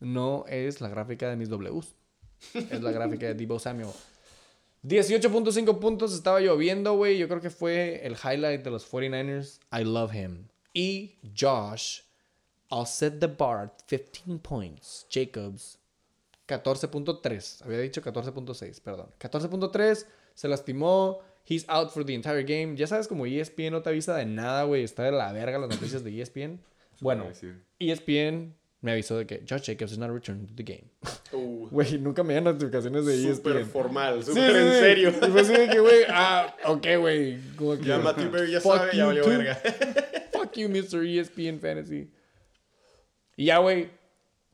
No es la gráfica de mis Ws. Es la gráfica de Debo Samuel. 18.5 puntos. Estaba lloviendo, güey. Yo creo que fue el highlight de los 49ers. I love him. Y Josh. I'll set the bar at 15 points. Jacobs. 14.3. Había dicho 14.6, perdón. 14.3. Se lastimó. He's out for the entire game. Ya sabes, como ESPN no te avisa de nada, güey. Está de la verga las noticias de E ESPN. Bueno. ESPN me avisó de que Josh Jacobs is not returning to the game. Uh, Güey, nunca me dan notificaciones de E súper ESPN. formal, súper sí, en sí. serio. Y fue así de que, güey, ah, ok, güey. Ya Matthew Berry ya sabe, ya valió verga. Fuck you, Mr. ESPN Fantasy. Y ya, güey,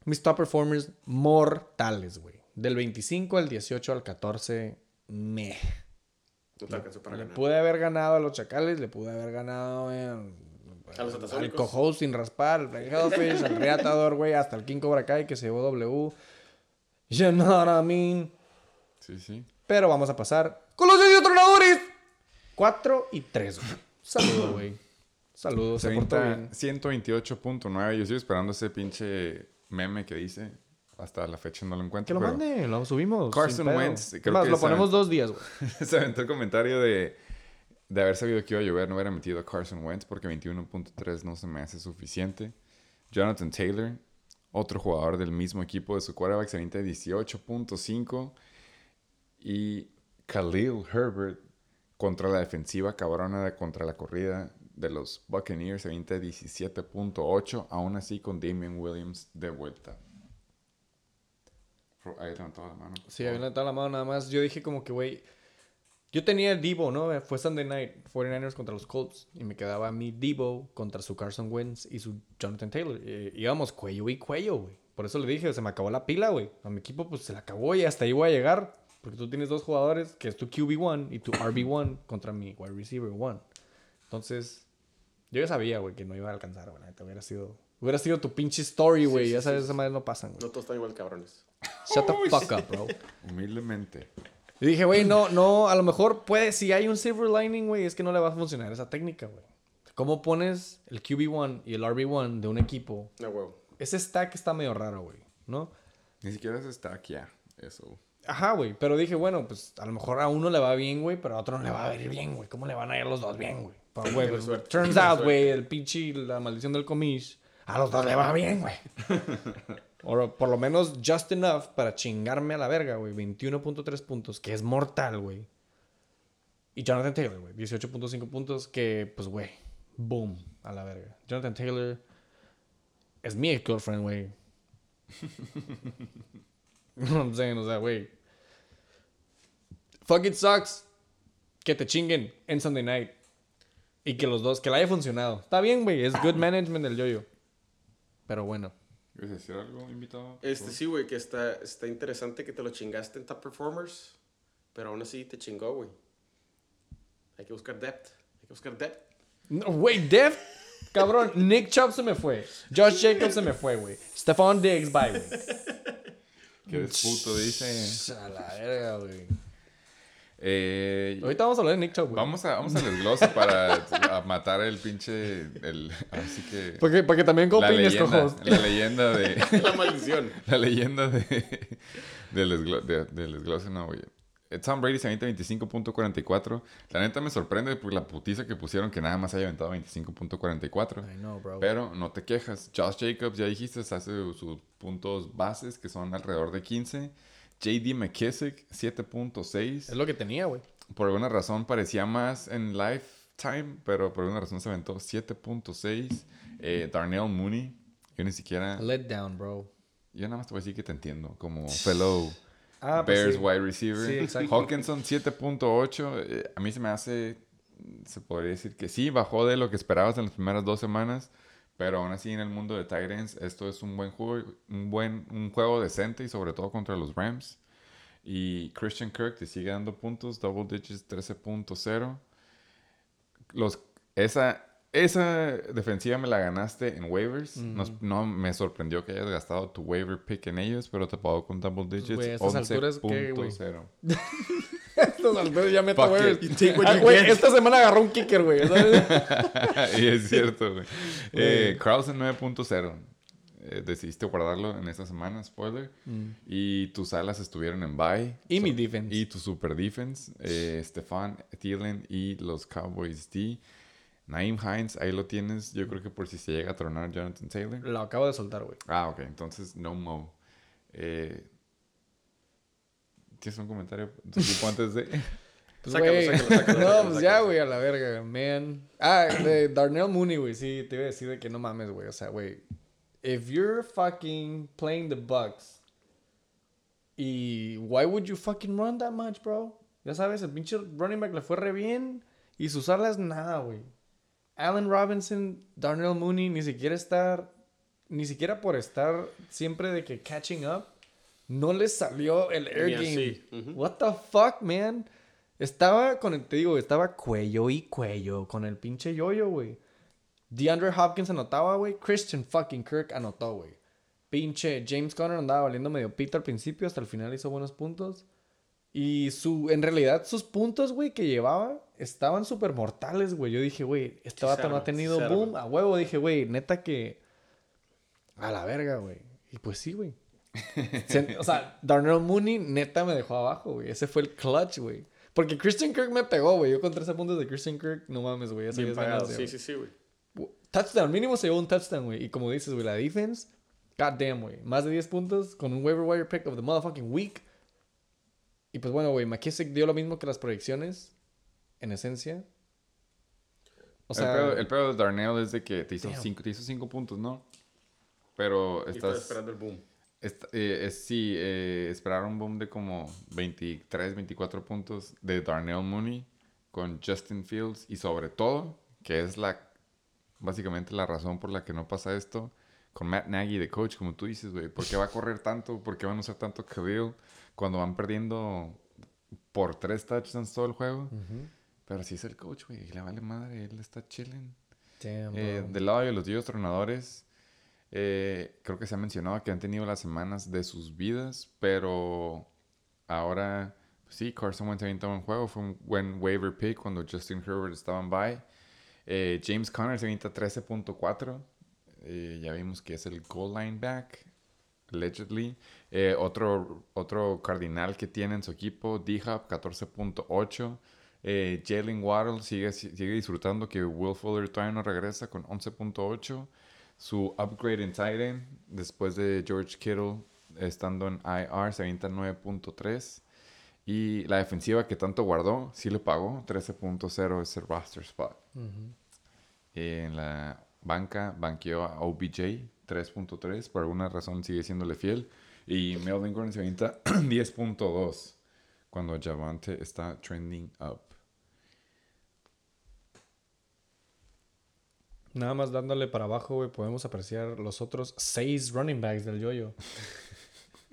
mis top performers mortales, güey. Del 25 al 18 al 14, meh. No te alcanzó para Le ganar. pude haber ganado a los chacales, le pude haber ganado eh, A los al cojo sin raspar, al Frank Hellfish, al Reatador, güey, hasta el King Cobra Kai que se llevó W. You know what I mean. Sí, sí. Pero vamos a pasar con los tronadores. 4 y 3, güey. Saludo, güey. Saludos, se portó 30, bien. 128.9. Yo sigo esperando ese pinche meme que dice. Hasta la fecha no lo encuentro. Que lo pero mande, lo subimos. Carson. Wentz, creo más, que lo ponemos dos días, güey. Se aventó el comentario de, de haber sabido que iba a llover, no hubiera metido a Carson Wentz porque 21.3 no se me hace suficiente. Jonathan Taylor, otro jugador del mismo equipo de su quarterback, se avienta 18.5. Y Khalil Herbert contra la defensiva cabrona de contra la corrida de los Buccaneers se avienta 17.8, aún así con Damian Williams de vuelta. Ahí levantó la mano. Sí, había levantado la mano nada más. Yo dije como que, güey... Yo tenía el Debo, ¿no? Fue Sunday Night, 49ers contra los Colts. Y me quedaba mi Debo contra su Carson Wentz y su Jonathan Taylor. Eh, íbamos cuello y cuello, güey. Por eso le dije, se me acabó la pila, güey. A mi equipo, pues, se la acabó y hasta ahí voy a llegar. Porque tú tienes dos jugadores, que es tu QB1 y tu RB1 contra mi wide receiver 1. Entonces, yo ya sabía, güey, que no iba a alcanzar, güey. Hubiera sido... Hubiera sido tu pinche story, güey. sí, ya sabes, sí. esas madres no pasan, güey. No todos están igual cabrones. Shut the fuck up, bro. Humildemente. Y dije, güey, no, no, a lo mejor puede, si hay un silver lining, güey, es que no le va a funcionar esa técnica, güey. ¿Cómo pones el QB1 y el RB1 de un equipo? No, huevo. Ese stack está medio raro, güey, ¿no? Ni siquiera se está aquí ya. Eso. Ajá, güey, pero dije, bueno, pues a lo mejor a uno le va bien, güey, pero a otro no le va a ir bien, güey. ¿Cómo le van a ir los dos bien, güey? Pero, güey, pues, turns out, güey, el pinche, la maldición del comish, a los dos le va bien, güey. O por lo menos just enough para chingarme a la verga, güey. 21.3 puntos, que es mortal, güey. Y Jonathan Taylor, güey. 18.5 puntos, que, pues, güey. Boom, a la verga. Jonathan Taylor es mi girlfriend, güey. I'm saying? O sea, güey. Fuck it sucks. Que te chinguen en Sunday night. Y que los dos, que le haya funcionado. Está bien, güey. Es good management del yoyo. Pero bueno. ¿Quieres decir algo, invitado? Este sí, güey, que está, está interesante que te lo chingaste en Top Performers, pero aún así te chingó, güey. Hay que buscar depth. Hay que buscar depth. No, Güey, Def. Cabrón, Nick Chubb se me fue. Josh Jacobs se me fue, güey. Stephon Diggs, bye, güey. Eres puto, dice. A la verga, güey. Eh, Ahorita vamos a hablar de Nick Chubb, güey. vamos, a, vamos al desglose para a matar el pinche. El, así que. Porque, porque también La opines, leyenda, cojos. la leyenda de. La maldición. La leyenda de, del, desglo- de- del desglose, no, güey. Eh, Tom Brady se avienta 25.44. La neta me sorprende por la putiza que pusieron que nada más haya aventado 25.44. I know, bro. Pero no te quejas. Josh Jacobs, ya dijiste, hace sus puntos bases que son alrededor de 15. JD McKissick, 7.6. Es lo que tenía, güey. Por alguna razón parecía más en Lifetime, pero por alguna razón se aventó 7.6. Eh, Darnell Mooney, yo ni siquiera. Let down, bro. Yo nada más te voy a decir que te entiendo. Como fellow Ah, pues Bears sí. wide receiver. Sí, exacto. Hawkinson 7.8. eh, a mí se me hace. Se podría decir que sí, bajó de lo que esperabas en las primeras dos semanas. Pero aún así, en el mundo de Titans, esto es un buen juego, un buen un juego decente y sobre todo contra los Rams. Y Christian Kirk te sigue dando puntos, double digits 13.0. Los, esa, esa defensiva me la ganaste en waivers. Nos- no me sorprendió que hayas gastado tu waiver pick en ellos, pero te pago con double digits. Güey, a estas alturas, ¿qué, güey? 11.0 Estos alturas ya meto, what Ah, güey, esta semana agarró un kicker, güey. y es cierto, güey. Eh, Carlson 9.0. Eh, decidiste guardarlo en esta semana, spoiler. Y tus alas estuvieron en bye. Y So- mi defense. Y tu super defense. Eh, Stefan Thielen y los Cowboys D. Naim Hines, ahí lo tienes. Yo creo que por si se llega a tronar Jonathan Taylor. Lo acabo de soltar, güey. Ah, ok. Entonces, no mo. Eh, ¿Tienes un comentario antes de...? Pues, Sácalo, sácalo, sácalo, no, pues ya, güey, a la verga, man. Ah, de Darnell Mooney, güey. Sí, te iba a decir de que no mames, güey. O sea, güey. If you're fucking playing the Bucks. Y why would you fucking run that much, bro? Ya sabes, el pinche running back le fue re bien. Y sus alas, nada, güey. Allen Robinson, Darnell Mooney, ni siquiera estar. Ni siquiera por estar siempre de que catching up. No les salió el air game. ujú. What the fuck, man? Estaba con el, te digo, estaba cuello y cuello con el pinche yoyo, güey. DeAndre Hopkins anotaba, güey. Christian fucking Kirk anotó, güey. Pinche James Conner andaba valiendo medio pito al principio, hasta el final hizo buenos puntos. Y su, en realidad, sus puntos, güey, que llevaba estaban súper mortales, güey. Yo dije, güey, este Sí, no ha tenido boom. A huevo, dije, güey, neta que. A la verga, güey. Y pues sí, güey. O sea, Darnell Mooney neta me dejó abajo, güey. Ese fue el clutch, güey. Porque Christian Kirk me pegó, güey. Yo con 13 puntos de Christian Kirk, no mames, güey. Bien es pagado. ganancia, Sí, sí, sí, güey. Touchdown, mínimo se llevó un touchdown, güey. Y como dices, güey, la defense, god damn, güey. Más de 10 puntos con un waiver wire pick of the motherfucking week. Y pues bueno, güey, McKissick dio lo mismo que las proyecciones, en esencia. O sea, el, pedo, el pedo de Darnell es de que te hizo, cinco, te hizo cinco puntos, ¿no? Pero Y estás estás... esperando el boom. Eh, es- sí, eh, esperar un boom de como 23, 24 puntos de Darnell Mooney con Justin Fields y sobre todo, que es la básicamente la razón por la que no pasa esto, con Matt Nagy de coach, como tú dices, güey, ¿por qué va a correr tanto? ¿Por qué van a usar tanto Khalil cuando van perdiendo por tres touchdowns todo el juego? ujú. Pero si es el coach, güey, le vale madre, él está chilling. Damn, Eh, del lado de los Dios tronadores, eh, creo que se ha mencionado que han tenido las semanas de sus vidas, pero ahora, pues sí, Carson Wentz avienta un juego, fue un buen waiver pick cuando Justin Herbert estaba en bye. Eh, James Conner se avienta 13.4, eh, ya vimos que es el goal line back, allegedly. Eh, otro, otro cardinal que tiene en su equipo, D-Hop, 14.8. Eh, Jalen Waddle sigue, sigue disfrutando que Will Fuller todavía no regresa con 11.8. Su upgrade en tight end, después de George Kittle estando en IR, se avienta 9.3. Y la defensiva que tanto guardó, sí le pagó 13.0 ese roster spot. En la banca banqueó a OBJ 3.3, por alguna razón sigue siéndole fiel. Y Melvin Gordon se avienta 10.2 cuando Javante está trending up. Nada más dándole para abajo, güey, podemos apreciar los otros seis running backs del yoyo.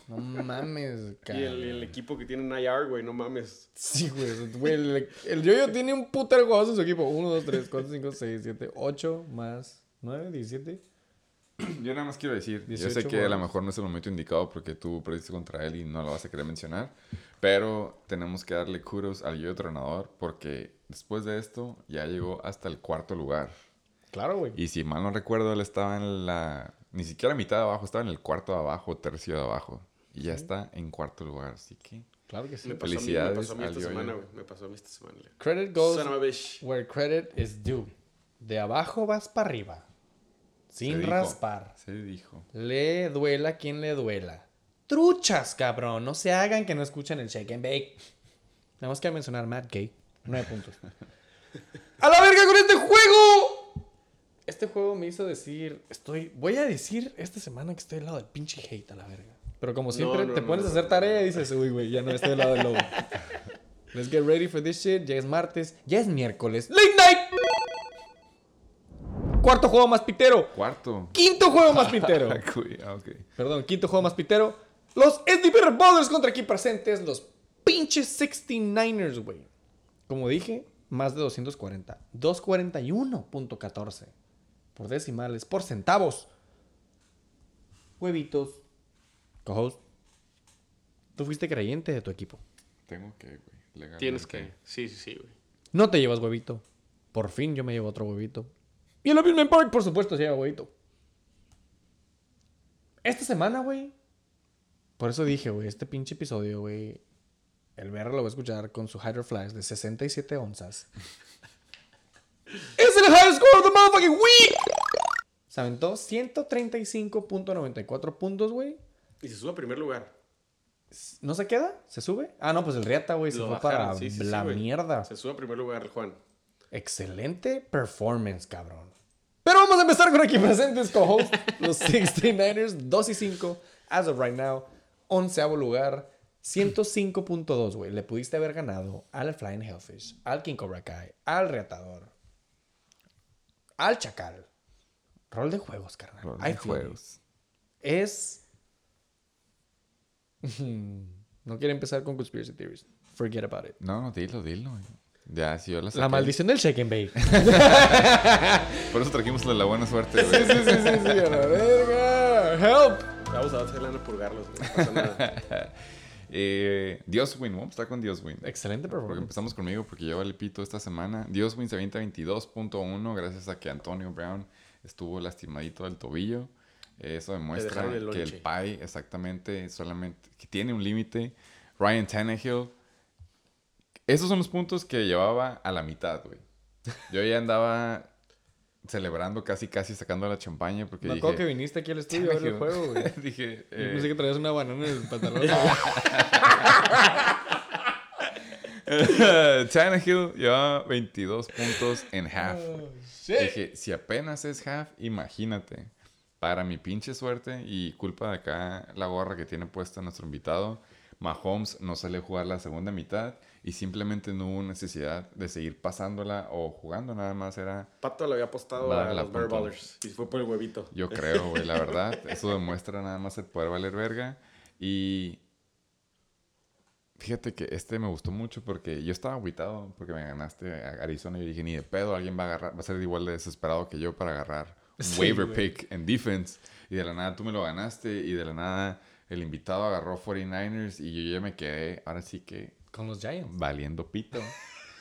No mames, Y cabrón. el, el equipo que tiene en IR, güey, no mames. Sí, güey. güey, el, el yoyo tiene un putero de jugadores en su equipo. 1, 2, 3, 4, 5, 6, 7, 8 más 9, 17. Yo nada más quiero decir, yo 18 sé que a lo mejor no es el momento indicado porque tú perdiste contra él y no lo vas a querer mencionar, pero tenemos que darle kudos al yo tronador porque después de esto ya llegó hasta el cuarto lugar. Claro, güey. Y si mal no recuerdo, él estaba en la. Ni siquiera mitad de abajo, estaba en el cuarto de abajo, tercio de abajo. Y ya está en cuarto lugar, así que. Claro que sí. Me pasó, mí, me Felicidades pasó a mí esta semana, güey. Me pasó a mí esta semana. Credit goes Son of a bitch. where credit is due. De abajo vas para arriba. se Sin dijo, raspar. Se dijo. Le duela quien le duela. Truchas, cabrón. No se hagan que no escuchan el shake and bake. Nada más que mencionar Matt Gay. Nueve puntos. ¡A la verga con este juego! Este juego me hizo decir. Estoy. Voy a decir esta semana que estoy al lado del pinche hate a la verga. Pero como siempre no, te no, pones a hacer tarea y dices, uy, güey, ya no estoy al lado del lobo. Let's get ready for this shit. Ya es martes. Ya es miércoles. ¡Late night! Cuarto juego más pitero. Cuarto. Quinto juego más pitero. Ah, ok. Perdón, quinto juego más pitero. Los SDP Bullers contra aquí presentes, los pinches 69ers, güey. Como dije, más de 240. 241.14. Por decimales, por centavos. Huevitos. Co-host. Tú fuiste creyente de tu equipo. Tengo que, güey. legalmente. Tienes que. Sí, sí, sí, güey. No te llevas huevito. Por fin yo me llevo otro huevito. Y el Amusement Park, por supuesto, se lleva huevito. Esta semana, güey. Por eso dije, güey, este pinche episodio, güey. El VR lo va a escuchar con su Hydro Flash de 67 onzas. ¡Es el high score of the motherfucking week! Se aventó 135.94 puntos, güey. Y se sube a primer lugar. ¿No se queda? ¿Se sube? Ah, no, pues el Riata, güey, se Lo fue bajaron, para sí, sí, sí, la mierda. Se sube a primer lugar el Juan. Excelente performance, cabrón. Pero vamos a empezar con aquí presentes co-host, los 69ers, 2 y 5, as of right now, onceavo lugar, 105.2, güey. Le pudiste haber ganado al Flying Hellfish, al King Cobra Kai, al Reatador, al Chacal. Rol de juegos, carnal. Rol de juegos. Es... no quiero empezar con conspiracy theories. Forget about it. No, no, dilo, dilo. Ya, si yo la La maldición del shake and bake. Por eso trajimos la, la buena suerte, Sí, güey. sí, sí, sí, sí, a la verga. Help. Vamos a hacer lana a purgarlos, güey. No pasa nada. Eh, Dioswin, vamos a estar con Dioswin. Excelente Porque performance. empezamos conmigo porque yo el pito esta semana. Dioswin se avienta 22.1 gracias a que Antonio Brown estuvo lastimadito del tobillo. Eso demuestra el que el pie exactamente solamente que tiene un límite. Ryan Tannehill. Esos son los puntos que llevaba a la mitad, güey. Yo ya andaba celebrando casi casi sacando la champaña porque Me dije... acuerdo que viniste aquí al estudio a ver el juego, güey. dije... Yo eh, pensé que traías una banana en el pantalón. Tannehill llevaba 22 puntos en half. Oh, Dije, si apenas es half, imagínate. Para mi pinche suerte y culpa de acá la gorra que tiene puesta nuestro invitado, Mahomes no salió a jugar la segunda mitad y simplemente no hubo necesidad de seguir pasándola o jugando, nada más era, Pato le había apostado a los Bear. Ballers. Y fue por el huevito. yo creo, güey, la verdad, eso demuestra nada más el poder valer verga y fíjate que este me gustó mucho porque yo estaba aguitado porque me ganaste a Arizona y yo dije, ni de pedo, alguien va a agarrar, va a ser igual de desesperado que yo para agarrar un Sí, waiver pick en defense y de la nada tú me lo ganaste y de la nada el invitado agarró 49ers y yo ya me quedé, ahora sí que Con los Giants. valiendo pito.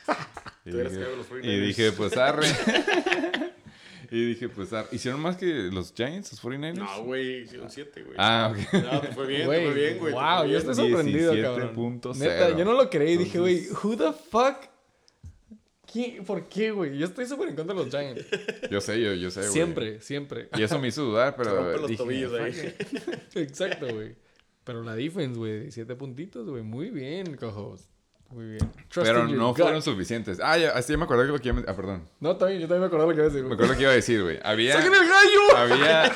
y, Tú eres dije, que hago los 49ers. y dije, pues arre. y dije, pues arre. ¿Hicieron más que los Giants, los 49ers? No, güey, hicieron 7, güey. Ah, ok. No, te fue bien, te fue bien, güey. Wow, yo estoy sorprendido, 17.0. cabrón. Neta, yo no lo creí. Dije, güey, who the fuck? ¿Qué? ¿Por qué, güey? Yo estoy súper en contra de los Giants. Yo sé, yo, yo sé, güey. siempre, siempre. Y eso me hizo dudar, Se pero rompen los dije, tobillos "Fuck ahí. it". Exacto, güey. Pero la defense, güey, siete puntitos, güey. Muy bien, cojos. Muy bien. Trust Pero no gut. fueron suficientes. Ah, ya, así ya me acordé que lo que iba a... Ah, perdón. No, también, yo también me acordé lo que iba a decir, Me acuerdo que iba a decir, güey. Había... ¡Saquen el gallo! Había...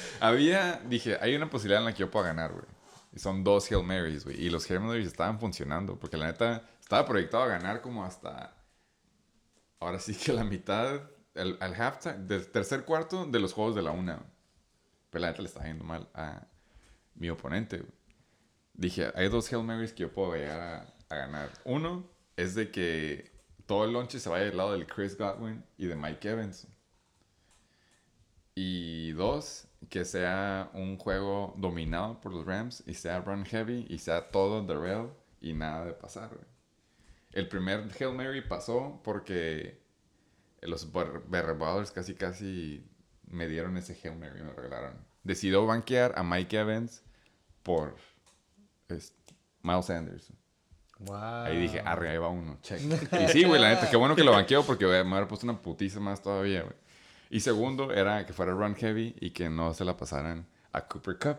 había... Dije, hay una posibilidad en la que yo pueda ganar, güey. Y son dos Hail Marys, güey. Y los Hail Marys estaban funcionando. Porque la neta, estaba proyectado a ganar como hasta... Ahora sí que la mitad... El, al halftime... Del tercer cuarto de los juegos de la una. Pero la neta le estaba yendo mal a mi oponente. Dije, hay dos Hail Marys que yo puedo llegar a, ganar. Uno es de que todo el lonche se vaya del lado del Chris Godwin y de Mike Evans. Y dos, que sea un juego dominado por los Rams y sea run heavy y sea todo the y nada de pasar. El primer Hail Mary pasó porque los Ballers casi casi me dieron ese Hail Mary, me lo regalaron. Decidió banquear a Mike Evans por Miles Sanders. Wow. Ahí dije, va uno, check. Y sí, güey, la neta, qué bueno que lo banqueo porque me hubiera puesto una putiza más todavía, güey. Y segundo, era que fuera run heavy y que no se la pasaran a Cooper Cup.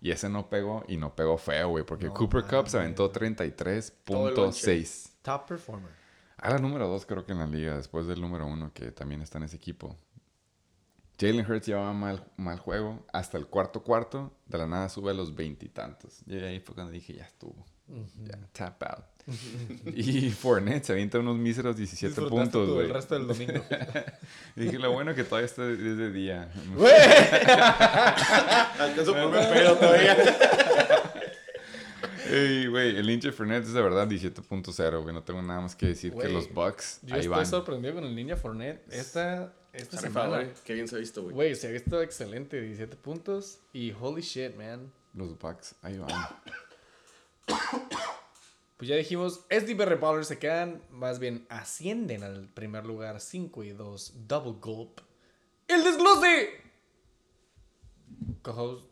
Y ese no pegó y no pegó feo, güey, porque No Cooper Cup se aventó Todo el 33.6. Top performer. A la número 2 creo que en la liga, después del número 1 que también está en ese equipo. Jalen Hurts llevaba mal, mal juego hasta el cuarto cuarto, de la nada sube a los veintitantos. Y, ahí fue cuando dije, ya estuvo. Ya, tap out. y Fournette se avienta unos míseros 17 Disfrutaste puntos, güey. el resto del domingo. Y dije, lo bueno que todavía está desde día. Alcanzo por todavía. Ey, güey, el hinche Fournette es de verdad 17.0, güey. No tengo nada más que decir que los Bucks Yo ahí estoy van. sorprendido con el Ninja Fournette. Esta, esta semana, güey. Qué bien se ha visto, güey. güey, se ha visto excelente. 17 puntos. Y holy shit, man. Los Bucks ahí van. Pues ya dijimos, SDB Ballers se quedan, más bien ascienden al primer lugar 5 y 2, double gulp. ¡El desglose! Co-host,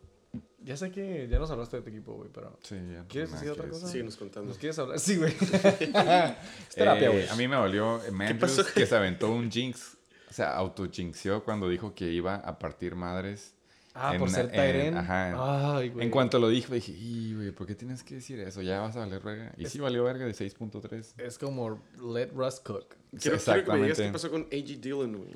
ya sé que ya nos hablaste de tu equipo, güey, pero Sí, ya. ¿Quieres decir otra cosa? Síguenos contando. ¿nos quieres hablar? Sí, güey. es terapia, Eh, güey. a mí me dolió eh, Mandrews que se aventó un jinx. O sea, auto-jinxió cuando dijo que iba a partir madres. ah, en por ser en- Tyren. ajá. Ay, güey. En cuanto lo dijo, dije, "Y, güey, ¿por qué tienes que decir eso? Ya vas a valer verga. Y sí valió verga de 6.3. Es como let Russ cook. Quiero, quiero que me digas Exactamente. qué pasó con A.G. Dillon, güey.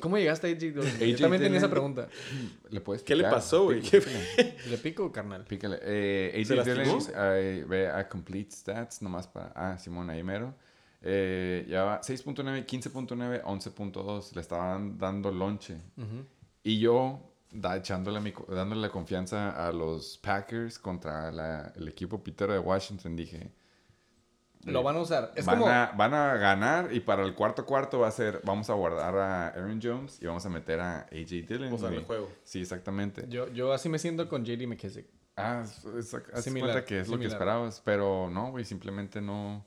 ¿Cómo llegaste a AJ Dillon? Yo también tenía esa pregunta. ¿Le puedes ¿Qué le picar? pasó, güey? Pícale, ¿Qué- pícale. ¿Le pico, carnal? Pícale. Eh, ¿Se AJ Dillon, eh, ve a Complete Stats, nomás para... Ah, Simón, ahí mero. Eh, llevaba 6.9, 15.9, 11.2. Le estaban dando lonche. Ujú. Y yo, da, echándole mi, dándole la confianza a los Packers contra la- el equipo pitero de Washington, dije... Lo eh, van a usar. Es van, como... a, van a ganar y para el cuarto cuarto va a ser... Vamos a guardar a Aaron Jones y vamos a meter a AJ Dillon. Darle güey. juego. Sí, exactamente. Yo, yo así me siento con JD McKissick. Ah, es- es- haz Similar, cuenta que es lo que similar. esperabas, pero no, güey, simplemente no,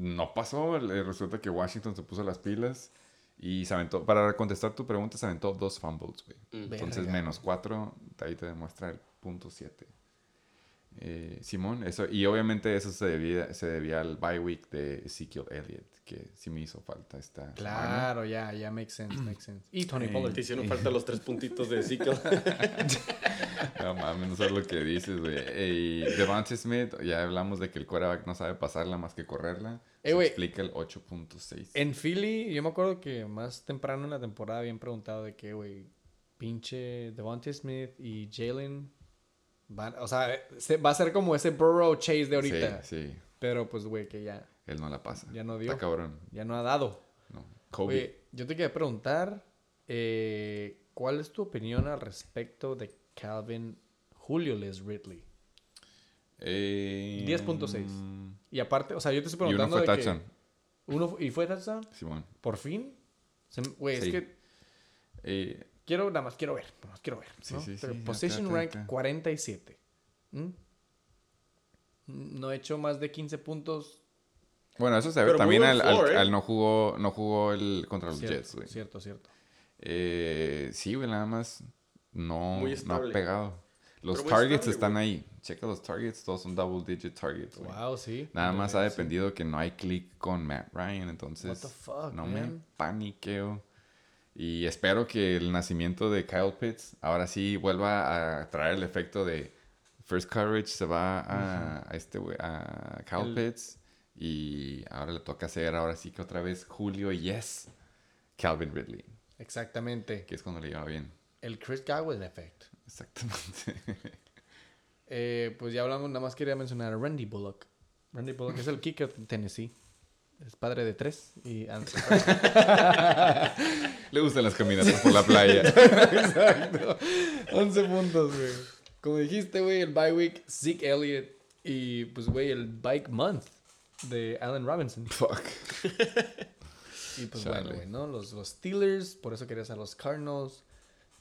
no pasó. Eh, Resulta que Washington se puso las pilas y se aventó, para contestar tu pregunta, se aventó dos fumbles, güey. Entonces, Verga. menos cuatro, ahí te demuestra el punto siete. Eh, Simón, eso, y obviamente eso se debía, se debía al bye week de Ezekiel Elliott, que sí me hizo falta esta. Claro, ya, ya, makes sense, makes sense. Y Tony Eh, Pollard. Te hicieron falta los tres puntitos de Ezekiel. No mames, no sabes lo que dices, güey. Y Devontae Smith, ya hablamos de que el quarterback no sabe pasarla más que correrla. Eh, Se explica el 8.6. En Philly, yo me acuerdo que más temprano en la temporada habían preguntado de que, güey, pinche Devontae Smith y Jalen van, o sea, se- va a ser como ese Burrow Chase de ahorita. Sí, sí. Pero pues, güey, que ya, Él no la pasa. Ya no dio. Está cabrón. ya no ha dado. No. Kobe. Oye, yo te quería preguntar, eh, ¿cuál es tu opinión al respecto de Calvin Julio Les Ridley? Eh, 10.6. mm, Y aparte, o sea, yo te estoy Y uno preguntando fue de que- uno y fue touchdown, Simón. por fin. Güey, Sí. es que Eh, quiero, nada más quiero ver, nada más quiero ver. Sí, ¿no? sí, Pero sí, Position acá, rank acá. 47. ¿Mm? No he hecho más de 15 puntos. bueno, eso se ve Pero también al- ¿eh? al no jugó no jugó el contra los Cierto, Jets, güey. cierto, cierto. Eh, sí, güey, nada más no, Muy no ha pegado. Los Pero targets estable, están ahí. Checa los targets, todos son double digit targets, güey. Wow, sí. Nada más ha Sí. dependido que no hay click con Matt Ryan, entonces What the fuck, no me man? paniqueo. Y espero que el nacimiento de Kyle Pitts ahora sí vuelva a traer el efecto de First Coverage se va a, a este güey, a Kyle El- Pitts y ahora le toca hacer ahora sí que otra vez Julio y yes, Calvin Ridley, Exactamente. que es cuando le lleva bien. El Chris Godwin effect. Exactamente. Eh, pues ya hablamos, nada más quería mencionar a Randy Bullock. Randy Bullock es el kicker de Tennessee. Es padre de tres. Y le gustan las caminatas por la playa. Exacto. 11 puntos, güey. Como dijiste, güey, el bye week, Zeke Elliott. Y pues, güey, el bike month de Allen Robinson. Fuck. Y pues Chale. bueno, güey, ¿no? Los, los Steelers, por eso querías a los Cardinals.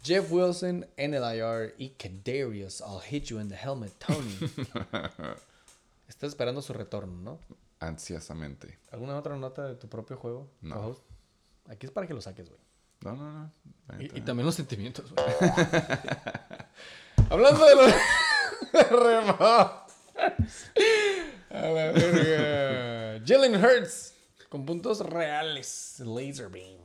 Jeff Wilson, NLIR y Kadarius, I'll hit you in the helmet, Tony. Estás esperando su retorno, ¿no? Ansiosamente. ¿Alguna otra nota de tu propio juego? No. Aquí es para que lo saques, güey. No, no, no. Y, y también los sentimientos, güey. Hablando de los remates. A la verga. Jalen Hurts con puntos reales. Laser Beam.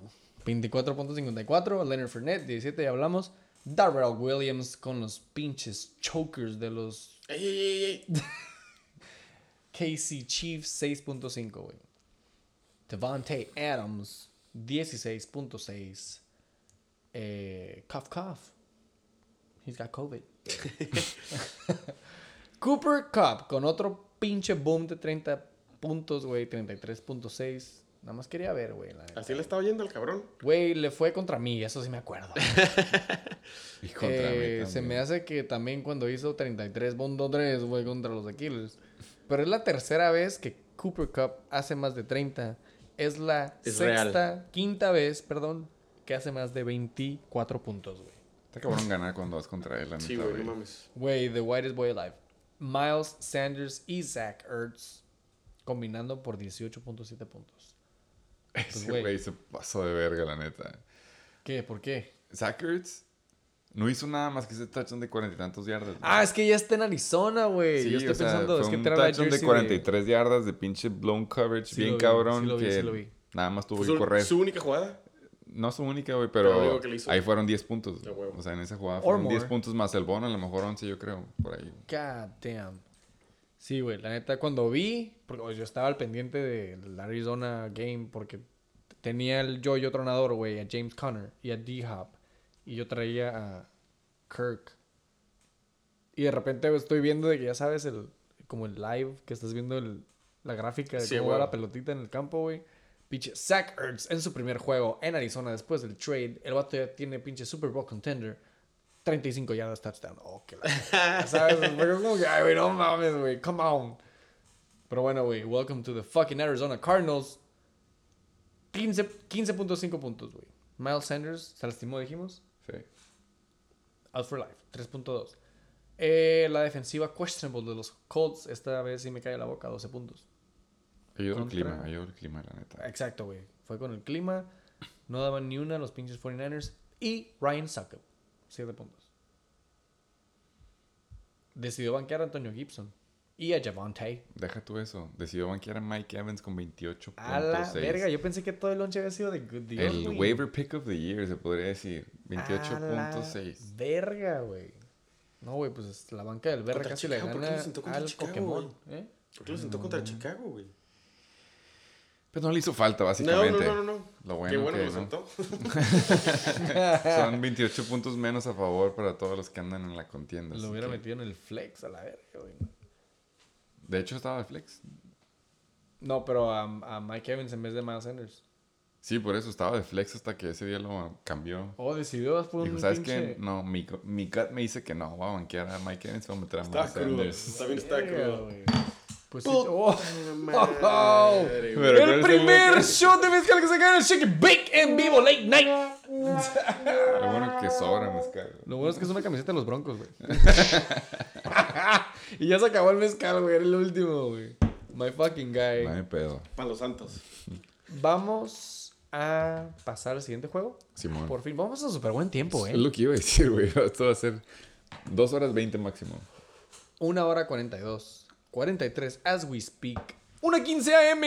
24.54. Leonard Fournette, 17, ya hablamos. Darrell Williams con los pinches chokers de los ¡Ey, ey, ey, ey! KC Chiefs 6.5, güey. Devontae Adams 16.6. Eh, cough, cough. He's got COVID. Cooper Cup con otro pinche boom de 30 puntos, güey. 33.6. Nada más quería ver, güey. Así le estaba yendo al cabrón. Güey, le fue contra mí, eso sí me acuerdo. Y contra mí Eh, se me hace que también cuando hizo 33.3 fue contra los Aquiles. Pero es la tercera vez que Cooper Cup hace más de 30. Es la Es sexta, real. quinta vez, perdón, que hace más de 24 puntos, güey. Está cabrón ganar cuando vas contra él, la Sí, neta, güey, no mames. Güey, the whitest boy alive. Miles Sanders y Zach Ertz combinando por 18.7 puntos. Ese güey. güey se pasó de verga, la neta. ¿Qué? ¿Por qué? Zach Ertz no hizo nada más que ese touchdown de cuarenta y tantos yardas. Ah, es que ya está en Arizona, güey. Sí, Yo estoy o sea, pensando, es que un touchdown de jersey 43 yardas de pinche blown coverage, Sí bien lo vi, cabrón, sí lo vi, que sí lo vi. nada más tuvo que correr. su única jugada. No su única, güey, Pero lo pero único que le hizo. ahí fueron 10 puntos. De huevo. O sea, en esa jugada Or fueron 10 more. puntos más el bono, a lo mejor 11, yo creo, por ahí. God damn. Sí, güey, la neta, cuando vi, porque pues, yo estaba al pendiente del Arizona game, porque tenía el yo y otro tronador, güey, a James Conner y a D-Hop, y yo traía a Kirk. Y de repente estoy viendo de que ya sabes, el, como el live, que estás viendo el- la gráfica de Sí, cómo va la pelotita en el campo, güey. Pinche Zach Ertz en su primer juego en Arizona después del trade. El vato ya tiene pinche Super Bowl contender. 35 yardas touchdown. Oh, qué la... ¿Sabes? Porque es como que, ay, güey, no mames, güey. Come on. Pero bueno, güey. Welcome to the fucking Arizona Cardinals. 15 15.5 puntos, güey. Miles Sanders se lastimó, dijimos. Sí. Out for life. 3.2. Eh, la defensiva questionable de los Colts, esta vez sí me cae la boca, 12 puntos. Ayudó el clima, ayudó el clima, la neta. Exacto, güey. Fue con el clima. No daban ni una los pinches 49ers. Y Ryan Suckup, 7 puntos. Decidió banquear a Antonio Gibson. Y a Javante. Deja tú eso. Decidió banquear a Mike Evans con 28.6. A la verga, yo pensé que todo el lonche había sido de Good Deal, El waiver pick of the year, se podría decir. A la 28.6. Verga, güey. No, güey, pues la banca del Verga casi le Chicago, ¿por qué gana lo sentó contra al Chicago, Pokémon. ¿eh? ¿Por qué lo sentó contra Chicago, güey? Pero no le hizo falta, básicamente. no, no, no, no. Lo Qué bueno bueno que lo no. sentó. Son 28 puntos menos a favor para todos los que andan en la contienda. Lo hubiera que- metido en el flex a la verga, güey. De hecho, estaba de flex. No, pero a, a Mike Evans en vez de Miles Sanders. Sí, por eso estaba de flex hasta que ese día lo cambió. Oh, decidió por un Dijo, ¿sabes pinche... qué? No, mi, mi gut me dice que no. Voy a banquear a Mike Evans. Voy a meter a Está Miles crudo. Sanders. Está bien, está crudo. Pues sí. oh. Pero güey. El ¿cuál es primer el- shot de mezcal que se cae en el Shake Bake en vivo, late night. Lo bueno que sobra mezcal. Lo bueno es que es una camiseta de los broncos, güey. y ya se acabó el mezcal, güey. Era el último, güey. My fucking guy. No hay pedo. Para los santos. Vamos a pasar al siguiente juego. Simón. Por fin, vamos a súper buen tiempo, Es eh. lo que iba a decir, güey. Esto va a ser 2 horas 20 máximo. Una hora 42. 43 as we speak. Una 15 AM.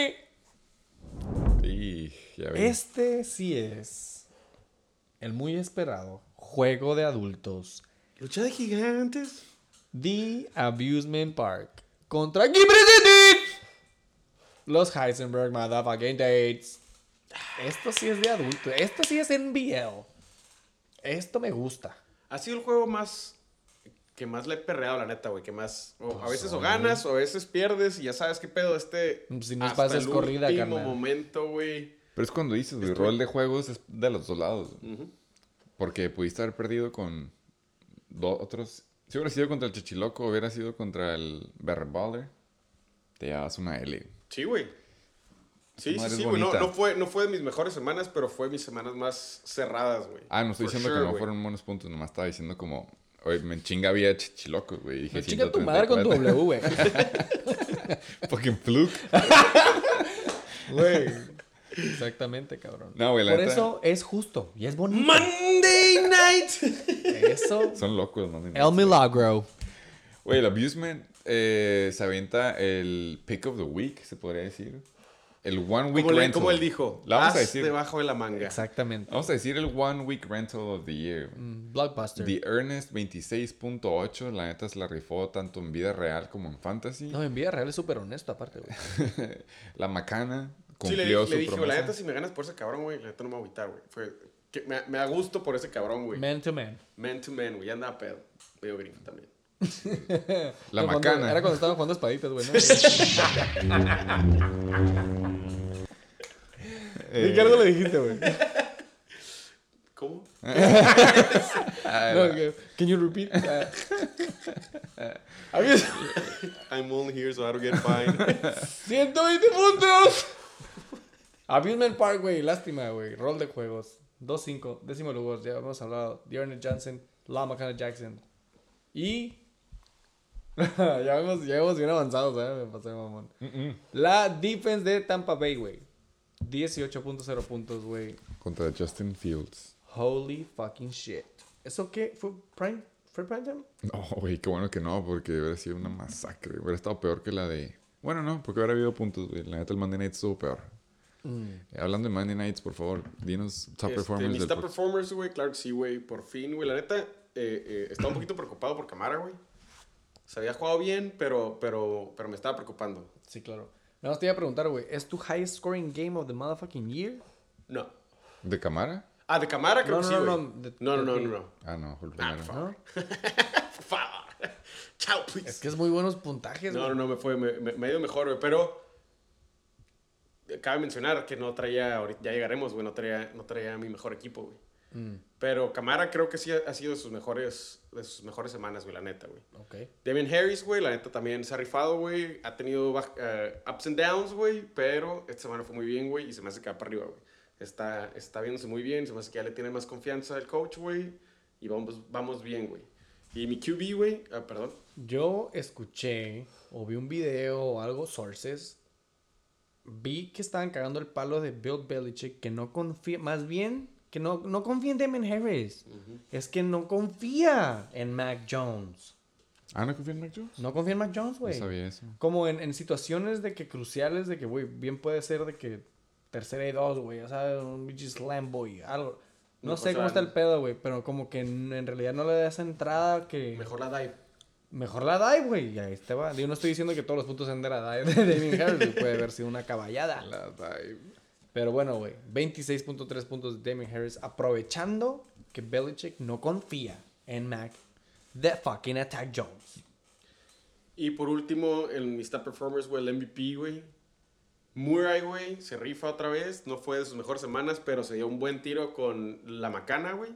Y ya ves. Este sí es el muy esperado juego de adultos. Lucha de gigantes. The Abusement Park contra aquí presente los Heisenberg Motherfucking Dates. Esto sí es de adulto. Esto sí es NBL. Esto me gusta. Ha sido el juego más que más le he perreado, la neta, güey. Que más. o a Pues, veces o ganas o a veces pierdes y ya sabes qué pedo. Este. Si nos hasta pasas el corrida, último carnal. momento, güey. Pero es cuando dices, güey, rol de juegos es de los dos lados. Porque pudiste haber perdido con dos otros. Si hubiera sido contra el Chichiloco, hubiera sido contra el Baller, te llevas una L. Sí, güey. Sí, sí, sí, güey. No, no fue, no fue de mis mejores semanas, pero fue de mis semanas más cerradas, güey. Ah, no estoy For diciendo sure, que no fueron buenos puntos, nomás estaba diciendo como. Oye, me chinga había Chichiloco, güey. Dije Me chinga tu madre 134. con tu W, güey. Fucking fluke. Güey. Exactamente, cabrón. No, güey, la Por neta- eso es justo y es bonito. Monday night. Eso. Son locos, ¿no? El milagro. Güey, el Abusement eh, se avienta el Pick of the Week, se podría decir. El One Week Como, le- Rental. como él dijo. La vamos a decir. debajo de la manga. Exactamente. Vamos a decir el One Week Rental of the Year. Mm, Blockbuster. The Earnest 26.8, la neta se la rifó tanto en vida real como en fantasy. No, en vida real es súper honesto, aparte, güey. la Macana Sí, le, cumplió le su dije, güey, la promesa. neta, si me ganas por ese cabrón, güey, la neta no me voy a agüitar, güey. Fue, que me, me da gusto por ese cabrón, güey. Man. Man to man. to man, güey. Ya andaba pedo. Medio gringo también. La cuando- Macana. Era cuando estaban jugando espaditas, güey, ¿no? Eh, ¿Y qué algo le dijiste, güey? ¿Cómo? No, que- Can you repeat? I'm only here so I don't get fined. 120 puntos. Abusement Park, güey. Lástima, güey. Rol de juegos. 2-5. Décimo lugar. Ya hemos hablado. Dearness Johnson. La McCann Jackson. Y... ya, vemos, ya vemos bien avanzados, ¿eh? Me pasé, mamón. La defense de Tampa Bay, güey. 18.0 puntos, güey. Contra Justin Fields. Holy fucking shit. ¿Eso qué? ¿Fue prime? ¿Fue prime time? No, güey, qué bueno que no, porque hubiera sido una masacre. Hubiera estado peor que la de. Bueno, no, porque hubiera habido puntos, güey. La neta, el Monday Night estuvo peor. Eh, hablando de Monday Nights, por favor, dinos top Este, performers mis del top performers, güey, claro que sí, güey. Por fin, güey. La neta, eh, eh, estaba un poquito preocupado por Camara, güey. Se había jugado bien, pero, pero, pero me estaba preocupando. Sí, claro. Nada más te iba a preguntar, güey. ¿Es tu highest scoring game of the motherfucking year? No. ¿De cámara? Ah, de Camara creo No, que no, sí, no, güey. no, de- No, no, no, de- no, no. Ah, no, Ah, primero. ¿No? Por favor. Chao, please. Es que es muy buenos puntajes, No, güey. no, no, me fue, me, me, me ha ido mejor, güey, pero cabe mencionar que no traía, ahorita- ya llegaremos, güey, no traía, no traía mi mejor equipo, güey. Mm, Pero Camara creo que sí ha, ha sido de sus mejores, de sus mejores semanas, güey, la neta, güey. ok. Damien Harris, güey, la neta también se ha rifado, güey. Ha tenido eh, ups and downs, güey, pero esta semana fue muy bien, güey, y se me hace que va para arriba, güey. Está, está viéndose muy bien, se me hace que ya le tiene más confianza el coach, güey, y vamos, vamos bien, güey. Y mi QB, güey, ah, perdón. Yo escuché o vi un video o algo, sources. Vi que estaban cagando el palo de Bill Belichick, que no confía, más bien, que no, no confía en Damon Harris. Es que no confía en Mac Jones. Ah, ¿no confía en Mac Jones? No confía en Mac Jones, No güey. sabía eso. Como en, en situaciones de que cruciales, de que, güey, bien puede ser de que tercera y dos, güey, o sea, un bitch slam boy, algo. No Mejor sé cómo está el pedo, güey, pero como que en, en realidad no le da esa entrada que... Mejor la dive. Mejor la dive, güey, y ahí te va. Yo no estoy diciendo que todos los puntos sean de la dive de Damien Harris, puede haber sido una caballada. La dive. Pero bueno, güey, 26.3 puntos de Damien Harris, aprovechando que Belichick no confía en Mac, the fucking attack Jones. Y por último, mis top performers, güey, el MVP, güey. Murray, güey, se rifa otra vez. No fue de sus mejores semanas, pero se dio un buen tiro con la macana, güey.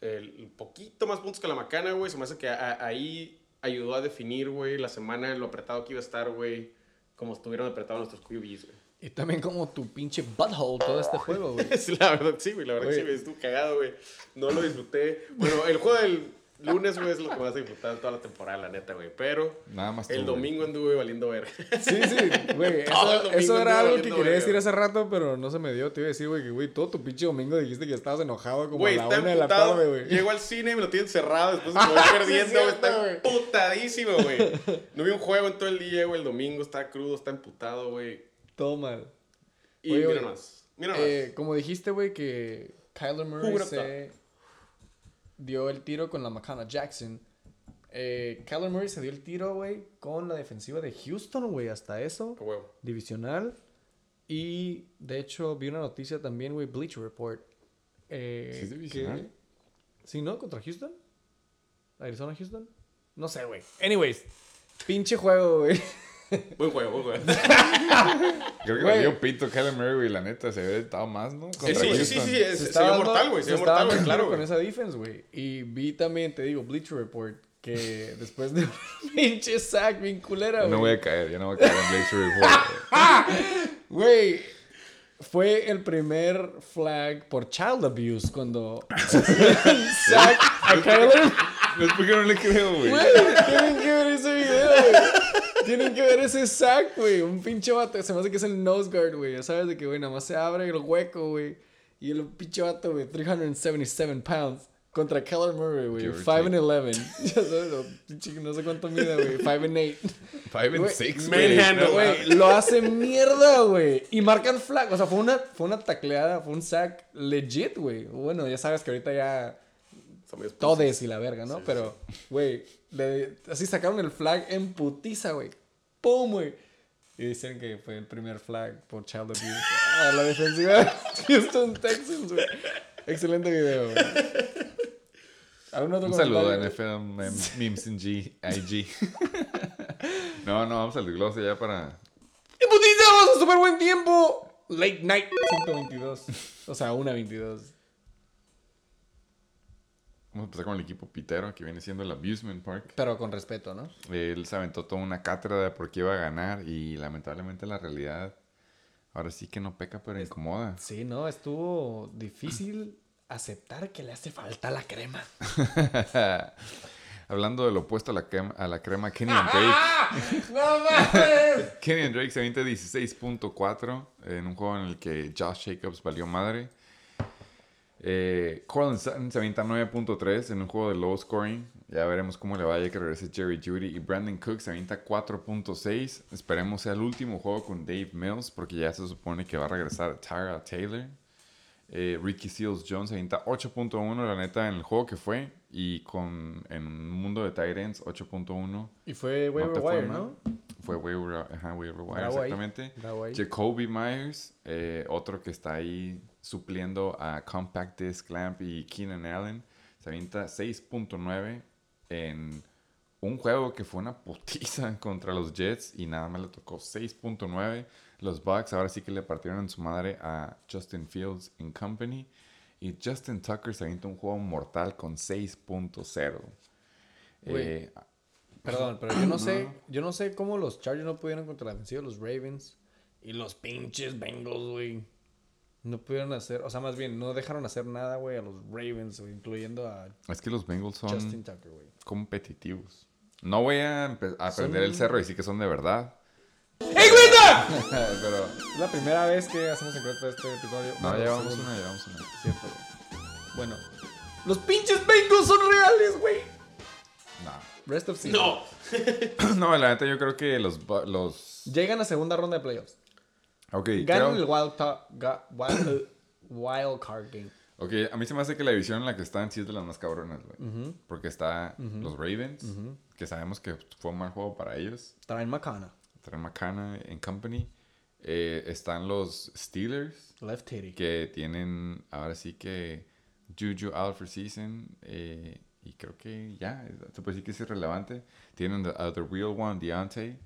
El, poquito más puntos que la macana, güey. Se me hace que ahí ayudó a definir, güey, la semana, lo apretado que iba a estar, güey. Como estuvieron apretados nuestros QBs, güey. Y también como tu pinche butthole todo este juego, güey. Sí, la verdad, sí, güey. La verdad que sí, güey. Estuvo cagado, güey. No lo disfruté. Bueno, el juego del lunes, güey, es lo que más he disfrutado toda la temporada, la neta, güey. Pero Nada más el tú, güey. domingo anduve valiendo ver. Sí, sí, güey. Eso, domingo eso era algo que quería decir hace rato, pero no se me dio. Te iba a decir, güey, que güey, todo tu pinche domingo dijiste que estabas enojado como Güey, a la una de la tarde, güey. Llego al cine y me lo tienen cerrado después de que voy perdiendo. cierto, está güey. emputadísimo, güey. No vi un juego en todo el día, güey. El domingo está crudo, está emputado, güey. Todo mal. Y Oye, mira güey, más. Mira más. Eh, como dijiste, güey, que Kyler Murray se dio el tiro con la McConnell Jackson. Eh, Kyler Murray se dio el tiro, güey, con la defensiva de Houston, güey, hasta eso. Divisional. Y de hecho, vi una noticia también, güey, Bleacher Report. eh, ¿Sí es divisional? que- Sí, ¿no? ¿Contra Houston? ¿Arizona Houston? No sé, güey. Anyways, pinche juego, güey. Buen juego, buen juego. Creo que Güey. le dio pito Kyler Murray, güey. La neta, se había estado más, ¿no? Sí, sí, sí, sí, se, vio dando- mortal, güey. Se vio mortal, güey. Claro, con güey. esa defense, güey. Y vi también, te digo, Bleacher Report, que después de un pinche sack bien culera, No voy güey. a caer, ya no voy a caer en Bleacher Report. Güey, fue el primer flag por child abuse cuando sack a Kyler. No es porque no le creo, güey. Güey, tienen que ver ese video, güey. Tienen que ver ese sack, güey. Un pinche vato. Se me hace que es el nose guard, güey. Ya sabes de que, güey, nada más se abre el hueco, güey. Y el pinche vato, güey, 377 pounds. Contra Keller Murray, güey. Give or 5 and 11. Ya sabes, no, pinche, no sé cuánto mide, güey. 5 and 8. Five and Güey, six, manhandle, güey. Güey, lo hace mierda, güey. Y marcan flag. O sea, fue una, fue una tacleada, fue un sack legit, güey. Bueno, ya sabes que ahorita ya todes y la verga, ¿no? Pero, güey, le- así sacaron el flag en putiza, güey. ¡Pum, güey! Y dicen que fue el primer flag por child abuse a la defensiva de Houston Texans, güey. Excelente video, güey. ¿Algún otro Un saludo a? NFL Mem- Memes en G, IG. no, no, vamos al desglose ya para. ¡En putiza! ¡Vamos a súper buen tiempo! Late night 122. O sea, 1.22. Vamos a empezar con el equipo pitero, que viene siendo el Abusement Park. Pero con respeto, ¿no? Él se aventó toda una cátedra de por qué iba a ganar y lamentablemente la realidad ahora sí que no peca, pero incomoda. Sí, no, estuvo difícil aceptar que le hace falta la crema. Hablando del opuesto a la crema, a la crema Kenyan Drake. ¡No mames! Kenyan Drake se avienta 16.4 en un juego en el que Josh Jacobs valió madre. Eh, Cortland Sutton se avienta 9.3 en un juego de low scoring. Ya veremos cómo le vaya que regrese Jerry Judy. Y Brandon Cook se avienta 4.6. Esperemos sea el último juego con Dave Mills porque ya se supone que va a regresar Tyra Taylor. Eh, Ricky Seals Jones se avienta 8.1 la neta en el juego que fue. Y con en un mundo de tight ends 8.1. Y fue waiver wire. ¿no? Fue waiver, ajá, waiver wire, exactamente. Jacoby Myers, eh, otro que está ahí supliendo a Compact Disc Lamp y Keenan Allen, se avienta 6.9 en un juego que fue una putiza contra los Jets y nada más le tocó 6.9. Los Bucks ahora sí que le partieron en su madre a Justin Fields and Company. Y Justin Tucker se avienta un juego mortal con 6.0. Güey. Eh, Perdón, pero yo no sé, yo no sé cómo los Chargers no pudieron contra la defensiva de los Ravens y los pinches Bengals, güey. No pudieron hacer, o sea, más bien, no dejaron hacer nada, güey, a los Ravens, incluyendo a Es que los Bengals son Justin Tucker, güey. competitivos. No voy a, a aprender el cerro y decir que son de verdad. Pero Es la primera vez que hacemos encuesta de este episodio. no, Bueno, llevamos segundo. una, llevamos una. Cierto, güey. Bueno, los pinches Bengals son reales, güey. No. Rest of season. No. No, la neta yo creo que los... los... Llegan a segunda ronda de playoffs. Ok, Ganan creo- el wild, ta- ga- wild, wild card game. Ok, a mí se me hace que la división en la que están sí es de las más cabronas, güey. Porque está los Ravens, que sabemos que fue un mal juego para ellos. Traen McCanna. Traen McCanna en Company. Eh, están los Steelers, Left titty. que tienen ahora sí que Juju out for season. eh, y creo que ya, se puede decir que es irrelevante. Tienen the, a the real one, Deontay,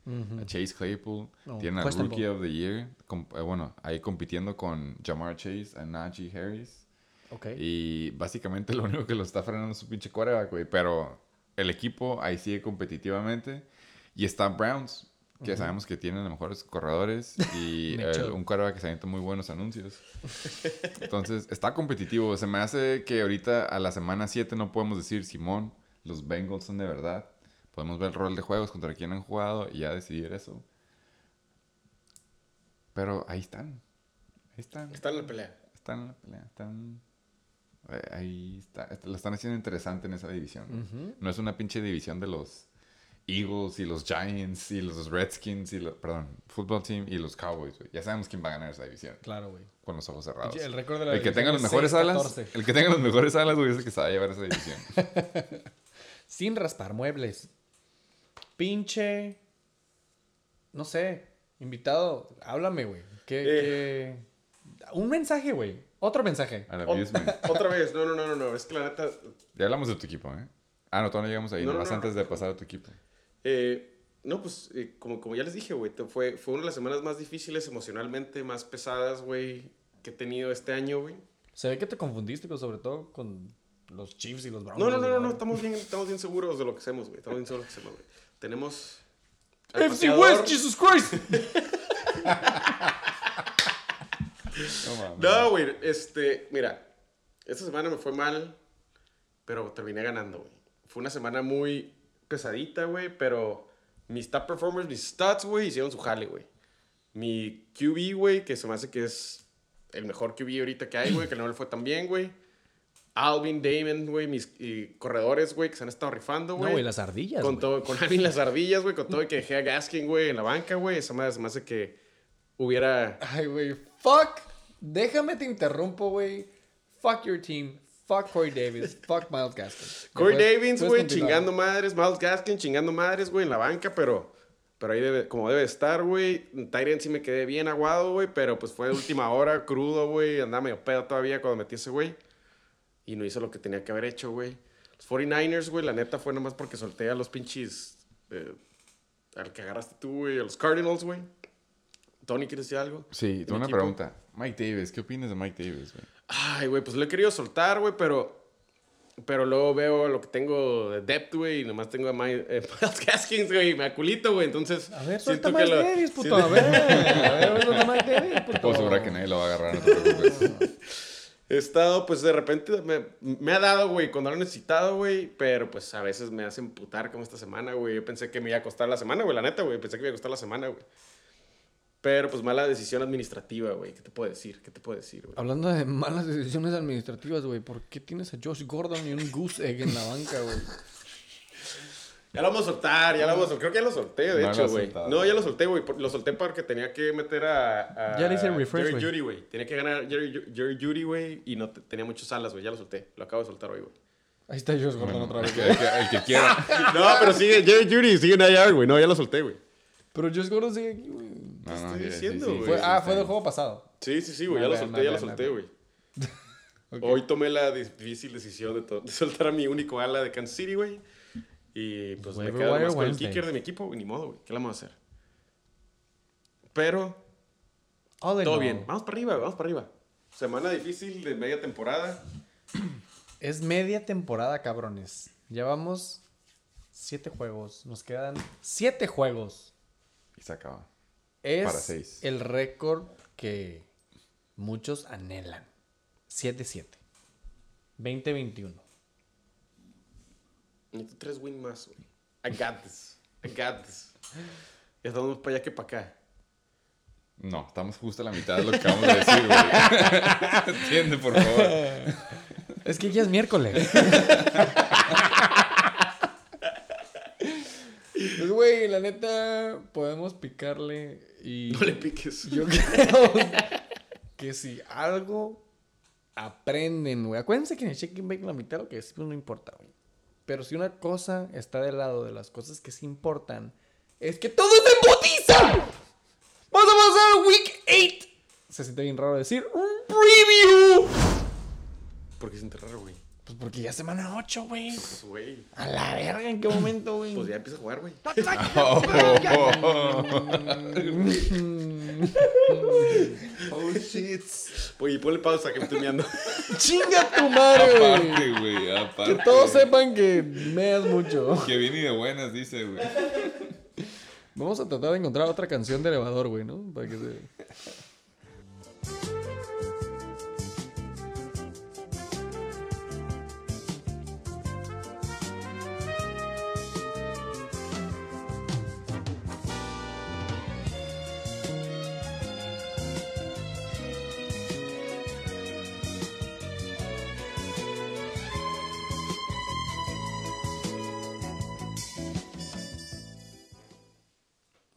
a Chase Claypool. Tienen questionable. Rookie of the Year. eh, bueno, ahí compitiendo con Jamar Chase, a Najee Harris. Ok. Y básicamente lo único que lo está frenando es su pinche quarterback, güey. Pero el equipo ahí sigue competitivamente. Y está Browns, que sabemos que tienen los mejores corredores y el- un quarterback que se avienta muy buenos anuncios. Entonces, está competitivo. Se me hace que ahorita a la semana 7 no podemos decir, Simón, los Bengals son de verdad. Podemos ver el rol de juegos contra quién han jugado y ya decidir eso. Pero ahí están. Ahí están. Está en la pelea. Están en la pelea, están... eh, Ahí está, est- lo están haciendo interesante en esa división. No es una pinche división de los Eagles y los Giants y los Redskins y los... Perdón, Football Team y los Cowboys, güey. Ya sabemos quién va a ganar esa división. Claro, güey. Con los ojos cerrados. El récord de la El que tenga los es mejores alas, 6-14. el que tenga los mejores alas, güey, es el que se va a llevar esa división. Sin raspar muebles. Pinche. No sé. Invitado, háblame, güey. ¿Qué, Eh. qué- Un mensaje, güey. Otro mensaje. Abusement. Otra vez, no, no, no, no, no. Es que la neta, Ya hablamos de tu equipo, ¿eh? Ah, no, todavía no llegamos ahí. No, no, antes no. de pasar a tu equipo. Eh, no, pues, eh, como, como ya les dije, güey, fue, fue una de las semanas más difíciles emocionalmente, más pesadas, güey, que he tenido este año, güey. Se ve que te confundiste, pero sobre todo con los Chiefs y los Browns. No, no, no, no, no, estamos bien, estamos bien seguros de lo que hacemos, güey. Estamos bien seguros de lo que hacemos, güey. Tenemos... FC pateador- West, Jesus Christ. No, güey, este, mira, esta semana me fue mal, pero terminé ganando, güey. Fue una semana muy pesadita, güey, pero mis top performers, mis stats, güey, hicieron su jale, güey. Mi QB, güey, que se me hace que es el mejor QB ahorita que hay, güey, que no le fue tan bien, güey. Alvin, Damon, güey, mis y corredores, güey, que se han estado rifando, No, güey. güey, las ardillas, Con güey. todo, con Alvin las ardillas, güey, con todo que dejé a Gaskin, güey, en la banca, güey. Esa madre se me hace que hubiera... Ay, güey. Fuck. Déjame te interrumpo, güey. Fuck your team. Fuck Corey Davis. Fuck Miles Gaskin. Corey Davis, güey, chingando madres. Miles Gaskin chingando madres, güey, en la banca, pero, pero ahí debe, como debe estar, güey. Tyrant sí me quedé bien aguado, güey, pero pues fue de última hora, crudo, güey. Andaba medio pedo todavía cuando metí ese güey. Y no hizo lo que tenía que haber hecho, güey. Los 49ers, güey, la neta fue nomás porque solté a los pinches. eh, al que agarraste tú, güey, a los Cardinals, güey. Tony, ¿quieres decir algo? Sí, tengo una equipo. pregunta. Mike Davis, ¿qué opinas de Mike Davis, güey? Ay, güey, pues lo he querido soltar, güey, pero. Pero luego veo lo que tengo de depth, güey, y nomás tengo a eh, Miles Gaskins, güey, y me aculito, güey, entonces. A ver, suelta lo- Davis, puto. A ver, a ver, suelta Miles Davis, puto. Puedo asegurar que nadie lo va a agarrar, no te preocupes. He estado, pues de repente me, me ha dado, güey, cuando lo he necesitado, güey, pero pues a veces me hace emputar como esta semana, güey. Yo pensé que me iba a costar la semana, güey, la neta, güey, pensé que me iba a costar la semana, güey. Pero pues mala decisión administrativa, güey, ¿qué te puedo decir? ¿Qué te puedo decir, güey? Hablando de malas decisiones administrativas, güey, ¿por qué tienes a Josh Gordon y un Goose Egg en la banca, güey? Ya lo vamos a soltar, ya lo vamos a soltar. Creo que ya lo solté, de No hecho, güey. No, ya lo solté, güey. Lo solté porque tenía que meter a. a Ya le hice el refresh, Jerry. Judy, güey. Tenía que ganar Jerry, Jerry Judy, güey. Y no te- tenía muchas alas, güey. Ya lo solté. Lo acabo de soltar hoy, güey. Ahí está Josh Gordon Bueno, otra el, vez. que, el que- el que quiera. No, pero sigue Jerry Judy, sigue en IR, güey. No, ya lo solté, güey. Pero Josh Gordon sigue aquí, güey. No, estoy no, diciendo, güey. Sí, ah, fue del juego pasado. Sí, sí, sí, güey. Ya lo solté, ya lo solté, güey. Hoy tomé la difícil decisión de, soltar a mi único ala de Kansas City, güey. Y pues me quedo más con el kicker de mi equipo, güey. Ni modo, güey. ¿Qué le vamos a hacer? Pero All in Todo bien. Vamos para arriba, vamos para arriba. Semana difícil de media temporada. Es media temporada, cabrones. Llevamos siete juegos. Nos quedan siete juegos. Y se acaba. Es Para seis. el récord que muchos anhelan. 7-7. 20-21. Necesito tres wins más, güey. I got this. I got this. Ya estamos más para allá que para acá. No, estamos justo a la mitad de lo que acabamos de decir, güey. Entiende, por favor. Es que ya es miércoles. Pues, güey, la neta, podemos picarle y... No le piques. Yo creo que si algo aprenden, güey. Acuérdense que en el and Bake la mitad lo que decimos no importa, güey. Pero si una cosa está del lado de las cosas que sí importan, es que todo se embotiza. Vamos a pasar al Week 8. Se siente bien raro decir un preview. ¿Por qué se enterrar, güey? Pues porque ya semana 8, güey. Pues, güey. A la verga, ¿en qué momento, güey? Pues ya empieza a jugar, güey. oh, shit. Oye, ponle pausa que me estoy meando. ¡Chinga tu madre, güey! Aparte, güey, aparte. Que todos sepan que meas mucho. Que viene de buenas, dice, güey. Vamos a tratar de encontrar otra canción de elevador, güey, ¿no? Para que se...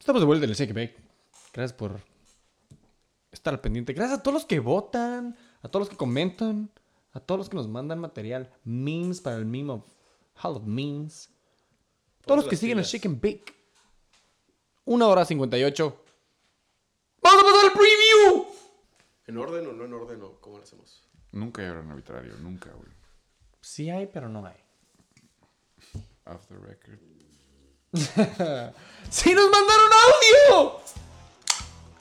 Estamos de vuelta en el Shake. Gracias por estar al pendiente. Gracias a todos los que votan, a todos los que comentan, a todos los que nos mandan material, memes para el meme of Hall of Memes. Todos los que siguen el. Shake and Bake. Una hora 58. ¡Vamos a pasar al preview! ¿En orden o no en orden o cómo lo hacemos? Nunca hay orden arbitrario, nunca, güey. Sí hay, pero no hay. Off the record. ¡Sí nos mandaron audio!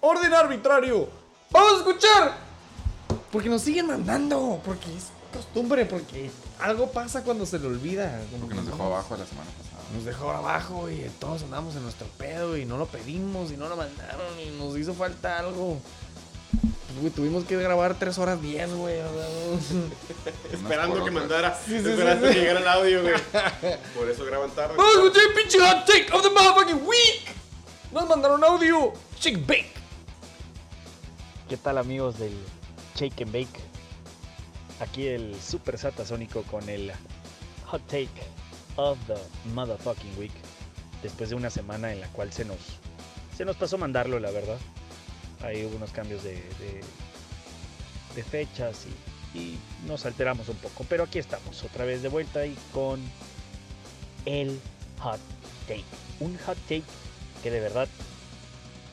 ¡Orden arbitrario! ¡Vamos a escuchar! Porque nos siguen mandando. Porque es costumbre. Porque algo pasa cuando se le olvida. Porque que nos dejó abajo la semana pasada. Nos dejó abajo y todos andamos en nuestro pedo y no lo pedimos y no lo mandaron y nos hizo falta algo. Pues, güey, tuvimos que grabar 3 horas 10, güey. o sea, Esperando que mandara. sí, esperando sí. que llegara el audio, güey. Por eso graban tarde. Vamos a escuchar el pinche hot take of the motherfucking week. Nos mandaron audio. Chick bake. ¿Qué tal amigos del Shake and Bake? Aquí el Super Satasónico con el Hot Take of the Motherfucking Week. Después de una semana en la cual se nos, se nos pasó mandarlo, la verdad. Hubo unos cambios de, fechas y, y nos alteramos un poco. Pero aquí estamos, otra vez de vuelta y con el Hot Take. Un Hot Take que de verdad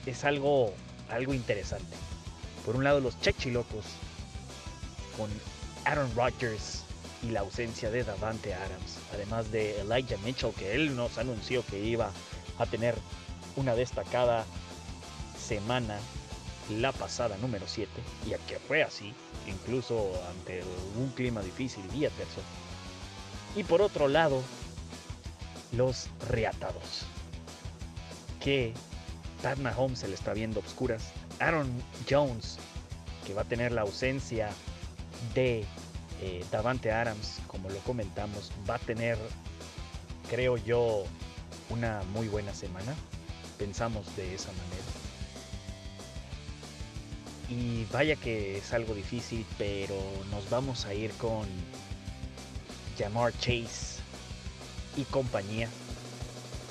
es algo, algo interesante. Por un lado, los Chechilocos con Aaron Rodgers y la ausencia de Davante Adams, además de Elijah Mitchell, que él nos anunció que iba a tener una destacada semana la pasada número 7, y que fue así, incluso ante un clima difícil y adverso. Y por otro lado, los reatados, que Pat Mahomes se le está viendo obscuras. Aaron Jones, que va a tener la ausencia de eh, Davante Adams, como lo comentamos, va a tener, creo yo, una muy buena semana. Pensamos de esa manera. Y vaya que es algo difícil, pero nos vamos a ir con Jamar Chase y compañía,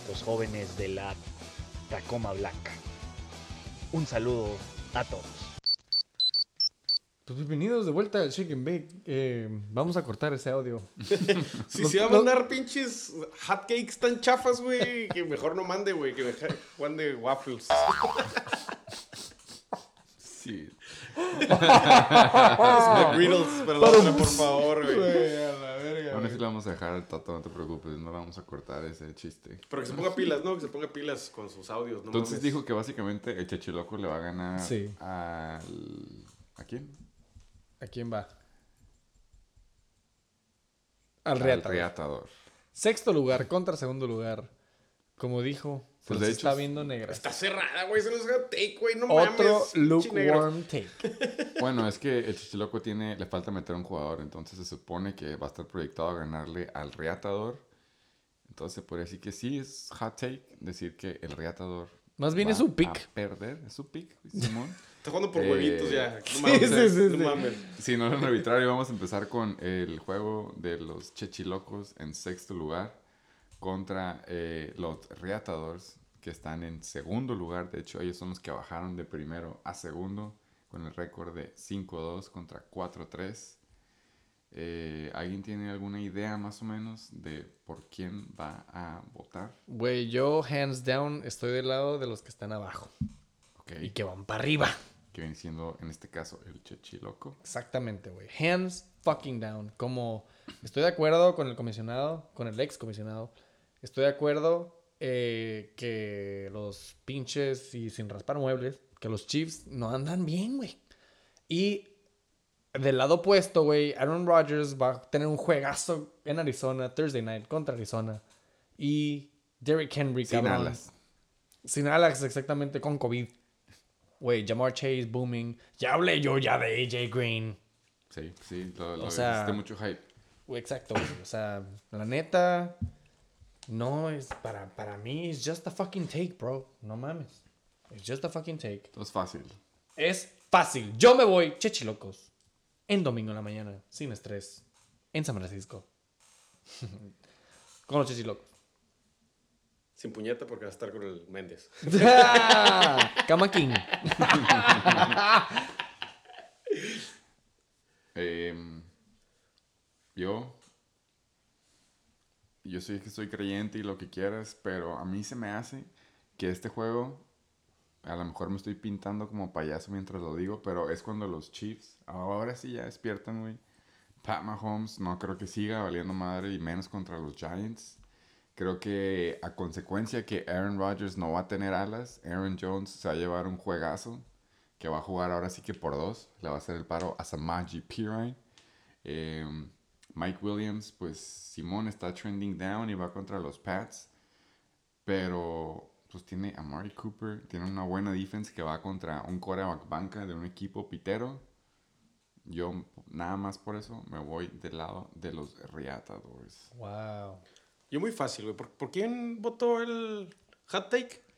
los jóvenes de la Tacoma Blanca. Un saludo a todos. Pues bienvenidos de vuelta al and Bake. Eh, vamos a cortar ese audio. Si se va a mandar pinches hotcakes tan chafas, güey, que mejor no mande, güey, que mejor mande waffles. Sí. McGriddles, para la otra, por favor, güey. a la verga. Aún así le vamos a dejar al Tato, no te preocupes. No le vamos a cortar ese chiste. Pero que se ponga pilas, ¿no? Que se ponga pilas con sus audios, ¿no? Entonces mames. dijo que básicamente el Chechiloco le va a ganar Sí. al... ¿A quién? ¿A quién va? Al Al Reata. Reatador. Sexto lugar contra segundo lugar. Como dijo, se Pues, los de hecho, está viendo negra. Está cerrada, güey. No es hot take, güey. No Otro mames. lukewarm take. Bueno, es que el Chichiloco tiene, le falta meter un jugador, entonces se supone que va a estar proyectado a ganarle al Reatador. Entonces se podría decir que sí es hot take decir que el Reatador. Más bien va es su a pick. perder, es su pick, Simón. Está jugando por Eh, huevitos ya. No sí, mames. sí, sí, no sí. mames. Si no en arbitrario, vamos a empezar con el juego de los Chechilocos en sexto lugar contra eh, los Reatadores que están en segundo lugar. De hecho, ellos son los que bajaron de primero a segundo con el récord de 5-2 contra 4-3. Eh, ¿Alguien tiene alguna idea más o menos de por quién va a votar? Güey, yo hands down estoy del lado de los que están abajo Ok, y que van para arriba. que viene siendo en este caso el Chechiloco. Exactamente, güey. Hands fucking down. Como estoy de acuerdo con el comisionado, con el ex comisionado. Estoy de acuerdo eh, que los pinches y sin raspar muebles, que los Chiefs no andan bien, güey. Y del lado opuesto, güey, Aaron Rodgers va a tener un juegazo en Arizona, Thursday night contra Arizona. Y Derrick Henry, Sin cabrón. alas. Sin alas, exactamente, con COVID. Güey, Jamar Chase, booming. Ya hablé yo ya de AJ Green. Sí, sí, lo, lo O sea- mucho hype. Exacto, güey. O sea, la neta, no es para, para mí, es just a fucking take, bro. No mames. Es just a fucking take. Entonces fácil. Es fácil. Yo me voy, chechilocos, en domingo en la mañana, sin estrés, en San Francisco. Con los chechilocos. Sin puñeta porque va a estar con el Méndez. Cama King. Em, yo, yo sé que soy creyente y lo que quieras, pero a mí se me hace que este juego, a lo mejor me estoy pintando como payaso mientras lo digo, pero es cuando los Chiefs, ahora sí ya despiertan, güey. Pat Mahomes no creo que siga valiendo madre y menos contra los Giants. Creo que a consecuencia que Aaron Rodgers no va a tener alas, Aaron Jones se va a llevar un juegazo que va a jugar ahora sí que por dos. Le va a hacer el paro a Samaji Pirine. Eh, Mike Williams, pues Simón está trending down y va contra los Pats. Pero pues tiene a Mari Cooper, tiene una buena defense que va contra un coreback banca de un equipo pitero. Yo nada más por eso me voy del lado de los Reatadores. Wow. Yo muy fácil, güey. ¿Por, por quién votó el hot take?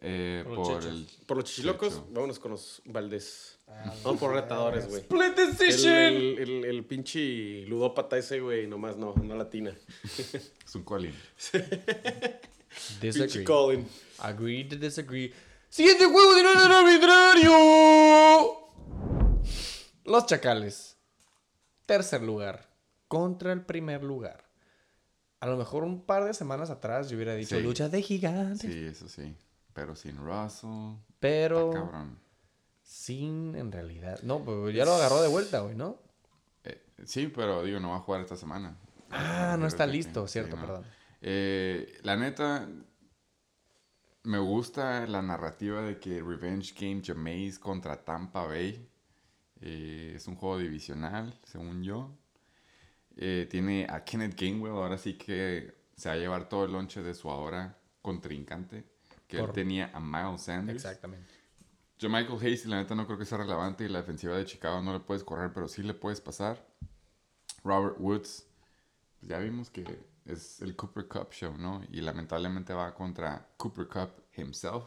Eh, Por los por chechos. el Por los chichilocos. Checho. Vámonos con los Valdés. Vamos por retadores, güey. Split El, decision. el, el, el pinche ludópata ese, güey, nomás no, no latina. es un Colin. Pinche Disagree. Colin. Agree to disagree. Siguiente juego de orden arbitrario. Los Chacales. Tercer lugar. Contra el primer lugar. A lo mejor un par de semanas atrás yo hubiera dicho Sí. lucha de gigantes. Sí, eso sí. Pero sin Russell. Pero está cabrón. sin en realidad. No, pues ya lo agarró de vuelta, güey, ¿no? Eh, sí, pero digo, no va a jugar esta semana. Ah, no está que- listo, sí, cierto, no. perdón. Eh, la neta, me gusta la narrativa de que Revenge Game Jameis contra Tampa Bay. Eh, es un juego divisional, según yo. Eh, tiene a Kenneth Gainwell, ahora sí que se va a llevar todo el lonche de su ahora contrincante. Que él tenía a Miles Sanders. Exactamente. Yo Michael Hayes, la neta no creo que sea relevante y la defensiva de Chicago no le puedes correr, pero sí le puedes pasar. Robert Woods, pues ya vimos que es el Cooper Cup show, ¿no? Y lamentablemente va contra Cooper Cup himself.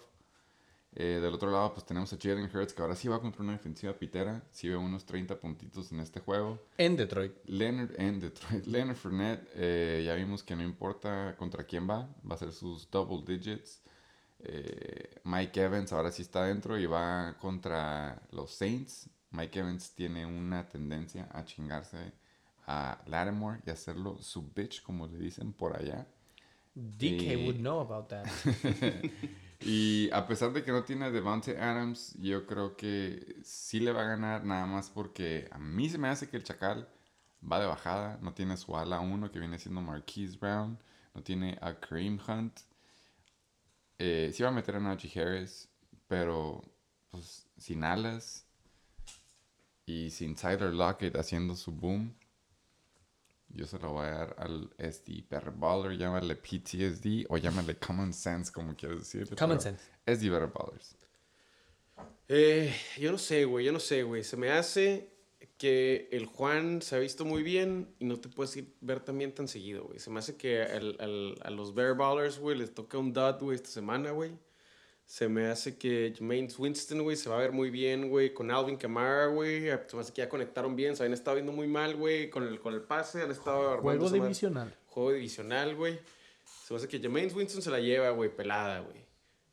Eh, del otro lado, pues tenemos a Jalen Hurts, que ahora sí va contra una defensiva pitera. Sí ve unos 30 puntitos en este juego. En Detroit. Leonard en Detroit. Leonard Fournette, eh, ya vimos que no importa contra quién va, va a ser sus double digits. Eh, Mike Evans ahora sí está dentro y va contra los Saints. Mike Evans tiene una tendencia a chingarse a Lattimore y hacerlo su bitch, como le dicen por allá. DK would know about that. Y a pesar de que no tiene a Devante Adams, yo creo que sí le va a ganar nada más porque a mí se me hace que el Chacal va de bajada. No tiene su ala 1 que viene siendo Marquise Brown. No tiene a Kareem Hunt. Eh, sí va a meter a Najee Harris, pero pues sin alas y sin Tyler Lockett haciendo su boom. Yo se lo voy a dar al SD Better Baller. Llámale PTSD o llámale Common Sense, como quieras decirle. Common pero sense. SD Better Ballers. Eh, yo no sé, güey, yo no sé, güey. Se me hace que el Juan se ha visto muy bien y no te puedes ir ver también tan seguido, güey. Se me hace que al- al- a los Bear Ballers, güey, les toca un dud, güey, esta semana, güey. Se me hace que Jermaine Winston, güey, se va a ver muy bien, güey, con Alvin Kamara, güey. Se me hace que ya conectaron bien. Se habían estado viendo muy mal, güey, con el, con el pase. Han estado armando Juego divisional. Juego divisional, güey. Se me hace que Jermaine Winston se la lleva, güey, pelada, güey.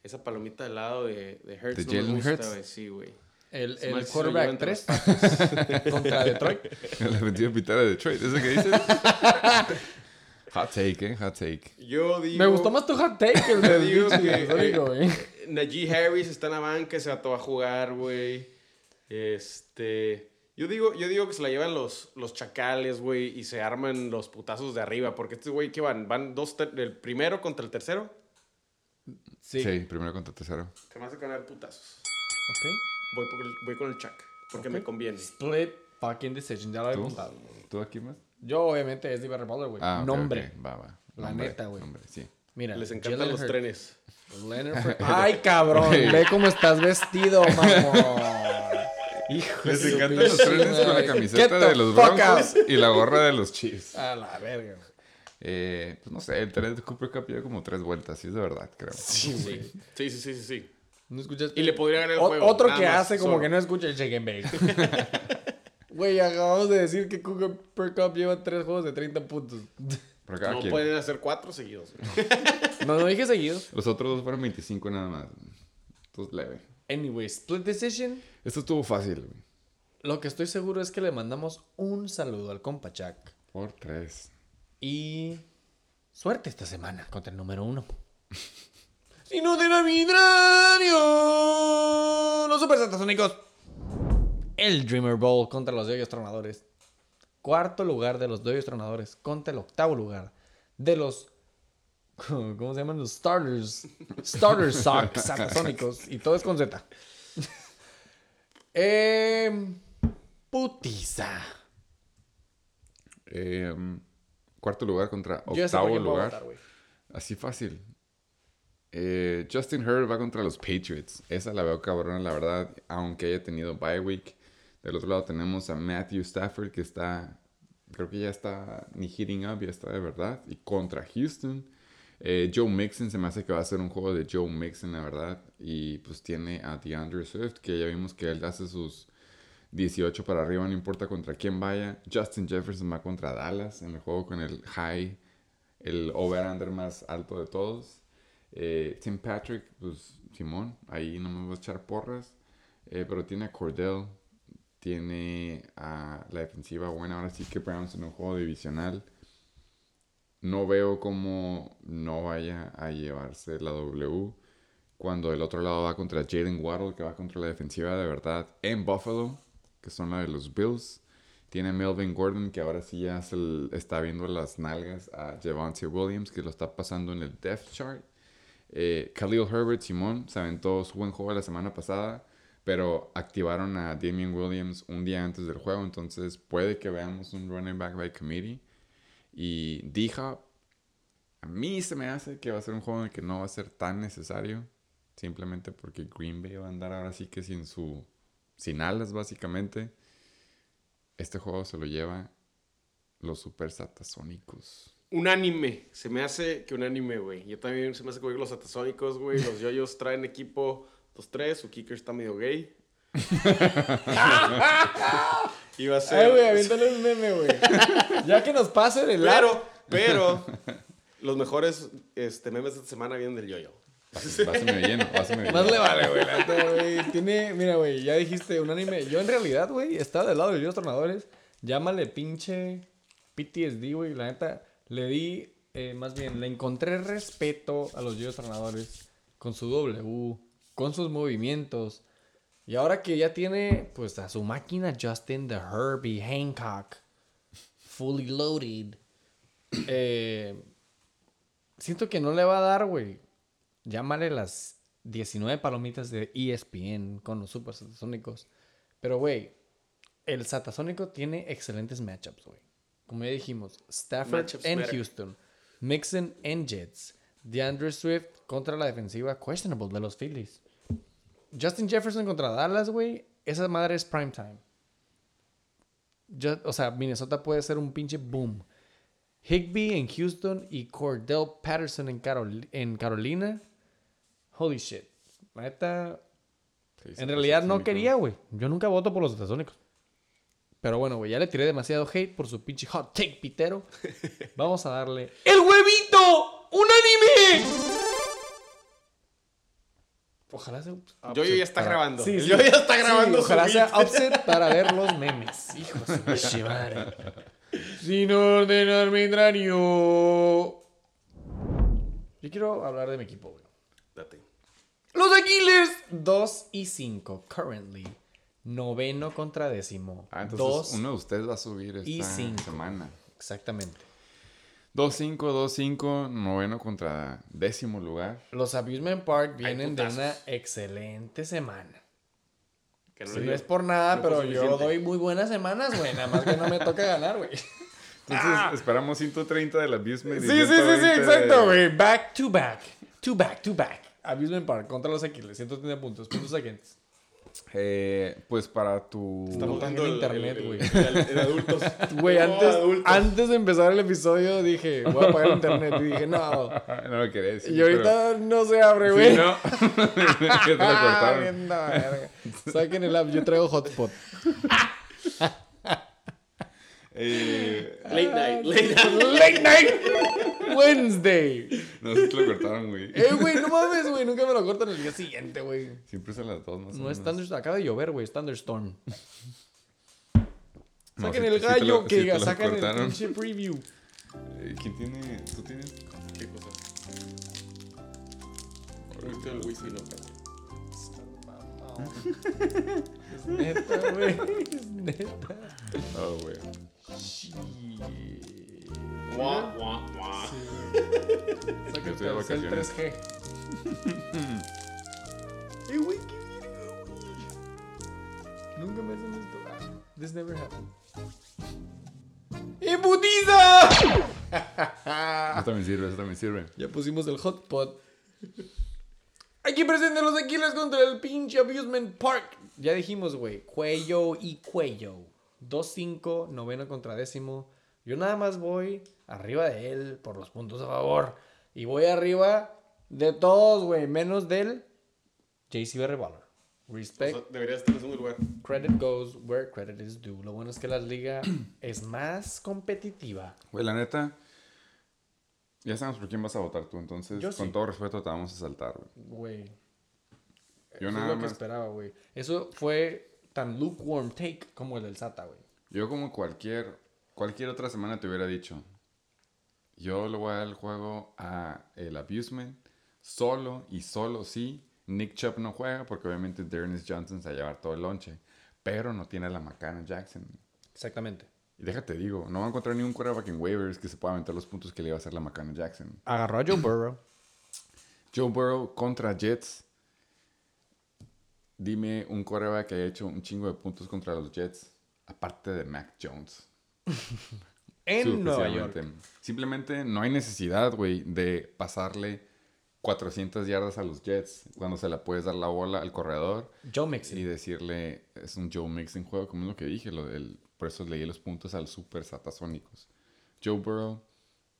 Esa palomita del lado de, de Hurts ¿De no me Jalen güey. Sí, güey. El, Se el se quarterback llevan 3 contra Detroit. La mentira pitar de Detroit, ¿eso que dices? Hot take, ¿eh? Hot take. Yo digo... Me gustó más tu hot take que el de digo que- Sónico, güey. Najee Harris está en la banca, vato va a jugar, güey. Este. Yo digo, yo digo que se la llevan los, los chacales, güey, y se arman los putazos de arriba. Porque este güey, ¿qué van? ¿Van dos, el primero contra el tercero? Sí. primero contra tercero. Se me hace ganar putazos. Ok. Voy, por el- voy con el Chuck, porque me conviene. Split fucking decision. Ya lo había apuntado. ¿Tú aquí más? Yo, obviamente, es Diver Baller, güey. Ah, ok, Nombre. ok. Va, va. La Nombre, neta, güey. nombre, sí. Mira. Les encantan Jalen los trenes. Leonard Fre- Ay, cabrón. Ve cómo estás vestido, mamón. Hijo de Les encantan los trenes con la camiseta de los Broncos y la gorra de los Chiefs. A la verga. güey. Eh, pues no sé, el tren de Cooper Cup lleva como tres vueltas, sí es de verdad, creo. Sí, güey. Sí, sí, sí, sí. sí. ¿No escuchas? Y le podría ganar el O- juego. Otro que más, hace como solo. que no escucha el shake and bake. Güey, acabamos de decir que Cooper Cup lleva tres juegos de 30 puntos. No quien. pueden hacer cuatro seguidos. No, no dije seguidos. Los otros dos fueron 25 nada más. Entonces leve. Anyway, split decision. Esto estuvo fácil, güey. Lo que estoy seguro es que le mandamos un saludo al compa Chuck. Por tres. Y suerte esta semana contra el número uno. si no te la vidrario. Los super satasónicos. El Dreamer Bowl contra los Doyos Tronadores. Cuarto lugar de los Doyos Tronadores contra el octavo lugar de los. ¿Cómo se llaman? Los Starters. Starter Socks Satasónicos. Y todo es con Z. eh, putiza. Eh, cuarto lugar contra octavo lugar. votar. Así fácil. Eh, Justin Herbert va contra los Patriots. Esa la veo cabrona, la verdad. Aunque haya tenido bye week. Del otro lado tenemos a Matthew Stafford que está. Creo que ya está ni hitting up, ya está de verdad. Y contra Houston. Eh, Joe Mixon se me hace que va a ser un juego de Joe Mixon, la verdad. Y pues tiene a DeAndre Swift, que ya vimos que él hace sus 18 para arriba, no importa contra quién vaya. Justin Jefferson va contra Dallas en el juego con el high, el over-under más alto de todos. Eh, Tim Patrick, pues Simón, ahí no me voy a echar porras. Eh, pero tiene a Cordell, tiene a la defensiva buena. Ahora sí que Browns en un juego divisional. No veo cómo no vaya a llevarse la W. Cuando el otro lado va contra Jalen Waddle, que va contra la defensiva de verdad en Buffalo, que son la de los Bills. Tiene Melvin Gordon, que ahora sí ya está viendo las nalgas a Javante Williams, que lo está pasando en el depth chart. Eh, Khalil Herbert, Simón, se aventó su buen juego la semana pasada, pero activaron a Damian Williams un día antes del juego, entonces puede que veamos un running back by committee. Y D-Hop, a mí se me hace que va a ser un juego en el que no va a ser tan necesario, simplemente porque Green Bay va a andar ahora sí que sin su sin alas básicamente. Este juego se lo lleva los Super Satasónicos. Unánime. Se me hace que unánime, güey. Yo también se me hace que los atasónicos, güey. Los yoyos traen equipo 2-3. Su kicker está medio gay. Iba a ser. Ay, güey, aviéntale un meme, güey. ya que nos pase de lado. pero, pero, los mejores este, memes de esta semana vienen del yoyo. Pásame lleno, pásame lleno. Más le vale, güey. la neta, güey. Tiene, mira, güey, ya dijiste un anime. Yo en realidad, güey, estaba del lado de los tornadores. Llámale pinche PTSD, güey. La neta, le di, eh, más bien, le encontré respeto a los yoyos tornadores con su W, con sus movimientos. Y ahora que ya tiene, pues, a su máquina Justin, the Herbie Hancock, fully loaded, eh, siento que no le va a dar, güey. Llámale las 19 palomitas de ESPN con los super satasónicos. Pero, güey, el satasónico tiene excelentes matchups, güey. Como ya dijimos, Stafford Matchups en matter. Houston, Mixon en Jets, DeAndre Swift contra la defensiva questionable de los Phillies. Justin Jefferson contra Dallas, güey. Esa madre es prime time. O sea, Minnesota puede ser un pinche boom. Higby en Houston y Cordell Patterson en, Carol- en Carolina. Holy shit. Neta, Sí, en realidad no quería, güey. Yo nunca voto por los Satasónicos. Pero bueno, güey, ya le tiré demasiado hate por su pinche hot take pitero. Vamos a darle ¡El huevito! ¡Unánime! Ojalá sea. Yo ya está para- grabando. Sí. Yo ya está Sí, grabando. su ojalá sea beat. upset para ver los memes. Hijo de madre. Sin orden arbitrario. Yo quiero hablar de mi equipo, güey. Date. Los Aquiles 2 y 5, currently. Noveno contra décimo. Ah, entonces 2 uno de ustedes va a subir esta y cinco. semana. Exactamente. 2-5, 2-5, noveno contra décimo lugar. Los Abusement Park vienen de una excelente semana. Que no Sí, es por nada, no pero yo doy muy buenas semanas, güey. Nada más que no me toca ganar, güey. Entonces esperamos 130 del Abusement. Sí, sí, sí, sí, 120 exacto, de- güey. Back to back. To back to back. Abusement Park contra los Aquiles. 130 puntos. Puntos agentes. Eh, pues para tu... Está botando en internet, güey. El, el adultos. Güey, antes, adultos. antes de empezar el episodio dije, voy a apagar internet. Y dije, no. no lo quería decir. Y ahorita no se abre, güey. Sí, no. que te lo Ah, cortaron. Saquen el app, yo traigo hotspot. Eh, Late night. Late night. Late night Wednesday. no sé si te lo cortaron, güey. Eh, güey, no mames, güey. Nunca me lo cortan el día siguiente, güey. Siempre son las dos, más o No es menos. thunderstorm. Acaba de llover, güey. Es thunderstorm. No, Saquen sí- el sí te lo- gallo sí que te lo sacan el cortaron. pinche preview. Eh, ¿Quién tiene? ¿Tú tienes? ¿Qué cosa? Ahorita el casi. Es neta, güey. Es neta. Oh, güey. Guau, guau, guau. De tercer vacaciones. 3G. Eh, güey, qué güey. Nunca me hacen esto. Ah, This never happened. ¡Eh, putiza! Eso también sirve, eso también sirve. Ya pusimos el hotpot. Aquí presenten los Aquiles contra el pinche Abusement Park. Ya dijimos, güey. Cuello y cuello. 2-5, noveno contra décimo. Yo nada más voy arriba de él por los puntos a favor. Y voy arriba de todos, güey. Menos del JCB Revolver. O Respect. sea, debería estar en segundo lugar. Credit goes where credit is due. Lo bueno es que la liga es más competitiva. Güey, la neta. Ya sabemos por quién vas a votar tú, entonces Yo sí. con todo respeto te vamos a saltar, güey. Güey. Yo Eso nada es lo que esperaba, güey. Eso fue tan lukewarm take como el del SATA, güey. Yo como cualquier cualquier otra semana te hubiera dicho, yo le voy a dar el juego a el Abusement solo y solo si Nick Chubb no juega porque obviamente Dearness Johnson se va a llevar todo el lonche, pero no tiene a la Macana Jackson. Exactamente. Y déjate digo, no va a encontrar ni un quarterback en waivers que se pueda aventar los puntos que le iba a hacer la Macana Jackson. Agarró a Joe Burrow. Joe Burrow contra Jets. Dime un quarterback que haya hecho un chingo de puntos contra los Jets, aparte de Mac Jones. en Nueva York. Simplemente no hay necesidad, güey, de pasarle 400 yardas a los Jets cuando se la puedes dar la bola al corredor Joe Mixon. y decirle, es un Joe Mixon juego, como es lo que dije, lo del, por eso leí los puntos al Super Satasónicos. Joe Burrow,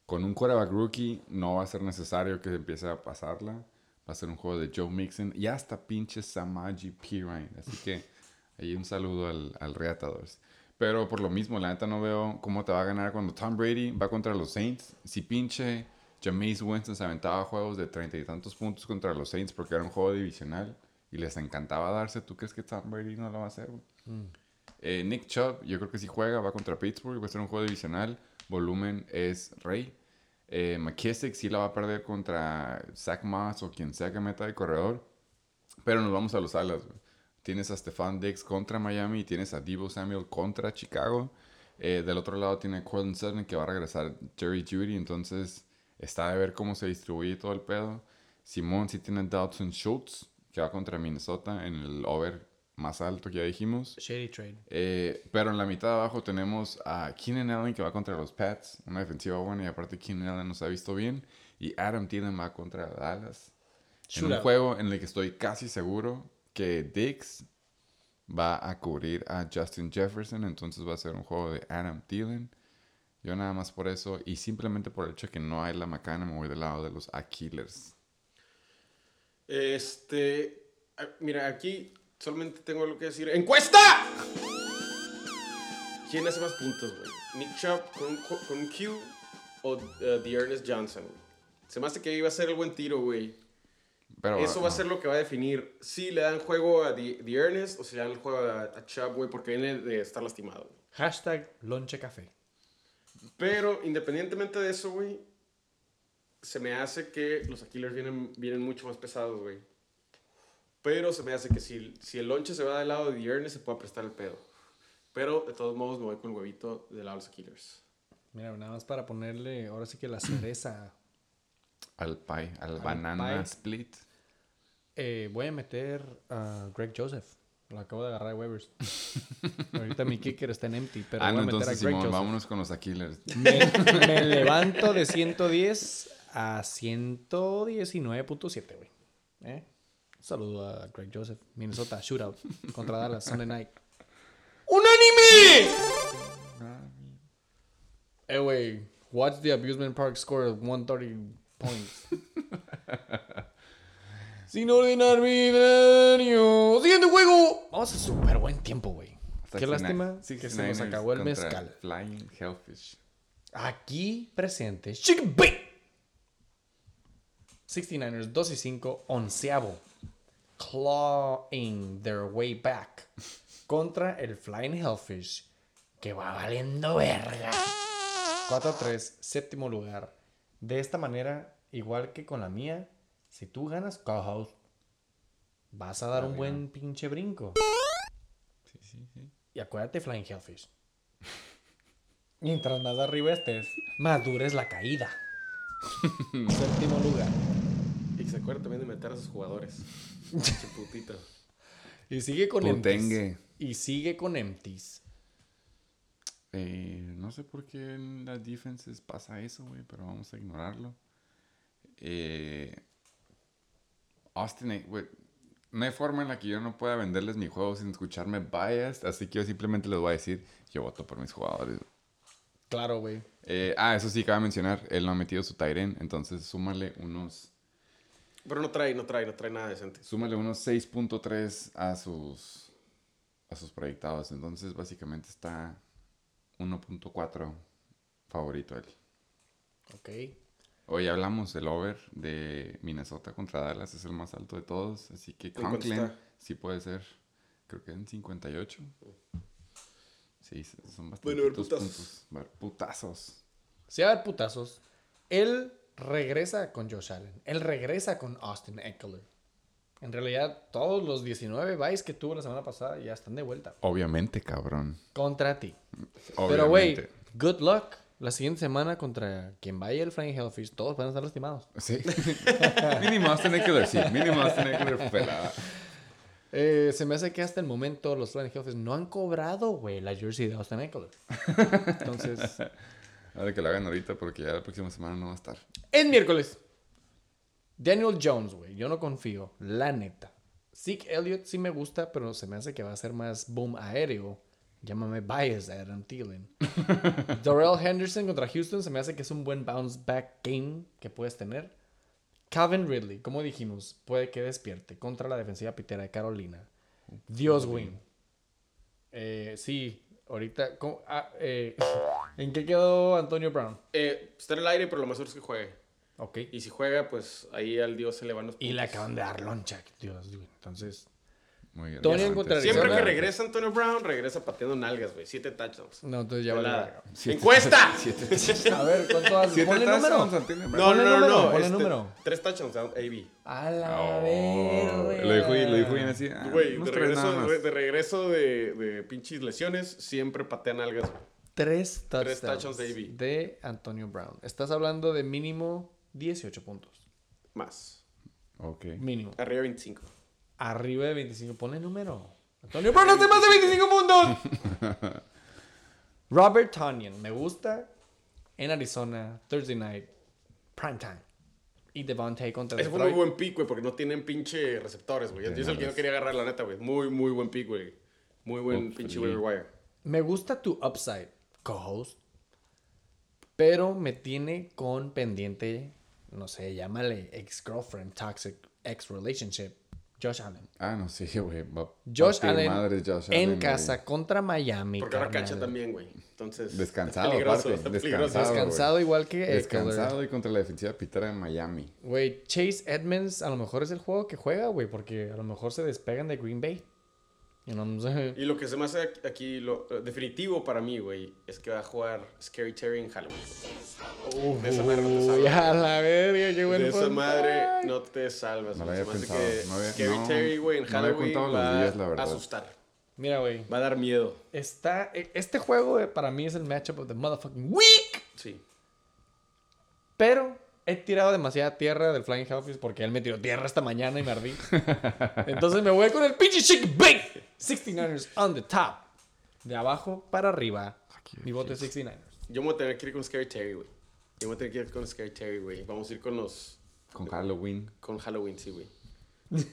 con un quarterback rookie, no va a ser necesario que empiece a pasarla. Va a ser un juego de Joe Mixon y hasta pinche Samaji Pirine. Así que ahí un saludo al, al Reatadores. Pero por lo mismo, la neta no veo cómo te va a ganar cuando Tom Brady va contra los Saints. Si pinche Jameis Winston se aventaba juegos de treinta y tantos puntos contra los Saints porque era un juego divisional y les encantaba darse, ¿tú crees que Tom Brady no lo va a hacer? güey? Eh, Nick Chubb, yo creo que si juega, va contra Pittsburgh, va a ser un juego divisional. Volumen es rey. Eh, McKissick sí la va a perder contra Zach Moss o quien sea que meta de corredor. Pero nos vamos a los alas. Tienes a Stefan Diggs contra Miami tienes a Debo Samuel contra Chicago. Eh, del otro lado tiene Cortland Sutton que va a regresar Jerry Judy. Entonces está de ver cómo se distribuye todo el pedo. Simón sí tiene a Dalton Schultz que va contra Minnesota en el over más alto, que ya dijimos. Shady trade. Eh, pero en la mitad de abajo tenemos a Keenan Allen que va contra los Pats, una defensiva buena y aparte Keenan Allen nos ha visto bien. Y Adam Thielen va contra Dallas. En un juego en el que estoy casi seguro que Dix va a cubrir a Justin Jefferson, entonces va a ser un juego de Adam Thielen. Yo nada más por eso y simplemente por el hecho de que no hay la macana me voy del lado de los Aquilers. Este. Mira, aquí solamente tengo algo que decir. ¡Encuesta! ¿Quién hace más puntos, güey? ¿Nick Chubb con, con Q o uh, The Ernest Johnson, güey? Se me hace que iba a ser el buen tiro, güey. Pero Eso va a ser lo que va a definir si le dan juego a The, The Ernest o si le dan el juego a, a Chubb, güey, porque viene de estar lastimado. güey. Hashtag lonche café. Pero independientemente de eso, güey, se me hace que los Aquilers vienen, vienen mucho más pesados, güey. Pero se me hace que si, si el lonche se va del lado de The Ernest, se puede prestar el pedo. Pero de todos modos me voy con el huevito del lado de los Aquilers. Mira, nada más para ponerle ahora sí que la cereza. Al pie, al, Al banana pie. split. Eh, voy a meter a Greg Joseph. Lo acabo de agarrar de waivers. Ahorita mi kicker está en empty, pero ah, voy no, a meter entonces a Greg Simón, Joseph. vámonos con los Aquilers. Me, me levanto de 110 a 119.7, güey. ¿Eh? Un Saludo a Greg Joseph. Minnesota, shootout contra Dallas, Sunday night. ¡Unánime! Eh, güey. Watch the Abusement Park score of 130 points. Sin ordenar mi daño. Siguiente juego. Vamos a súper buen tiempo, güey. Qué 69 lástima que se nos 69ers acabó el mezcal. Flying Hellfish. Aquí presente, Chicken Bake. 69ers 2 y 5, onceavo. Clawing their way back. Contra el Flying Hellfish. Que va valiendo verga. 4-3, séptimo lugar. De esta manera, igual que con la mía, si tú ganas co-host, vas a dar un buen pinche brinco. Sí, sí, sí. Y acuérdate, Flying Hellfish. Mientras más arriba estés, más dura es la caída. Séptimo lugar. Se acuerda también de meter a sus jugadores. Pinche putito. Y sigue con Potengue. empties. Y sigue con empties. Eh, no sé por qué en las defenses pasa eso, güey, pero vamos a ignorarlo. Eh, Austin, eh, güey, no hay forma en la que yo no pueda venderles mi juego sin escucharme biased, así que yo simplemente les voy a decir, yo voto por mis jugadores. Claro, güey. Eh, ah, eso sí, cabe mencionar, él no ha metido su Tyren, entonces súmale unos, Pero no trae, no trae, no trae nada decente. súmale unos 6.3 a sus, a sus proyectados, entonces básicamente está 1.4 favorito él. Ok. Hoy hablamos del over de Minnesota contra Dallas, es el más alto de todos, así que Conklin sí puede ser, creo que en 58. Sí, son Bueno, a ver, bastantes putazos. puntos. A ver, putazos. Si va a haber putazos, él regresa con Josh Allen. Él regresa con Austin Eckler. En realidad, todos los 19 buys que tuvo la semana pasada ya están de vuelta. Obviamente, cabrón. Contra ti. Obviamente. Pero, güey, good luck. La siguiente semana contra quien vaya el Flying Hellfish, todos van a estar lastimados. Sí. mínimo Austin Eckler, sí. Mínimo Austin Eckler pelada. Eh, se me hace que hasta el momento los Flying Hellfish no han cobrado, güey, la jersey de Austin Eckler. Entonces, A ver que lo hagan ahorita porque ya la próxima semana no va a estar. Es miércoles. Daniel Jones, güey, yo no confío, la neta. Zeke Elliott sí me gusta, pero se me hace que va a ser más boom aéreo. Llámame bias Adam Thielen. Darrell Henderson contra Houston se me hace que es un buen bounce back game que puedes tener. Calvin Ridley, como dijimos, puede que despierte contra la defensiva pitera de Carolina. Dios, güey. Eh, sí, ahorita. Ah, eh, ¿En qué quedó Antonio Brown? Eh, está en el aire, pero lo más seguro es que juegue. Ok. Y si juega, pues ahí al dios se le van los Y le puntos. acaban de dar loncha. Dios. Entonces. Muy bien. Tony Bastante. contra Siempre que regresa Antonio Brown, regresa pateando nalgas, güey. Siete touchdowns. No, entonces ya. Siete- ¡Encuesta! Siete- A ver, ¿cuánto hace? siete Ponle número. touchdowns a Antonio Brown. No, no, no, no. ponle este, número. Tres touchdowns, AB. A la Oh, verga. lo dijo, lo dijo bien así. ah, Güey, de regreso, de, de regreso de, de pinches lesiones, siempre patean algas, güey. Tres touchdowns, Tres touchdowns de AB. de Antonio Brown. Estás hablando de mínimo 18 puntos. Más. Ok. Mínimo. Arriba 25. Arriba de 25. Ponle número. Antonio Brown hace más de 25 puntos. Robert Tonyan, me gusta. En Arizona, Thursday night, prime time. Y Devontae contra Ese fue muy buen pick, güey, porque no tienen pinche receptores, güey. Yo Sí, es el que yo quería agarrar, la neta, güey. Muy, muy buen pick, güey. Muy buen Uf, pinche waiver wire. Me gusta tu upside, co-host. Pero me tiene con pendiente, no sé, llámale ex-girlfriend, toxic ex-relationship, Josh Allen. Ah, no sé, güey. Josh Allen Josh en casa contra Miami. Porque ahora cancha también, güey. Entonces. Descansado, es peligroso, aparte, está descansado. peligroso. Descansado igual que Eckler. Descansado y contra la defensiva pitera de Miami. Güey, Chase Edmonds a lo mejor es el juego que juega, güey, porque a lo mejor se despegan de Green Bay. Y no, no sé. Y lo que se me hace aquí, lo eh, definitivo para mí, güey, es que va a jugar Scary Terry en Halloween. de esa madre no te salvas. a la verga, qué buen De esa madre no te salvas. No lo había Se me hace pensado, que no había- Scary no, Terry, güey, en no Halloween va días, la a asustar. Mira, güey, Va a dar miedo. está, e- este juego eh, para mí es el matchup of the motherfucking week. Sí. Pero he tirado demasiada tierra del Flying Hellfish porque él me tiró tierra esta mañana y me ardí. Entonces me voy con el pinche chick bake. 69ers on the top. De abajo para arriba. Mi voto es 69ers. Yo me voy a tener que ir con Scary Terry, güey. Yo me voy a tener que ir con Scary Terry, güey. Vamos a ir con los. Con Halloween. Con Halloween, sí, güey.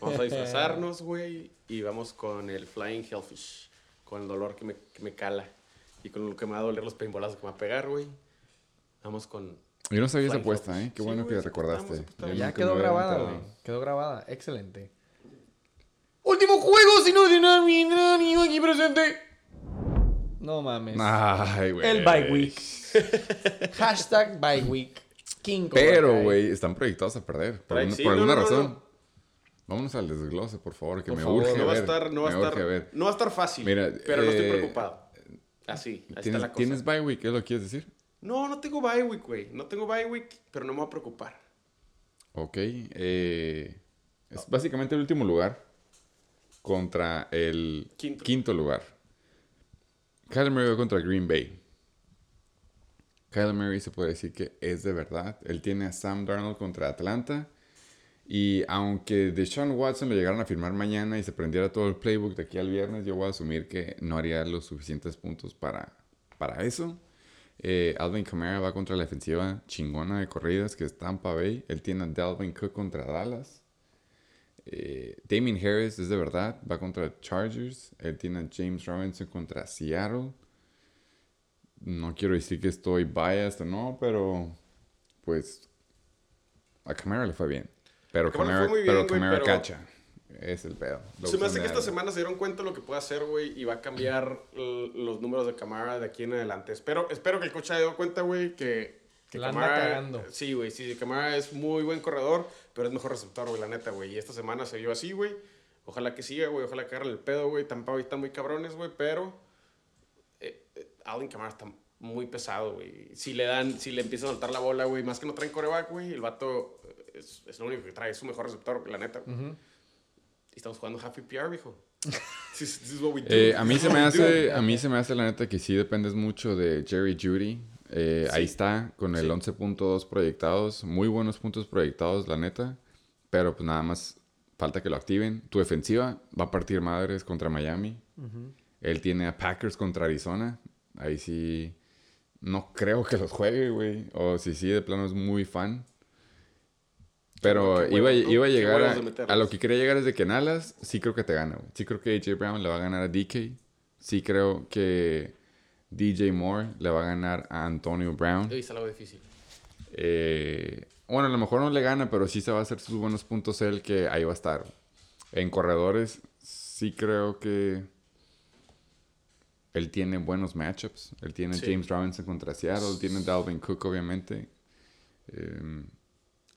Vamos a disfrazarnos, güey. Y vamos con el Flying Hellfish. Con el dolor que me, que me cala. Y con lo que me va a doler los paintballazos que me va a pegar, güey. Vamos con. Yo no sabía esa apuesta. ¿eh? Qué Sí, bueno que recordaste. Ya quedó grabada, güey. Quedó grabada. Excelente. Último juego sin ordenar mi nadie aquí presente. No mames. Ay, güey. El bye week. Hashtag bye week. King Pero, güey, están proyectados a perder. Por, sí, no, alguna no, no, razón. no. Vámonos al desglose, por favor, que Por me favor, urge No va a ver. estar, no va a estar, ver. no va a estar fácil. Mira, pero no estoy eh, preocupado. Así, ahí está ¿Tienes, la cosa. ¿Tienes bye week? ¿Qué es lo que quieres decir? No, no tengo bye week, güey. No tengo bye week, pero no me voy a preocupar. Ok. eh, es básicamente el último lugar contra el Quinto. quinto, lugar. Kyler Murray va contra Green Bay. Kyler Murray se puede decir que es de verdad. Él tiene a Sam Darnold contra Atlanta. Y aunque Deshaun Watson lo llegaran a firmar mañana y se prendiera todo el playbook de aquí al viernes, yo voy a asumir que no haría los suficientes puntos para, para eso. Eh, Alvin Kamara va contra la defensiva chingona de corridas que es Tampa Bay. Él tiene a Dalvin Cook contra Dallas. Eh, Damien Harris es de verdad, va contra Chargers. Él tiene a James Robinson contra Seattle. No quiero decir que estoy biased o no, pero pues a Kamara le fue bien. Pero bien, Kamara pero- cacha. Es el pedo. Lo Se me hace que esta semana se dieron cuenta de lo que puede hacer, güey, y va a cambiar los números de Camara de aquí en adelante. Espero, espero que el coach haya dado cuenta, güey, que, que La anda Kamara- cagando. Sí, güey, sí, Camara es muy buen corredor, pero es mejor receptor, güey, la neta, güey. Y esta semana se vio así, güey. Ojalá que siga, güey, ojalá que agarre el pedo, güey. Tampa Bay están muy cabrones, güey, pero eh, eh, Alvin Kamara está muy pesado, güey. Si le dan, si le empiezan a soltar la bola, güey, más que no traen coreback, güey, el vato eh, es, es lo único que trae, es su mejor receptor, la neta. güey. Estamos jugando Happy PR, viejo. This, this is what we do. Eh, a mí se me hace, a mí se me hace la neta que sí dependes mucho de Jerry Judy. Eh, Ahí está, con el Sí. 11.2 proyectados. Muy buenos puntos proyectados, la neta. Pero pues nada más falta que lo activen. Tu defensiva va a partir madres contra Miami. Él tiene a Packers contra Arizona. Ahí sí no creo que los juegue, güey. O si sí, de plano es muy fan. Pero iba, iba a llegar a, lo que quería llegar es de que en alas sí creo que te gana, güey. Sí creo que AJ Brown le va a ganar a DK. Sí creo que DJ Moore le va a ganar a Antonio Brown. Es algo difícil. Eh, bueno, a lo mejor no le gana, pero sí se va a hacer sus buenos puntos él, que ahí va a estar. En corredores, sí creo que él tiene buenos matchups. Él tiene Sí. James Robinson contra Seattle, tiene Dalvin Cook, obviamente. Eh,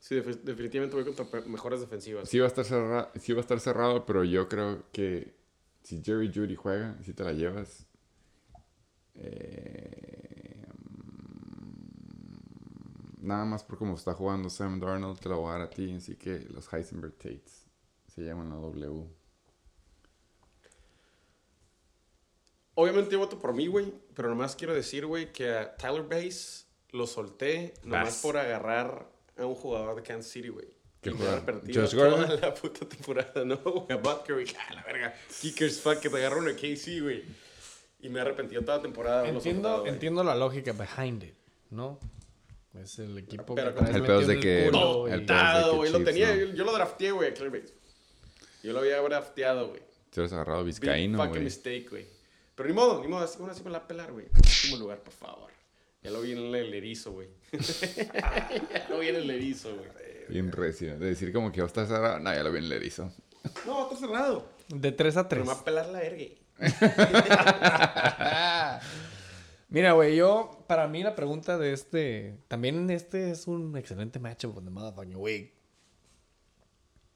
Sí, defi- definitivamente voy contra mejores defensivas. sí, va a estar cerrado, sí va a estar cerrado, pero yo creo que si Jerry Judy juega, si te la llevas. eh, nada más por cómo está jugando Sam Darnold, te la voy a dar a ti. Así que los Heisenberg Tates se llaman la W. Obviamente yo voto por mí, güey, pero nomás quiero decir, güey, que a Tyler Bass lo solté nomás Bass. por agarrar a un jugador de Kansas City, güey. ¿Qué Y me he juega? arrepentido Josh toda Gordon. la puta temporada, ¿no? A Butker, güey. Ah, la verga. Kickers, fuck, que te agarraron a KC, güey. Y me he arrepentido toda la temporada. Entiendo, entiendo la lógica behind it, ¿no? Es el equipo Pero que el pedo es de en el que- culo, Todo el que güey. Lo tenía, ¿no? yo, yo lo drafteé, güey, a Claire Bates. Yo lo había drafteado, güey. Te hubieras agarrado Vizcaíno, fucking güey. mistake, güey. Pero ni modo, ni modo, así, aún así me la va a pelar, güey. Último lugar, por favor. Ya lo vi en el erizo, güey. ya lo vi en el erizo, güey. Bien recio. De decir como que va a estar cerrado. No, ya lo vi en el erizo. No, está cerrado. De 3 a 3. Pero me va a pelar la verga. Mira, güey, yo, para mí la pregunta de este, también este es un excelente matchup con The Motherfucking Week.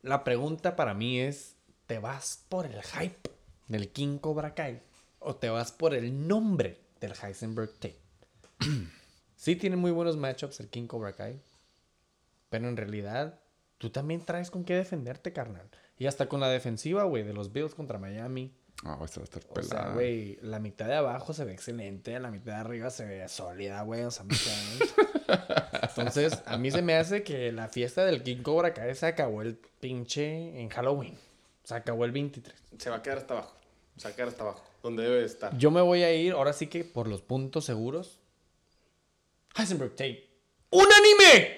La pregunta para mí es, ¿te vas por el hype del King Cobra Kai o te vas por el nombre del Heisenberg Tape? sí tiene muy buenos matchups el King Cobra Kai, pero en realidad tú también traes con qué defenderte, carnal. Y hasta con la defensiva, güey, de los Bills contra Miami. Ah, esta va a estar O pelada. sea, güey, la mitad de abajo se ve excelente, la mitad de arriba se ve sólida, güey. O sea, me cae. Entonces, a mí se me hace que la fiesta del King Cobra Kai se acabó el pinche en Halloween. Se acabó el 23. Se va a quedar hasta abajo. Se va a quedar hasta abajo. Donde debe de estar. Yo me voy a ir, ahora sí que por los puntos seguros. Heisenberg Tape. ¡Un anime!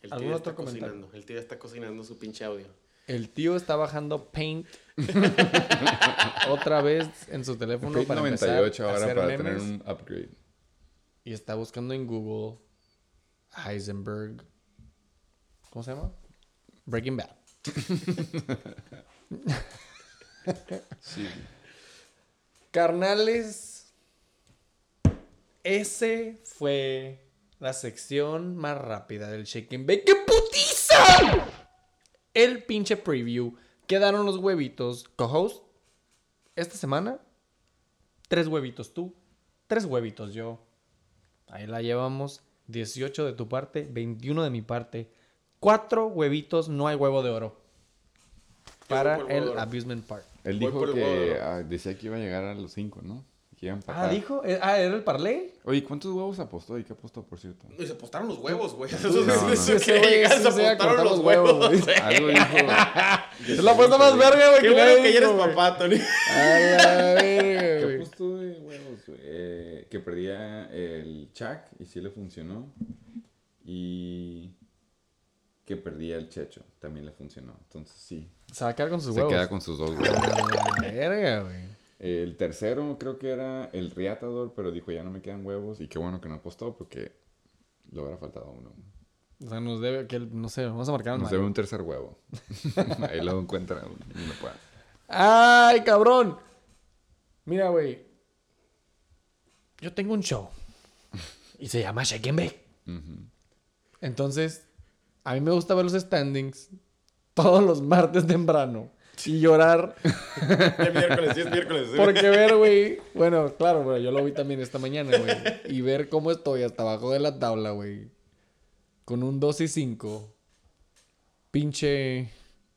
El ¿Algún tío otro está comentario? cocinando. El tío está cocinando su pinche audio. El tío está bajando Paint otra vez en su teléfono Fate para 98 empezar a ahora hacer para memes. tener un upgrade. Y está buscando en Google Heisenberg. ¿Cómo se llama? Breaking Bad. Sí. Carnales. Ese fue la sección más rápida del Shake and Bake. ¡Qué putiza! El pinche preview. Quedaron los huevitos. Co-host. Esta semana. Tres huevitos tú. Tres huevitos yo. Ahí la llevamos. 18 de tu parte. 21 de mi parte. Cuatro huevitos. No hay huevo de oro. Para el el. Abusement Park. Él dijo que ah, decía que iba a llegar a los 5, ¿no? Que Ah, empatar. dijo. eh, Ah, era el parlay. Oye, ¿cuántos huevos apostó? ¿Y qué apostó, por cierto? Y se apostaron los huevos, güey. no, no. Que llegas, se se apostaron los huevos, huevos. güey. Algo dijo. Es la apuesta más verga, güey. Qué que bueno que ya eres papá, Tony. A la verga, ¿Qué güey. apostó de huevos? güey? Eh, que perdía el Chuck y sí le funcionó. Y que perdía el Checho. También le funcionó. Entonces sí. Se va a quedar con sus Se huevos. queda con sus dos huevos. Verga, güey. El tercero creo que era el Riatador, pero dijo ya no me quedan huevos. Y qué bueno que no apostó porque le hubiera faltado uno. O sea, nos debe que no sé, vamos a marcar al Nos debe un tercer huevo. Ahí lo encuentra donde pueda. ¡Ay, cabrón! Mira, güey. Yo tengo un show. Y se llama Shake and Bake. Entonces, a mí me gusta ver los standings todos los martes temprano. Y llorar. Es miércoles, sí es miércoles. Porque ver, güey. Bueno, claro, güey. Yo lo vi también esta mañana, güey. Y ver cómo estoy hasta abajo de la tabla, güey. Con un 2 y 5. Pinche.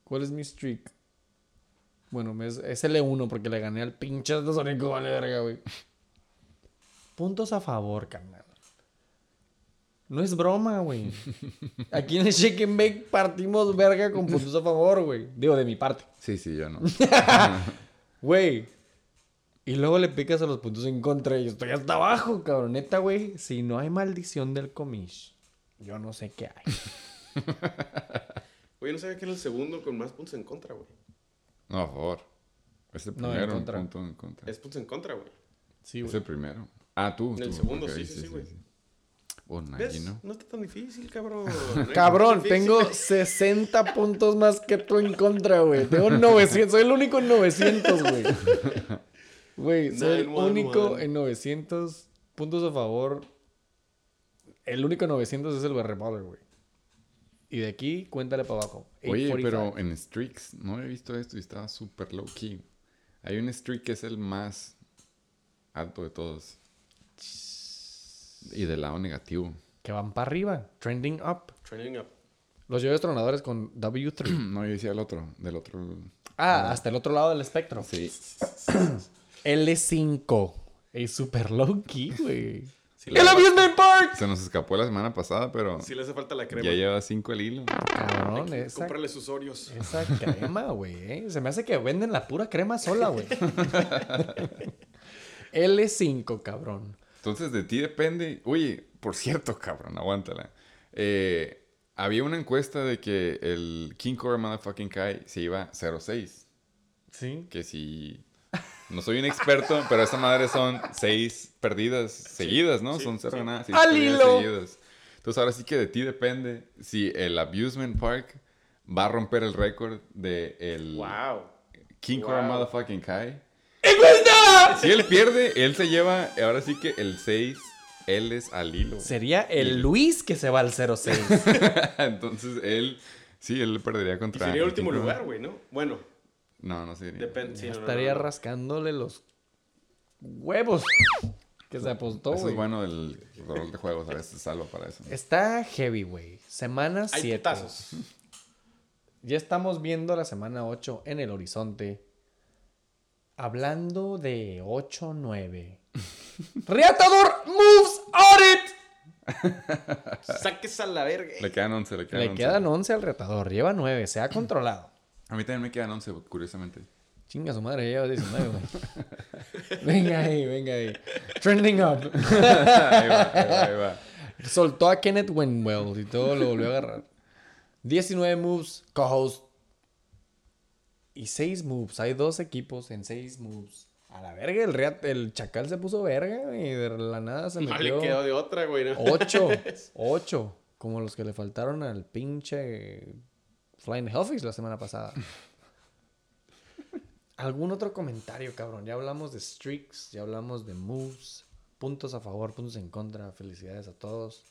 ¿Cuál es mi streak? Bueno, es, es L1 porque le gané al pinche de Sonic, vale verga, güey. Puntos a favor, carnal. No es broma, güey. Aquí en el Shake and Bake partimos verga con puntos a favor, güey. Digo, de mi parte. Sí, sí, yo no. Güey. Y luego le picas a los puntos en contra y yo estoy hasta abajo, cabrón. Neta, güey. Si no hay maldición del comish, yo no sé qué hay. Oye, no sabía que era el segundo con más puntos en contra, güey. No, a favor. Es el No, en primero en contra. punto en contra. Es puntos en contra, güey. Sí, Es güey. el primero. Ah, tú. En el tú, segundo, sí, sí, sí, güey. ¿No? No está tan difícil, cabrón. Cabrón, tengo 60 puntos más que tú en contra, güey. Tengo 900. Soy el único en 900, güey. Güey, soy el 911. único en 900 puntos a favor. El único en 900 es el Baller, güey. Y de aquí, cuéntale para abajo. Oye, 845. pero en streaks no he visto esto y estaba súper low key. Hay un streak que es el más alto de todos. Y del lado negativo. Que van para arriba. Trending up. Training up. Los llaves tronadores con W3. No, yo decía el otro. Del otro. Ah, hasta el otro lado del espectro. Sí. L5. Es super low key, güey. Sí ¡El Amusement Park! Se nos escapó la semana pasada, pero sí le hace falta la crema. ya lleva cinco el hilo. Cabrón, esa, Cómprale sus Oreos. esa crema, güey. Se me hace que venden la pura crema sola, güey. L5, cabrón. Entonces, de ti depende. Oye, por cierto, cabrón, aguántala. Eh, había una encuesta de que el King Cobra Motherfucking Kai se iba 0-6. Sí. Que si. No soy un experto, pero esa madre son seis perdidas seguidas, ¿no? sí, son cero sí. ganadas. seis ¡Al perdidas hilo! seguidas. Entonces, ahora sí que de ti depende si el Abusement Park va a romper el récord de el Wow. King Cobra Wow. Motherfucking Kai. Si él pierde, él se lleva, ahora sí que el 6 él es al hilo. Sería el Luis que se va al 06. Entonces él, sí, él perdería Y contra. sería el último lugar, güey, ¿no? Bueno, No, no sería. depende. sí, no, no, Estaría no, no. rascándole los huevos que se apostó, Eso güey. es bueno del rol de juegos, a veces salva para eso. Está heavy, güey. Semana Hay 7. putazos. Ya estamos viendo la semana 8 en el horizonte. Hablando de 8-9. ¡Reatador moves on it! Saques a la verga. Le quedan 11, le quedan Le 11. quedan 11 al retador. Lleva 9. Se ha controlado. A mí también me quedan 11, curiosamente. Chinga su madre, lleva 19, güey. venga ahí, venga ahí. Trending up. ahí va, ahí va, ahí va. Soltó a Kenneth Winwell y todo lo volvió a agarrar. 19 moves, co-host. Y 6 moves. Hay dos equipos en 6 moves. A la verga, el, Reat- el Chacal se puso verga y de la nada se No le metió quedó de otra, güey, ¿no? 8. 8. Como los que le faltaron al pinche Flying Hellfish la semana pasada. ¿Algún otro comentario, cabrón? Ya hablamos de streaks, ya hablamos de moves, puntos a favor, puntos en contra. Felicidades a todos.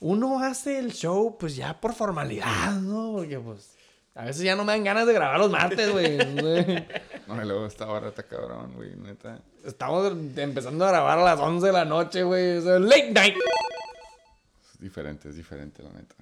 Uno hace el show, pues ya por formalidad, ¿no? Porque, pues, a veces ya no me dan ganas de grabar los martes, güey. No, y luego esta hora está cabrón, güey, neta. Estamos empezando a grabar a las 11 de la noche, güey. Es late night. Es diferente, es diferente, la neta.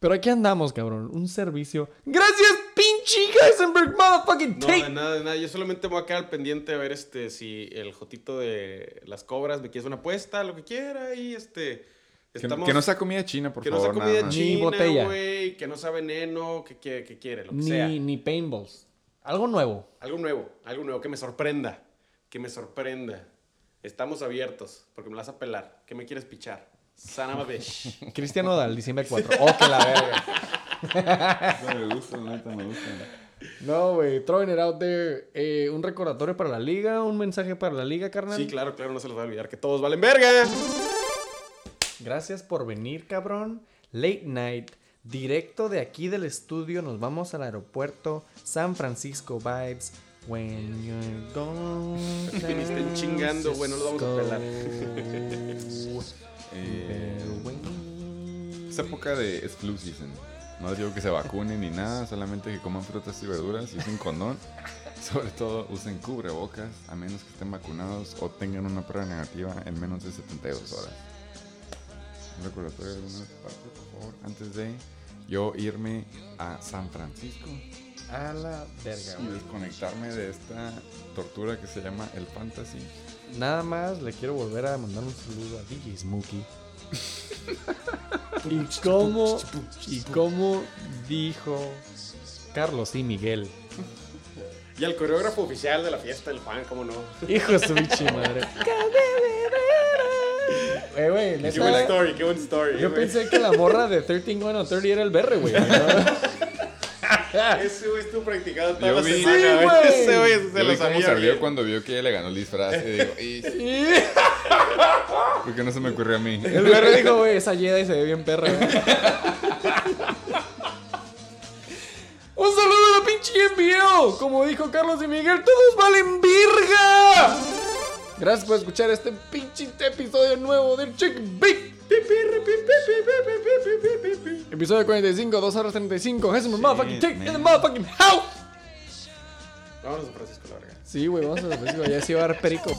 Pero aquí andamos, cabrón. Un servicio. ¡Gracias, pinche Heisenberg, motherfucking No, tape! de nada, de nada. Yo solamente me voy a quedar al pendiente a ver este si el jotito de las cobras me quiere una apuesta, lo que quiera. Y este. Que, Estamos, que no sea comida china, por que no favor, sea comida más. Ni china, botella. güey. Que no sea veneno, que, que, que quiere, lo que sea. Ni, ni paintballs. Algo nuevo. Algo nuevo, algo nuevo que me sorprenda. Que me sorprenda. Estamos abiertos, porque me la vas a pelar. ¿Qué me quieres pichar? Sana. Cristian Odal, diciembre 4. ¡Oh, que la verga! No, me gusta, neta, me gusta. No, güey. Throwing it out there. Eh, un recordatorio para la liga. Un mensaje para la liga, carnal. Sí, claro, claro, no se los va a olvidar que todos valen verga. Gracias por venir, cabrón. Late night. Directo de aquí del estudio. Nos vamos al aeropuerto San Francisco Vibes. When you're gone. En chingando, güey, no lo vamos a pelar. Eh, es época de flu season. No les digo que se vacunen ni nada, solamente que coman frutas y verduras y usen condón. Sobre todo usen cubrebocas, a menos que estén vacunados o tengan una prueba negativa en menos de 72 horas. Un recordatorio de alguna parte, por favor, antes de yo irme a San Francisco A la verga, y desconectarme de esta tortura que se llama el fantasy. Nada más le quiero volver a mandar un saludo a DJ Smokey. y cómo, y cómo dijo Carlos y Miguel. Y al coreógrafo oficial de la fiesta del fan, ¿cómo no? Hijo de su bichi madre. Eh, güey, Qué neta, buen story, qué buen story. Yo güey. pensé que la morra de 13 going on 30 era el berre, güey. Ese güey estuvo practicando toda Yo la vi- semana, Sí, güey. güey. Ese güey se Yo lo vi cómo sabía. se rió cuando vio que ella le ganó el disfraz. Y digo, "Y, ¿por qué no se me ocurrió a mí? El berre dijo, güey, esa Jedi se ve bien perra. güey. Un saludo a la pinche NBL. Como dijo Carlos y Miguel, todos valen virga. Gracias por escuchar este pinche episodio nuevo del Chick Big. Episodio 45, 2 horas 35. Es un motherfucking take in the motherfucking house. Vámonos a Francisco, la verga. Sí, güey, vamos a ver. Ya se iba a dar perico.